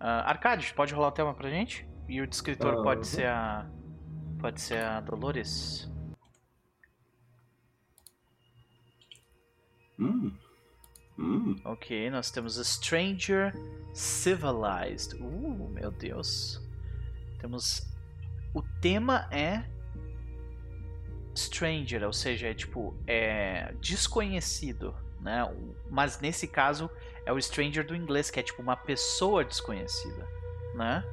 Uh, Arcade, pode rolar o tema pra gente? E o descritor uhum. pode ser a. Pode ser a Dolores. Hum. Hum. Ok, nós temos a Stranger Civilized. Uh, meu Deus. Temos. O tema é Stranger, ou seja, é tipo. É desconhecido né? Mas nesse caso é o stranger do inglês, que é tipo uma pessoa desconhecida, né?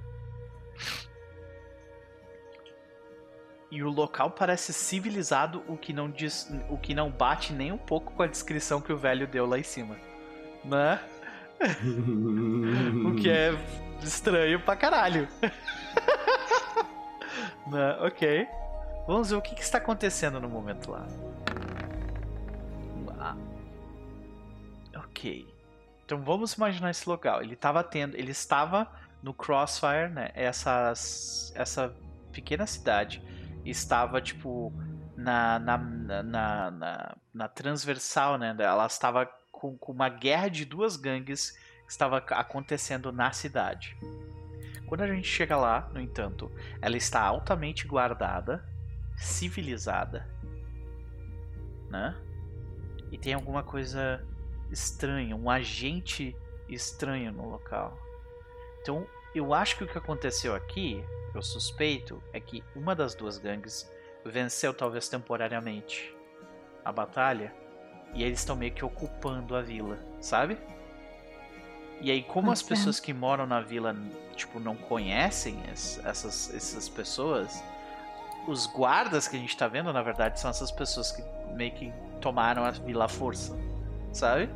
E o local parece civilizado, o que não diz, o que não bate nem um pouco com a descrição que o velho deu lá em cima, né? o que é estranho pra caralho. né? Ok. Vamos ver o que, que está acontecendo no momento lá. Ok. Então vamos imaginar esse local. Ele estava tendo, ele estava no Crossfire, né? Essa, essa pequena cidade estava tipo na, na, na, na, na transversal, né? Ela estava com, com uma guerra de duas gangues que estava acontecendo na cidade. Quando a gente chega lá, no entanto, ela está altamente guardada, civilizada, né? E tem alguma coisa estranho, um agente estranho no local. Então, eu acho que o que aconteceu aqui, eu suspeito, é que uma das duas gangues venceu talvez temporariamente a batalha e eles estão meio que ocupando a vila, sabe? E aí, como as pessoas que moram na vila, tipo, não conhecem essas, essas pessoas, os guardas que a gente tá vendo, na verdade, são essas pessoas que meio que tomaram a vila à força, sabe?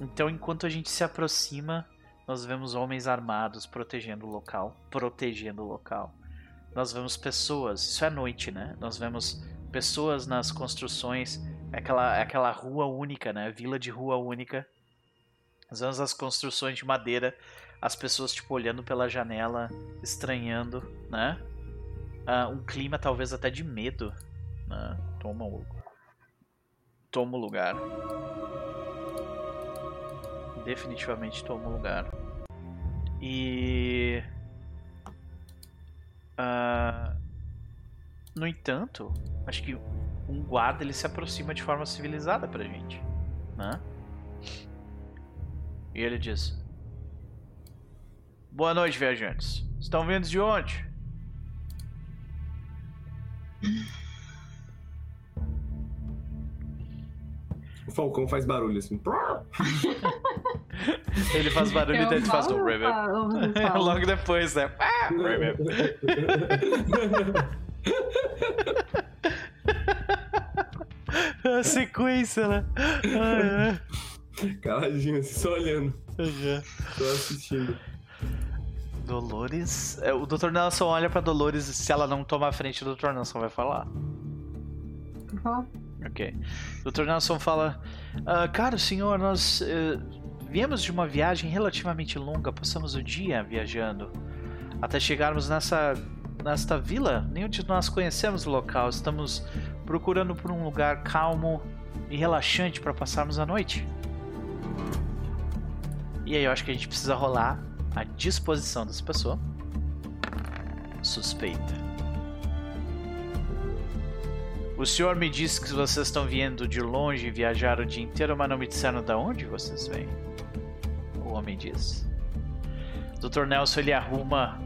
Então, enquanto a gente se aproxima, nós vemos homens armados protegendo o local, protegendo o local. Nós vemos pessoas, isso é noite, né? Nós vemos pessoas nas construções, é aquela, é aquela rua única, né? Vila de rua única. Nós vemos as construções de madeira, as pessoas tipo olhando pela janela, estranhando, né? Uh, um clima talvez até de medo, né? Toma o toma o lugar. Definitivamente toma o lugar. E uh, no entanto, acho que um guarda ele se aproxima de forma civilizada pra gente, né? E ele diz: Boa noite, viajantes. Estão vindo de onde? O Falcão faz barulho assim. ele faz barulho e ele faz um Logo depois, né? A sequência, né? Caladinho, assim, só olhando. Só assistindo. Dolores. É, o Dr. Nelson olha pra Dolores se ela não tomar a frente, o Dr. Nelson vai falar. Uhum. Ok. Dr. Nelson fala: ah, Caro senhor, nós uh, viemos de uma viagem relativamente longa, passamos o dia viajando até chegarmos nessa nesta vila. Nenhum de nós conhecemos o local. Estamos procurando por um lugar calmo e relaxante para passarmos a noite. E aí eu acho que a gente precisa rolar a disposição dessa pessoa. Suspeita. O senhor me disse que vocês estão vindo de longe e viajaram o dia inteiro, mas não me disseram de onde vocês vêm. O homem diz. Dr. Nelson ele arruma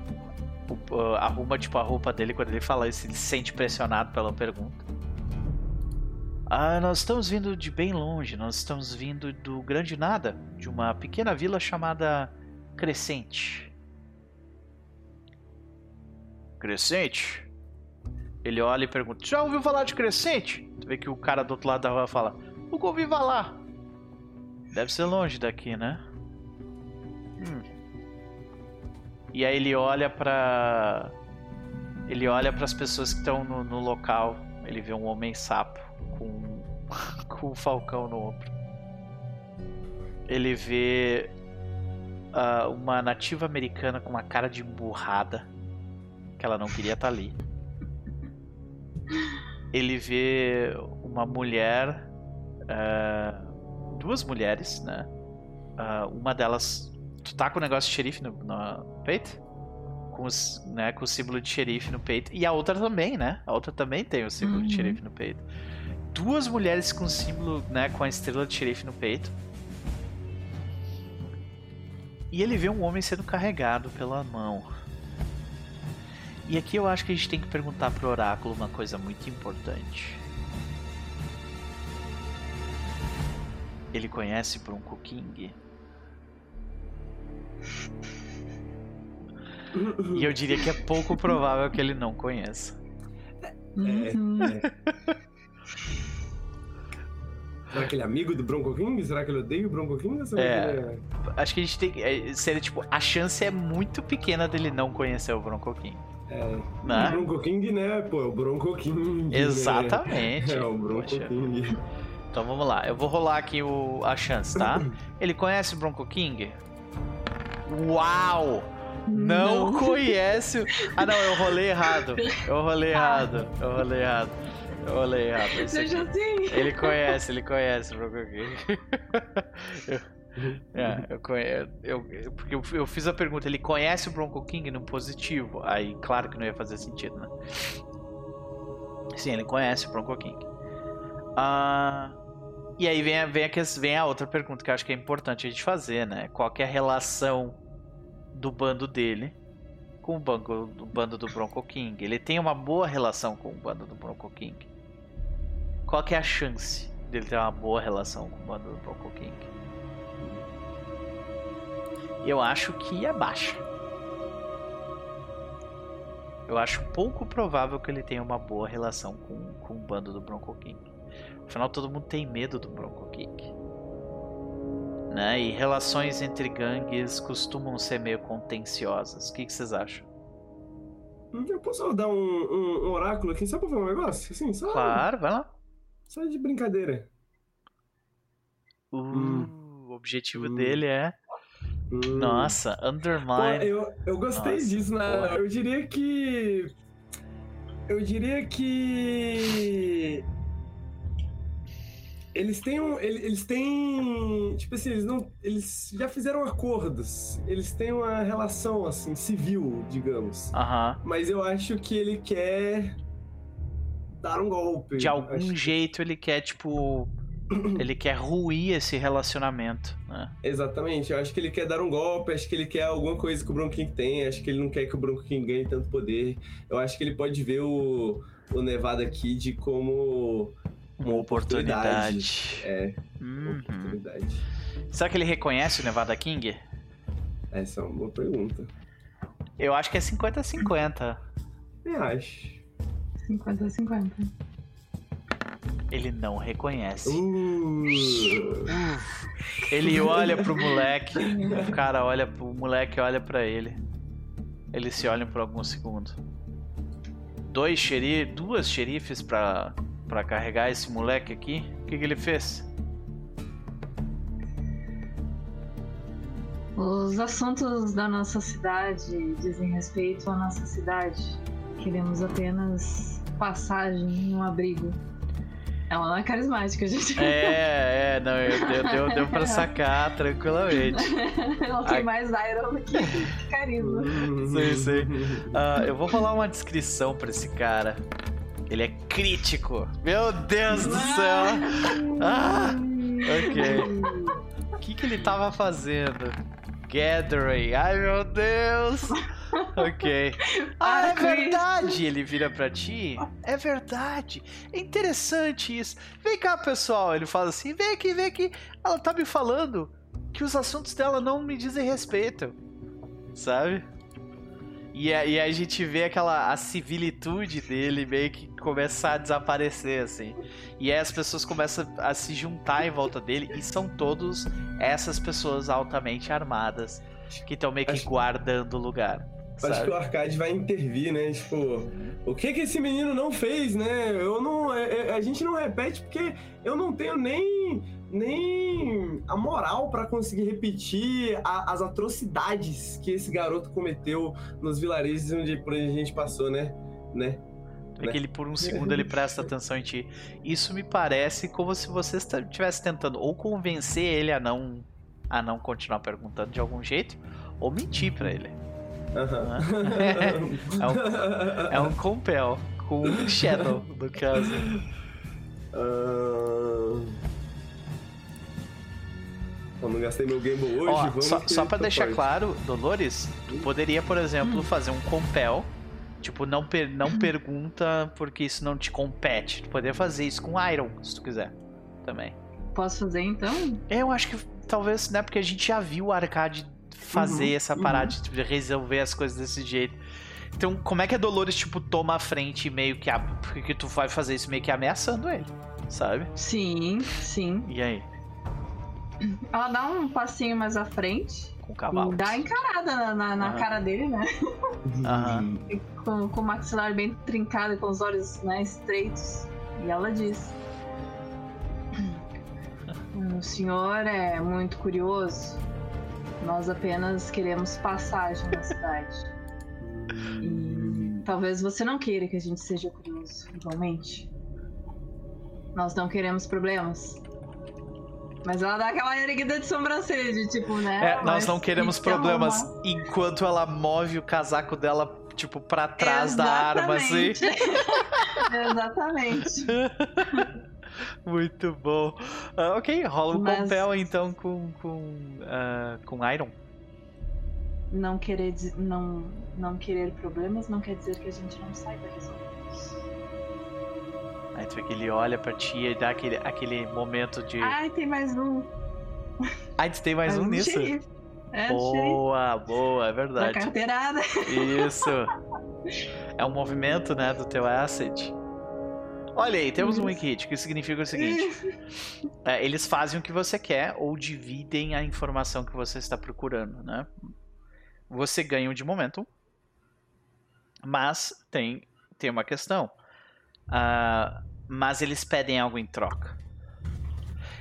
arruma tipo a roupa dele quando ele fala isso, ele se sente pressionado pela pergunta. Ah, nós estamos vindo de bem longe, nós estamos vindo do Grande Nada, de uma pequena vila chamada Crescente. Crescente? Ele olha e pergunta: Já ouviu falar de Crescente? Tu vê que o cara do outro lado da rua fala: Nunca ouvi falar. Deve ser longe daqui, né? Hum. E aí ele olha para ele olha para as pessoas que estão no, no, local. Ele vê um homem sapo com com um falcão no ombro. Ele vê uh, uma nativa americana com uma cara de emburrada que ela não queria estar tá ali. Ele vê uma mulher, uh, duas mulheres, né? Uh, uma delas Tu tá com o negócio de xerife no, no peito? Com, os, né, com o símbolo de xerife no peito. E a outra também, né? A outra também tem o símbolo uhum. de xerife no peito. Duas mulheres com o símbolo, né, com a estrela de xerife no peito. E ele vê um homem sendo carregado pela mão. E aqui eu acho que a gente tem que perguntar pro oráculo uma coisa muito importante. Ele conhece Bronco King? E eu diria que é pouco provável que ele não conheça. É. Será que ele é amigo do Bronco King? Será que ele odeia o Bronco King? É... é... Acho que a gente tem que. É, seria tipo, a chance é muito pequena dele não conhecer o Bronco King. É. Né? O Bronco King, né? Pô, é o Bronco King. Né? Exatamente. É, o Bronco Poxa. King. Então vamos lá, eu vou rolar aqui o, a chance, tá? Ele conhece o Bronco King? Uau! Não, não, conhece. Ah, não, eu rolei errado. Eu rolei ah. errado. Eu rolei errado. Eu rolei errado. Deixa assim. Ele conhece, ele conhece o Bronco King. É, eu conheço. Eu, eu, porque eu, eu, fiz a pergunta, ele conhece o Bronco King no positivo? Aí, claro que não ia fazer sentido, né? Sim, ele conhece o Bronco King. Ah. E aí vem a, vem, a, vem a outra pergunta que eu acho que é importante a gente fazer, né? Qual é a relação do bando dele com o, banco, o bando do Bronco King? Ele tem uma boa relação com o bando do Bronco King. Qual é a chance dele ter uma boa relação com o bando do Bronco King? Eu acho que é baixa. Eu acho pouco provável que ele tenha uma boa relação com, com o bando do Bronco King. Afinal, todo mundo tem medo do Bronco King. Né? E relações entre gangues costumam ser meio contenciosas. O que, que vocês acham? Eu posso dar um, um, um, oráculo aqui só pra falar um negócio? Assim, só... Claro, vai lá. Só de brincadeira. Uh, hum. O objetivo hum. dele é. Hum. Nossa, Undermine. Pô, eu, eu gostei Nossa, disso, né? Eu diria que. Eu diria que eles têm um, eles têm tipo assim eles não eles já fizeram acordos eles têm uma relação assim civil digamos Aham. mas eu acho que ele quer dar um golpe de algum acho... jeito ele quer tipo ele quer ruir esse relacionamento né? exatamente eu acho que ele quer dar um golpe acho que ele quer alguma coisa que o Bronco King tem acho que ele não quer que o Bronco King ganhe tanto poder eu acho que ele pode ver o o Nevada Kid como uma oportunidade. É, uhum. uma oportunidade. Será que ele reconhece o Nevada King? Essa é uma boa pergunta. Eu acho que é 50-50. Eu acho. 50-50. Ele não reconhece. Uh. Ele olha pro moleque. O cara olha pro moleque olha para ele. Eles se olham por alguns segundos. Dois xerifes, duas xerifes para para carregar esse moleque aqui. O que, que ele fez? Os assuntos da nossa cidade dizem respeito à nossa cidade. Queremos apenas passagem em um abrigo. Ela não é carismática, gente. É, é, não, deu, deu, deu pra sacar tranquilamente. Ela tem mais Iron do que carisma. Sim, sim. Uh, eu vou falar uma descrição pra esse cara. Ele é crítico. Meu Deus do céu. Ah, ok. O que, que ele tava fazendo? Gathering. Ai, meu Deus. Ok. Ah, é verdade. Ele vira pra ti. É verdade. É interessante isso. Vem cá, pessoal. Ele fala assim: vem aqui, vem aqui. Ela tá me falando que os assuntos dela não me dizem respeito. Sabe? E, aí a gente vê aquela a civilitude dele meio que começar a desaparecer, assim. E aí as pessoas começam a se juntar em volta dele e são todos essas pessoas altamente armadas que estão meio que acho, guardando o lugar. Sabe? Acho que o Arcade vai intervir, né? Tipo, o que que esse menino não fez, né? Eu não. A, é, é, a gente não repete porque eu não tenho nem nem a moral para conseguir repetir a, as atrocidades que esse garoto cometeu nos vilarejos onde, por onde a gente passou, né? né? É que ele, por um segundo, ele presta atenção em ti. Isso me parece como se você estivesse tentando ou convencer ele a não, a não continuar perguntando de algum jeito, ou mentir para ele. Uhum. É, um, é um compel, com um shadow, no caso. Uh... Eu não gastei meu Game hoje, Ó, vamos Só, só pra deixar claro, Dolores, tu poderia, por exemplo, hum. fazer um compel. Tipo, não, per não hum. pergunta porque isso não te compete. Tu poderia fazer isso com Iron, se tu quiser. Também. Posso fazer então? Eu acho que talvez, né? Porque a gente já viu o Arcade fazer uhum, essa parada uhum. de resolver as coisas desse jeito. Então, como é que a Dolores, tipo, toma a frente meio que. A... Porque tu vai fazer isso meio que ameaçando ele, sabe? Sim, sim. E aí? Ela dá um passinho mais à frente. Com o cavalo. Dá encarada na, na, na cara dele, né? Aham. com, com o maxilar bem trincado, com os olhos né, estreitos. E ela diz: O senhor é muito curioso. Nós apenas queremos passagem na cidade. E talvez você não queira que a gente seja curioso, igualmente. Nós não queremos problemas. Mas ela dá aquela erguida de sobrancelha, de tipo, né? É, nós não queremos problemas arruma. enquanto ela move o casaco dela, tipo, pra trás Exatamente. da arma, assim. Exatamente. Muito bom. Uh, ok, rola um Mas... compel então com, com, uh, com Iron. Não querer, não, não querer problemas não quer dizer que a gente não saiba resolver. Aí tu vê que ele olha pra ti e dá aquele, aquele momento de. Ai, tem mais um. Ai, tu tem mais um nisso? É, boa, boa, é verdade. Uma carteirada. Isso. É um movimento, né, do teu asset. Olha aí, temos um wiki que significa o seguinte: é, eles fazem o que você quer ou dividem a informação que você está procurando, né? Você ganha um de momento, mas tem, tem uma questão. Uh, mas eles pedem algo em troca.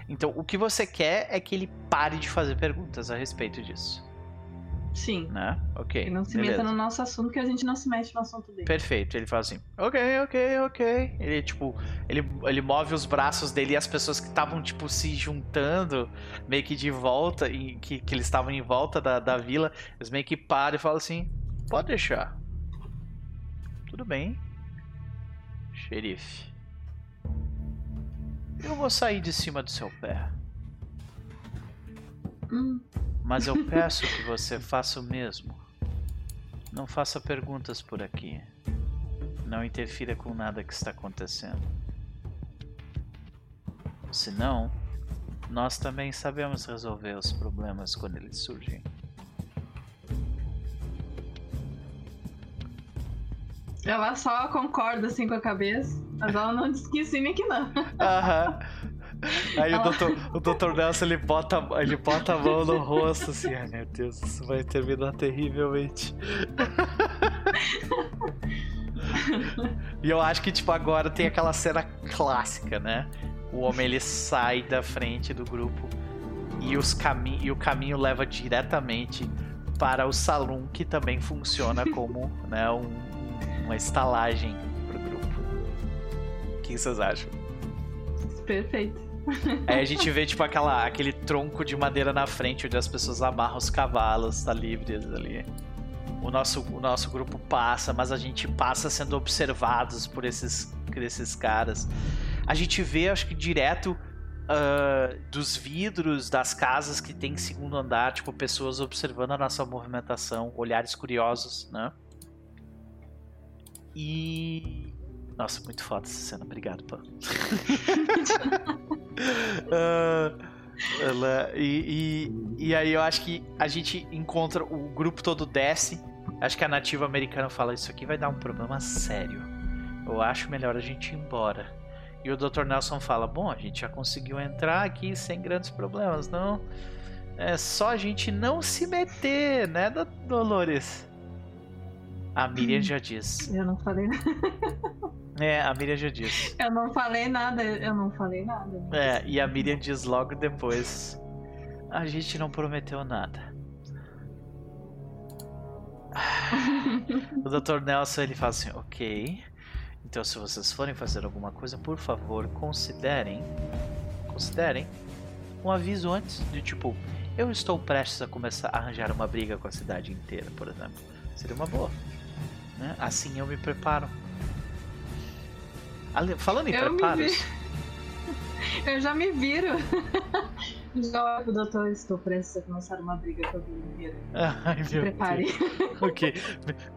Então, o que você quer é que ele pare de fazer perguntas a respeito disso. Sim. Né? Ok. E não se beleza. meta no nosso assunto, que a gente não se mete no assunto dele. Perfeito. Ele fala assim: ok, ok, ok. Ele, tipo, ele, ele move os braços dele e as pessoas que estavam, tipo, se juntando, meio que de volta, e que, que eles estavam em volta da, da vila, eles meio que param e falam assim: pode deixar. Tudo bem. Xerife. Eu vou sair de cima do seu pé. Hum. Mas eu peço que você faça o mesmo. Não faça perguntas por aqui. Não interfira com nada que está acontecendo. Senão, nós também sabemos resolver os problemas quando eles surgem. Ela só concorda assim com a cabeça, mas ela não diz que sim nem que não. Aham. Aí ela... o, doutor, o doutor Nelson ele bota, ele bota a mão no rosto assim, ai meu Deus, isso vai terminar terrivelmente. e eu acho que tipo agora tem aquela cena clássica, né? O homem ele sai da frente do grupo e, os cami e o caminho leva diretamente para o salão que também funciona como né, um, uma estalagem pro grupo. O que vocês acham? Perfeito. Aí a gente vê, tipo, aquela, aquele tronco de madeira na frente onde as pessoas amarram os cavalos, tá livres ali. O nosso, o nosso grupo passa, mas a gente passa sendo observados por esses, por esses caras. A gente vê, acho que direto uh, dos vidros das casas que tem segundo andar, tipo, pessoas observando a nossa movimentação, olhares curiosos, né? E. Nossa, muito foda essa cena, obrigado, pô. uh, ela, e, e, e, aí eu acho que a gente encontra, o grupo todo desce. Acho que a nativa americana fala: Isso aqui vai dar um problema sério. Eu acho melhor a gente ir embora. E o Dr. Nelson fala: Bom, a gente já conseguiu entrar aqui sem grandes problemas, não? É só a gente não se meter, né, Dolores? A Miriam já disse. Eu não falei nada. É, a Miriam já disse. Eu não falei nada, eu não falei nada. É, e a Miriam diz logo depois. A gente não prometeu nada. o Dr. Nelson ele fala assim, ok. Então se vocês forem fazer alguma coisa, por favor, considerem. Considerem um aviso antes de tipo, eu estou prestes a começar a arranjar uma briga com a cidade inteira, por exemplo. Seria uma boa. Né? Assim eu me preparo. Falando em eu preparos. eu já me viro. Já o doutor, estou prestes a começar uma briga com a vida inteira. Ai, prepare. Deus. ok.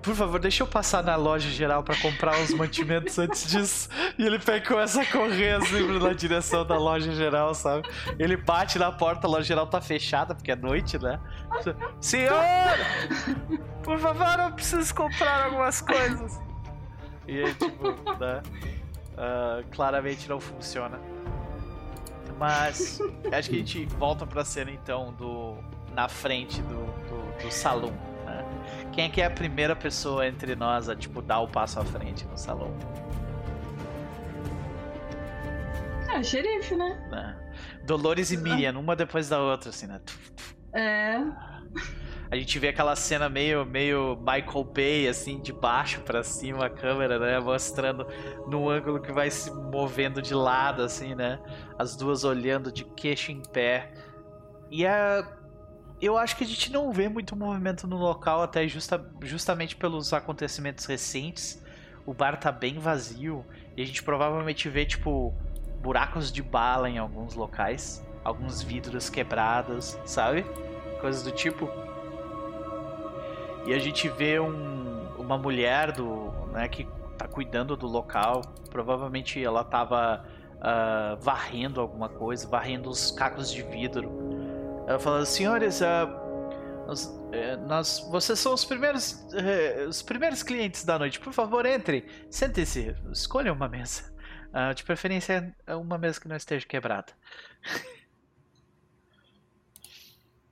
Por favor, deixa eu passar na loja geral para comprar uns mantimentos antes disso. E ele pega, começa a correr assim na direção da loja geral, sabe? Ele bate na porta, a loja geral tá fechada, porque é noite, né? Senhor! Por favor, eu preciso comprar algumas coisas. E aí, tipo, né? Uh, claramente não funciona. Mas acho que a gente volta pra cena então do. na frente do, do, do salão. Né? Quem é que é a primeira pessoa entre nós a tipo dar o passo à frente no salão? É, o xerife, né? É. Dolores e Miriam, uma depois da outra, assim, né? É a gente vê aquela cena meio, meio Michael Bay, assim, de baixo para cima a câmera, né? Mostrando no ângulo que vai se movendo de lado, assim, né? As duas olhando de queixo em pé. E a. Eu acho que a gente não vê muito movimento no local, até justa, justamente pelos acontecimentos recentes. O bar tá bem vazio. E a gente provavelmente vê, tipo, buracos de bala em alguns locais, alguns vidros quebrados, sabe? Coisas do tipo. E a gente vê um, uma mulher do, né, que tá cuidando do local. Provavelmente ela tava uh, varrendo alguma coisa, varrendo os cacos de vidro. Ela fala: Senhores, uh, nós, eh, nós, vocês são os primeiros, uh, os primeiros clientes da noite. Por favor, entre, sente-se, escolha uma mesa. Uh, de preferência, uma mesa que não esteja quebrada.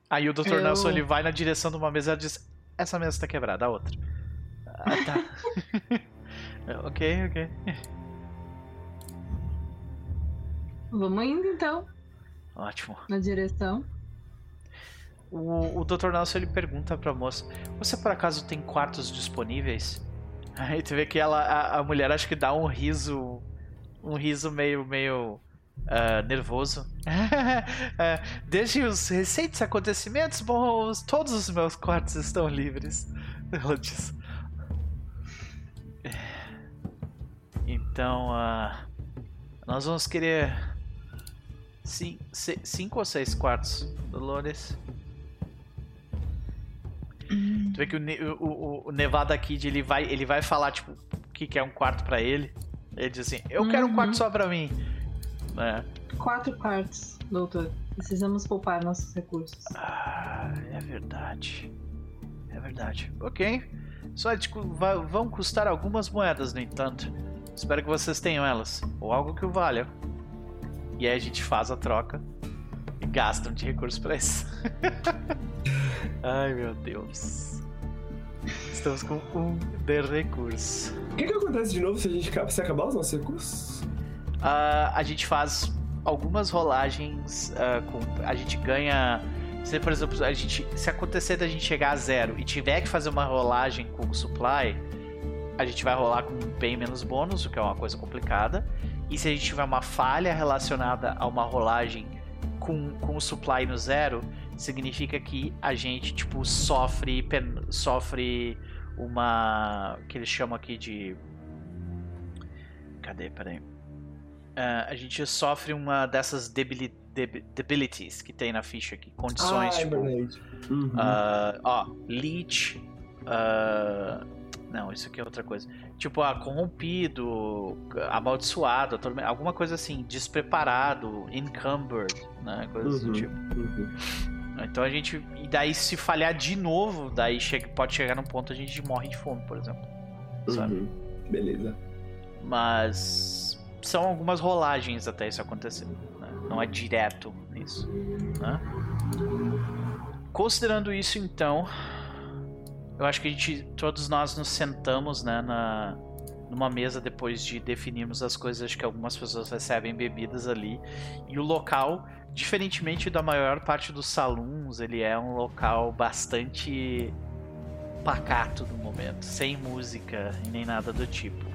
Aí o Dr. Eu... Nelson ele vai na direção de uma mesa e diz: Essa mesa está quebrada, a outra. Ah, tá. ok, ok. Vamos indo então. Ótimo. Na direção. O, o Dr. Nelson ele pergunta pra moça: Você por acaso tem quartos disponíveis? Aí tu vê que ela, a, a mulher acho que dá um riso. Um riso meio, meio uh, nervoso. uh, desde os recentes acontecimentos, bom, todos os meus quartos estão livres. Ela diz. Então, uh, nós vamos querer cinco, cinco ou seis quartos, Dolores. Tu vê que o, o, o, Nevada Kid ele vai, ele vai falar, tipo, o que, que é um quarto para ele. Ele diz assim: Eu uhum. quero um quarto uhum. só pra mim. É. Quatro quartos, doutor. Precisamos poupar nossos recursos. Ah, é verdade. É verdade. Ok. Só tipo, vão custar algumas moedas, no entanto. Espero que vocês tenham elas. Ou algo que o valha. E aí a gente faz a troca e gastam de recursos pra isso. Ai meu Deus. Estamos com um de recurso. O que, que acontece de novo se a gente se acabar os nossos recursos? Uh, a gente faz algumas rolagens. Uh, com, a gente ganha. Se, por exemplo, a gente, se acontecer da gente chegar a zero e tiver que fazer uma rolagem com o supply, a gente vai rolar com bem menos bônus, o que é uma coisa complicada. E se a gente tiver uma falha relacionada a uma rolagem com, com o supply no zero, significa que a gente, tipo, sofre, pen, sofre uma. que eles chamam aqui de. Cadê? Peraí. Uh, a gente sofre uma dessas debili deb debilities que tem na ficha aqui. Condições, ah, é tipo. Uhum. uh, ó, leech. Uh, não, isso aqui é outra coisa. Tipo, ah, corrompido, amaldiçoado, alguma coisa assim, despreparado, encumbered, né? Coisas uhum, do tipo. Uhum. Então a gente. E daí, se falhar de novo, daí chega, pode chegar num ponto a gente morre de fome, por exemplo. Sabe? Uhum. Beleza. Mas. São algumas rolagens até isso acontecer. Né? Não é direto nisso. Né? Considerando isso, então, eu acho que a gente, todos nós nos sentamos, né, na, numa mesa depois de definirmos as coisas. Acho que algumas pessoas recebem bebidas ali. E o local, diferentemente da maior parte dos salões, ele é um local bastante pacato no momento, sem música e nem nada do tipo.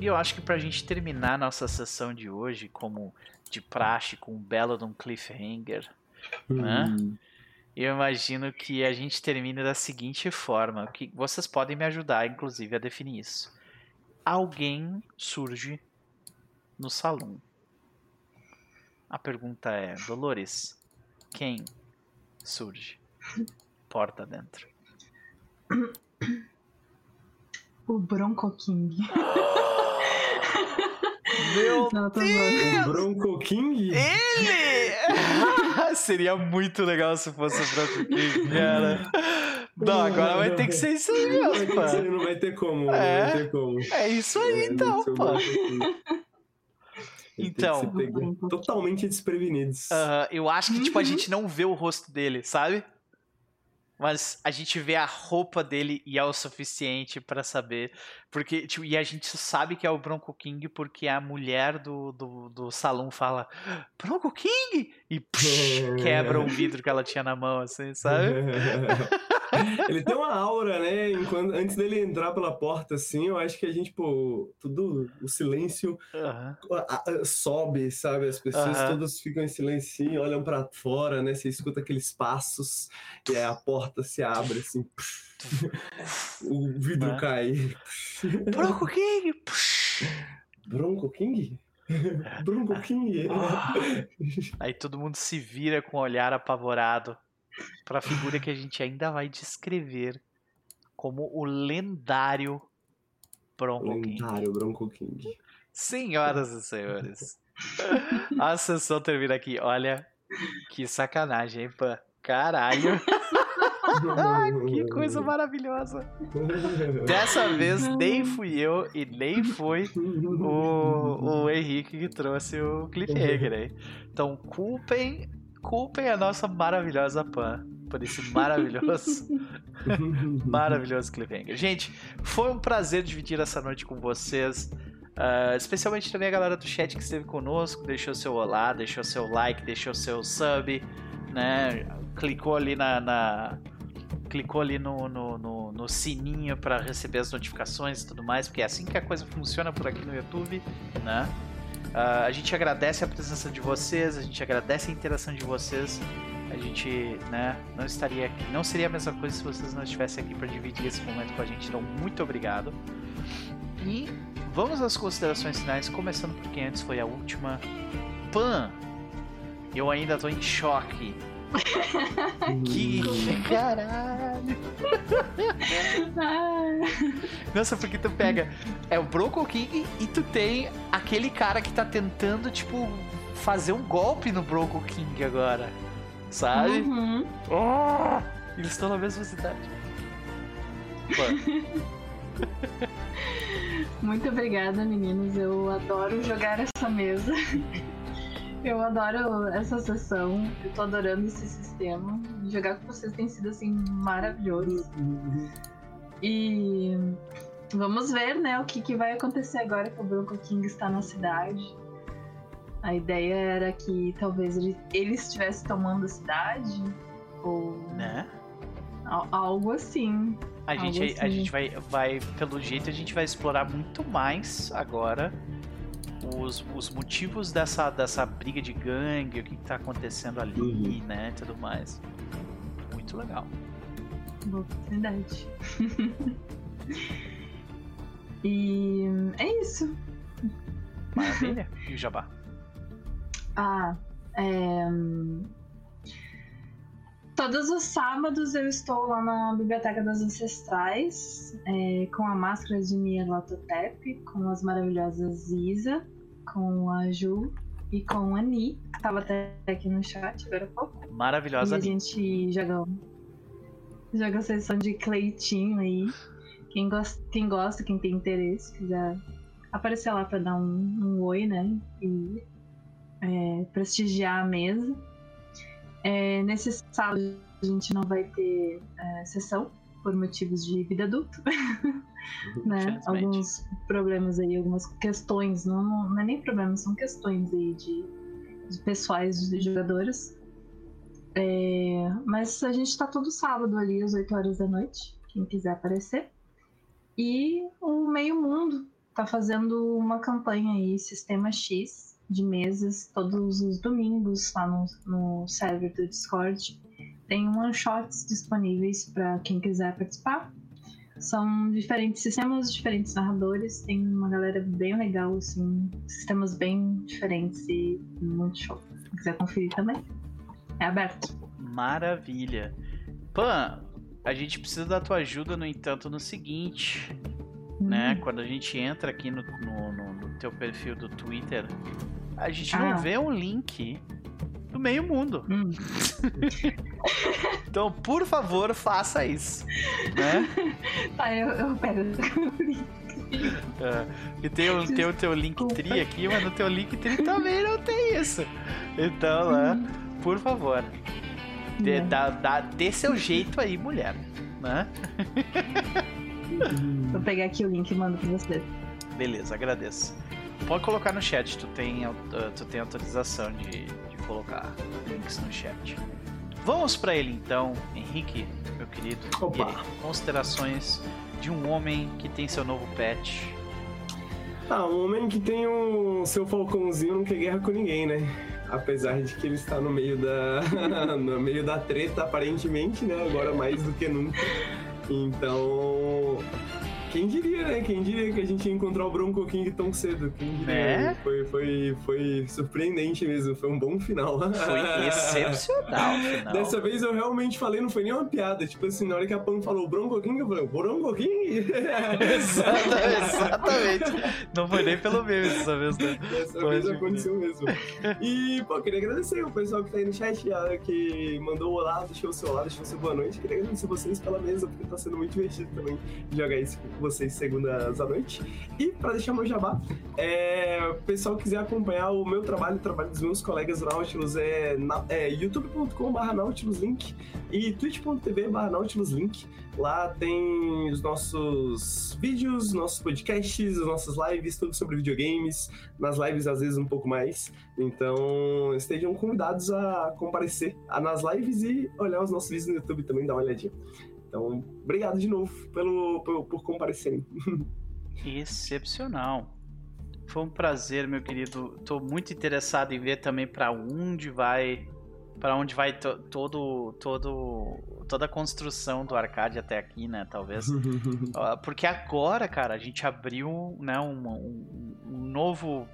E eu acho que pra gente terminar nossa sessão de hoje, como de praxe, com um belo de um cliffhanger, né? Hum. Eu imagino que a gente termine da seguinte forma, que vocês podem me ajudar, inclusive, a definir isso. Alguém surge no salão. A pergunta é, Dolores, quem surge? Porta dentro. O Bronco King. Meu Não, Deus! O Bronco King? Ele! Seria muito legal se fosse o Bronco King, cara. Não, agora vai ter que ser isso aí mesmo, pá. Não vai ter como, é, vai ter como. É isso aí, é, então, pá. Então. Totalmente desprevenidos. Uh, eu acho que, tipo, a gente não vê o rosto dele, sabe? Mas a gente vê a roupa dele e é o suficiente para saber. Porque, tipo, e a gente sabe que é o Bronco King porque a mulher do, do, do salão fala Bronco King! E psh, quebra o vidro que ela tinha na mão, assim, sabe? ele tem uma aura, né? Enquanto, antes dele entrar pela porta, assim, eu acho que a gente, pô, tudo, o silêncio uhum. sobe, sabe? As pessoas todas ficam em silêncio, olham para fora, né? Você escuta aqueles passos e aí a porta se abre, assim. o vidro cai. Bronco King! Bronco King? Bronco King. Aí todo mundo se vira com um olhar apavorado para a figura que a gente ainda vai descrever como o lendário Bronco King. Lendário Bronco King. Senhoras e senhores, a sessão termina aqui. Olha, que sacanagem, hein, pã? Caralho. que coisa maravilhosa. Dessa vez nem fui eu e nem foi o, o Henrique que trouxe o cliffhanger aí. Então culpem, culpem a nossa maravilhosa Pan por esse maravilhoso, maravilhoso cliffhanger. Gente, foi um prazer dividir essa noite com vocês. Uh, especialmente também a galera do chat que esteve conosco, deixou seu olá, deixou seu like, deixou seu sub, né? Clicou ali na, na clicou ali no, no, no, no sininho para receber as notificações e tudo mais, porque é assim que a coisa funciona por aqui no YouTube, né? Uh, a gente agradece a presença de vocês, a gente agradece a interação de vocês. A gente, né, não estaria aqui, não seria a mesma coisa se vocês não estivessem aqui para dividir esse momento com a gente. Então, muito obrigado. E vamos às considerações finais, começando porque antes foi a última. Pan, eu ainda tô em choque que caralho! Nossa, porque tu pega. É o Bronco King e tu tem aquele cara que tá tentando, tipo, fazer um golpe no Bronco King agora. Sabe? Uhum. Oh, eles estão na mesma cidade. Muito obrigada, meninos. Eu adoro jogar essa mesa. Eu adoro essa sessão, eu tô adorando esse sistema. Jogar com vocês tem sido assim maravilhoso. E vamos ver, né, o que, que vai acontecer agora que o Bronco King está na cidade. A ideia era que talvez ele, ele estivesse tomando a cidade. Ou. Né? Algo assim. A gente, assim. a gente vai, vai, pelo jeito, a gente vai explorar muito mais agora os, os motivos dessa, dessa briga de gangue, o que, está acontecendo ali, uhum. né? Tudo mais. Muito legal. Boa oportunidade. e é isso. Maravilha. E o Jabá? Ah, é... Todos os sábados eu estou lá na Biblioteca das Ancestrais é, com a máscara de Nyarlathotep, com as maravilhosas Isa, com a Ju e com a Ni, que estava até aqui no chat agora há pouco. Maravilhosa E a gente joga, joga a sessão de Cleitinho aí. Quem gosta, quem gosta, quem tem interesse, quiser aparecer lá para dar um, um, oi, né? E é, prestigiar a mesa. É, nesse sábado a gente não vai ter é, sessão por motivos de vida adulta. né? Alguns problemas aí, algumas questões, não, não, é nem problemas, são questões aí de, de pessoais de jogadores. É, mas a gente tá todo sábado ali às 8 horas da noite, quem quiser aparecer. E o Meio Mundo tá fazendo uma campanha aí, Sistema X, de mesas todos os domingos lá no, no server do Discord. Tem one-shots disponíveis para quem quiser participar. São diferentes sistemas, diferentes narradores. Tem uma galera bem legal, assim, sistemas bem diferentes e muito show. Se quiser conferir também, é aberto. Maravilha. Pan, a gente precisa da tua ajuda, no entanto, no seguinte. Né? Hum. Né? Quando a gente entra aqui no, no, no, no teu perfil do Twitter, a gente ah. não vê um link do meio mundo. Hum. então, por favor, faça isso. Né? Tá, eu, eu pego o link. É, e tem o, tem o teu Linktree aqui, mas no teu Linktree também não tem isso. Então, né, por favor, dê, dá, dá, dê seu jeito aí, mulher. Né? Vou pegar aqui o link e mando pra você. Beleza, agradeço. Pode colocar no chat, tu tem, uh, tu tem autorização de, de colocar links no chat. Vamos para ele então, Henrique, meu querido. Opa. Ele, considerações de um homem que tem seu novo pet. Ah, um homem que tem o seu falcãozinho não quer guerra com ninguém, né? Apesar de que ele está no meio da no meio da treta aparentemente, né? Agora mais do que nunca. Então, Quem diria, né? Quem diria que a gente ia encontrar o Bronco King tão cedo? Quem diria? É? Foi, foi, foi surpreendente mesmo, foi um bom final. Foi excepcional o final. Dessa vez eu realmente falei, não foi nem uma piada. Tipo assim, na hora que a Pan falou Bronco King, eu falei, Bronco King? Exatamente. Não foi nem pelo meme dessa vez, né? Dessa Pode vez aconteceu mesmo. E, pô, queria agradecer o pessoal que tá aí no chat, que mandou o olá, deixou o seu olá, deixou o seu boa noite. Queria agradecer vocês pela mesa, porque tá sendo muito divertido também jogar isso com vocês segundas à noite. E para deixar meu jabá, é, o pessoal quiser acompanhar o meu trabalho, o trabalho dos meus colegas Nautilus, é, é youtube.com.br nautiluslink e twitch.tv nautiluslink. Lá tem os nossos vídeos, nossos podcasts, as nossas lives, tudo sobre videogames. Nas lives, às vezes, um pouco mais. Então, estejam convidados a comparecer nas lives e olhar os nossos vídeos no YouTube também, dar uma olhadinha. Então, obrigado de novo pelo, por, por comparecerem. Excepcional. Foi um prazer, meu querido. Estou muito interessado em ver também para onde vai, para onde vai to, todo, todo, toda a construção do arcade até aqui, né? Talvez, porque agora, cara, a gente abriu, né, um, um, um novo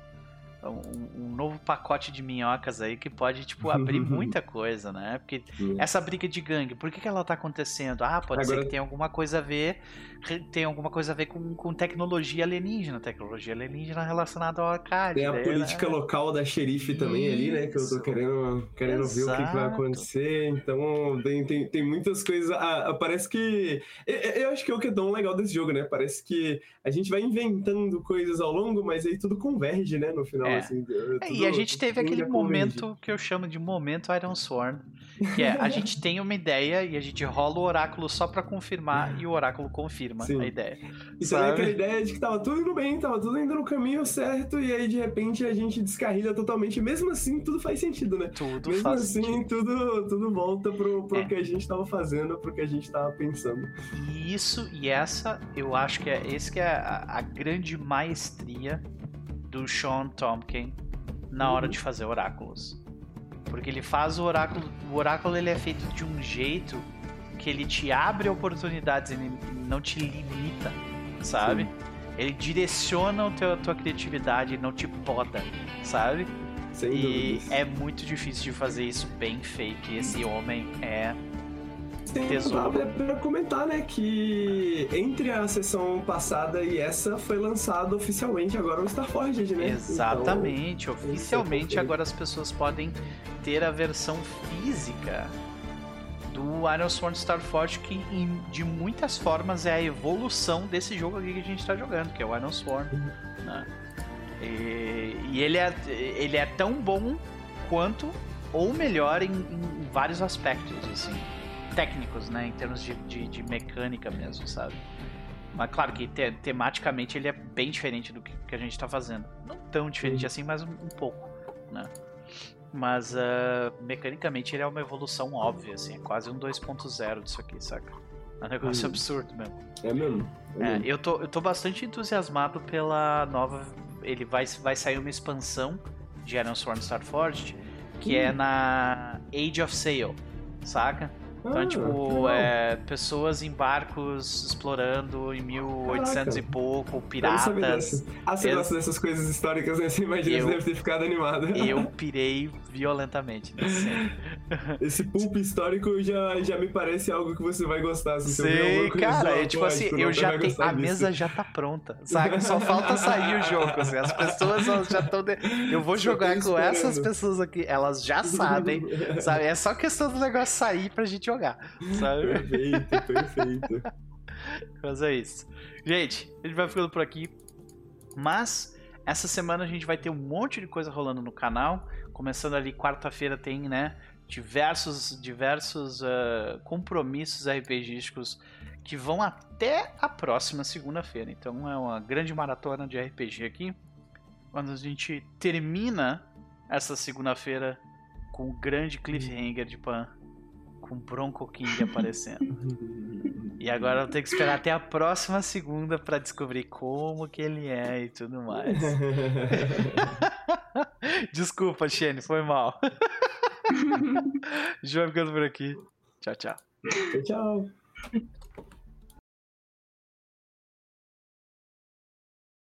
um, um, novo pacote de minhocas aí que pode, tipo, abrir muita coisa, né? Porque essa briga de gangue, por que, que ela tá acontecendo? Ah, pode Agora... ser que tenha alguma coisa a ver, tem alguma coisa a ver com, com tecnologia alienígena, tecnologia alienígena relacionada ao arcade. Tem a né? política local da xerife também Isso. ali, né? Que eu tô querendo, querendo ver o que, vai acontecer. Então, tem, tem, tem muitas coisas. Ah, parece que. Eu, eu acho que é o que é tão legal desse jogo, né? Parece que a gente vai inventando coisas ao longo, mas aí tudo converge, né? No final. É. Assim, é, e a gente teve aquele momento que eu chamo de momento Iron Sworn, que é a gente tem uma ideia e a gente rola o oráculo só para confirmar e o oráculo confirma Sim. a ideia. Isso é aquela ideia de que tava tudo indo bem, tava tudo indo no caminho certo e aí de repente a gente descarrilha totalmente. Mesmo assim, tudo faz sentido, né? Tudo Mesmo faz assim, sentido. tudo, tudo volta pro, pro é. que a gente tava fazendo, pro que a gente tava pensando. E isso e essa, eu acho que é esse que é a, a grande maestria do Sean Tompkin na hora de fazer oráculos. Porque ele faz o oráculo, o oráculo ele é feito de um jeito que ele te abre oportunidades, ele não te limita, sabe? Sim. Ele direciona a tua criatividade, não te poda, sabe? Sem e dúvidas. é muito difícil de fazer isso bem feito. E esse homem é tem tesouro. É pra comentar, né, que entre a sessão passada e essa foi lançado oficialmente agora o Starforged, né? Exatamente, então, oficialmente agora as pessoas podem ter a versão física do Iron Sword Starforged, que em, de muitas formas é a evolução desse jogo aqui que a gente está jogando, que é o Iron Sword. Né? E, e, ele, é, ele é tão bom quanto ou melhor em, em vários aspectos, assim técnicos, né? Em termos de, de, de mecânica mesmo, sabe? Mas claro que te, tematicamente ele é bem diferente do que, que a gente está fazendo. Não tão diferente assim, mas um, um pouco, né? Mas uh, mecanicamente ele é uma evolução óbvia, assim, é quase um 2.0 disso aqui, saca? É um negócio hum. absurdo mesmo. É mesmo. É é, eu, tô, eu tô bastante entusiasmado pela nova. Ele vai, vai sair uma expansão de Iron Sworn Starforged que hum. é na Age of Sail, saca? Então, ah, tipo, é, pessoas em barcos explorando em 1800 Caraca. e pouco, piratas. Ah, você gosta dessas coisas históricas, né? Você imagina, eu, você deve ter ficado animado. Eu pirei violentamente nesse Esse pulp histórico já, já me parece algo que você vai gostar. Se Sei, cara, é, tipo assim, eu já tenho. A disso. mesa já tá pronta, sabe? Só falta sair o jogo. Assim, as pessoas já estão. De... Eu vou jogar com essas pessoas aqui, elas já sabem, sabe? É só questão do negócio sair pra gente jogar, sabe? Perfeito, perfeito. Mas é isso. Gente, a gente vai ficando por aqui. Mas essa semana a gente vai ter um monte de coisa rolando no canal. Começando ali quarta-feira tem, né? Diversos, diversos uh, compromissos RPGísticos que vão até a próxima segunda-feira. Então é uma grande maratona de RPG aqui. Quando a gente termina essa segunda-feira com o grande cliffhanger de Pan, com Bronco King aparecendo. E agora eu tenho que esperar até a próxima segunda para descobrir como que ele é e tudo mais. Desculpa, Shane, foi mal. João ficando por aqui. Tchau, tchau. Tchau, tchau.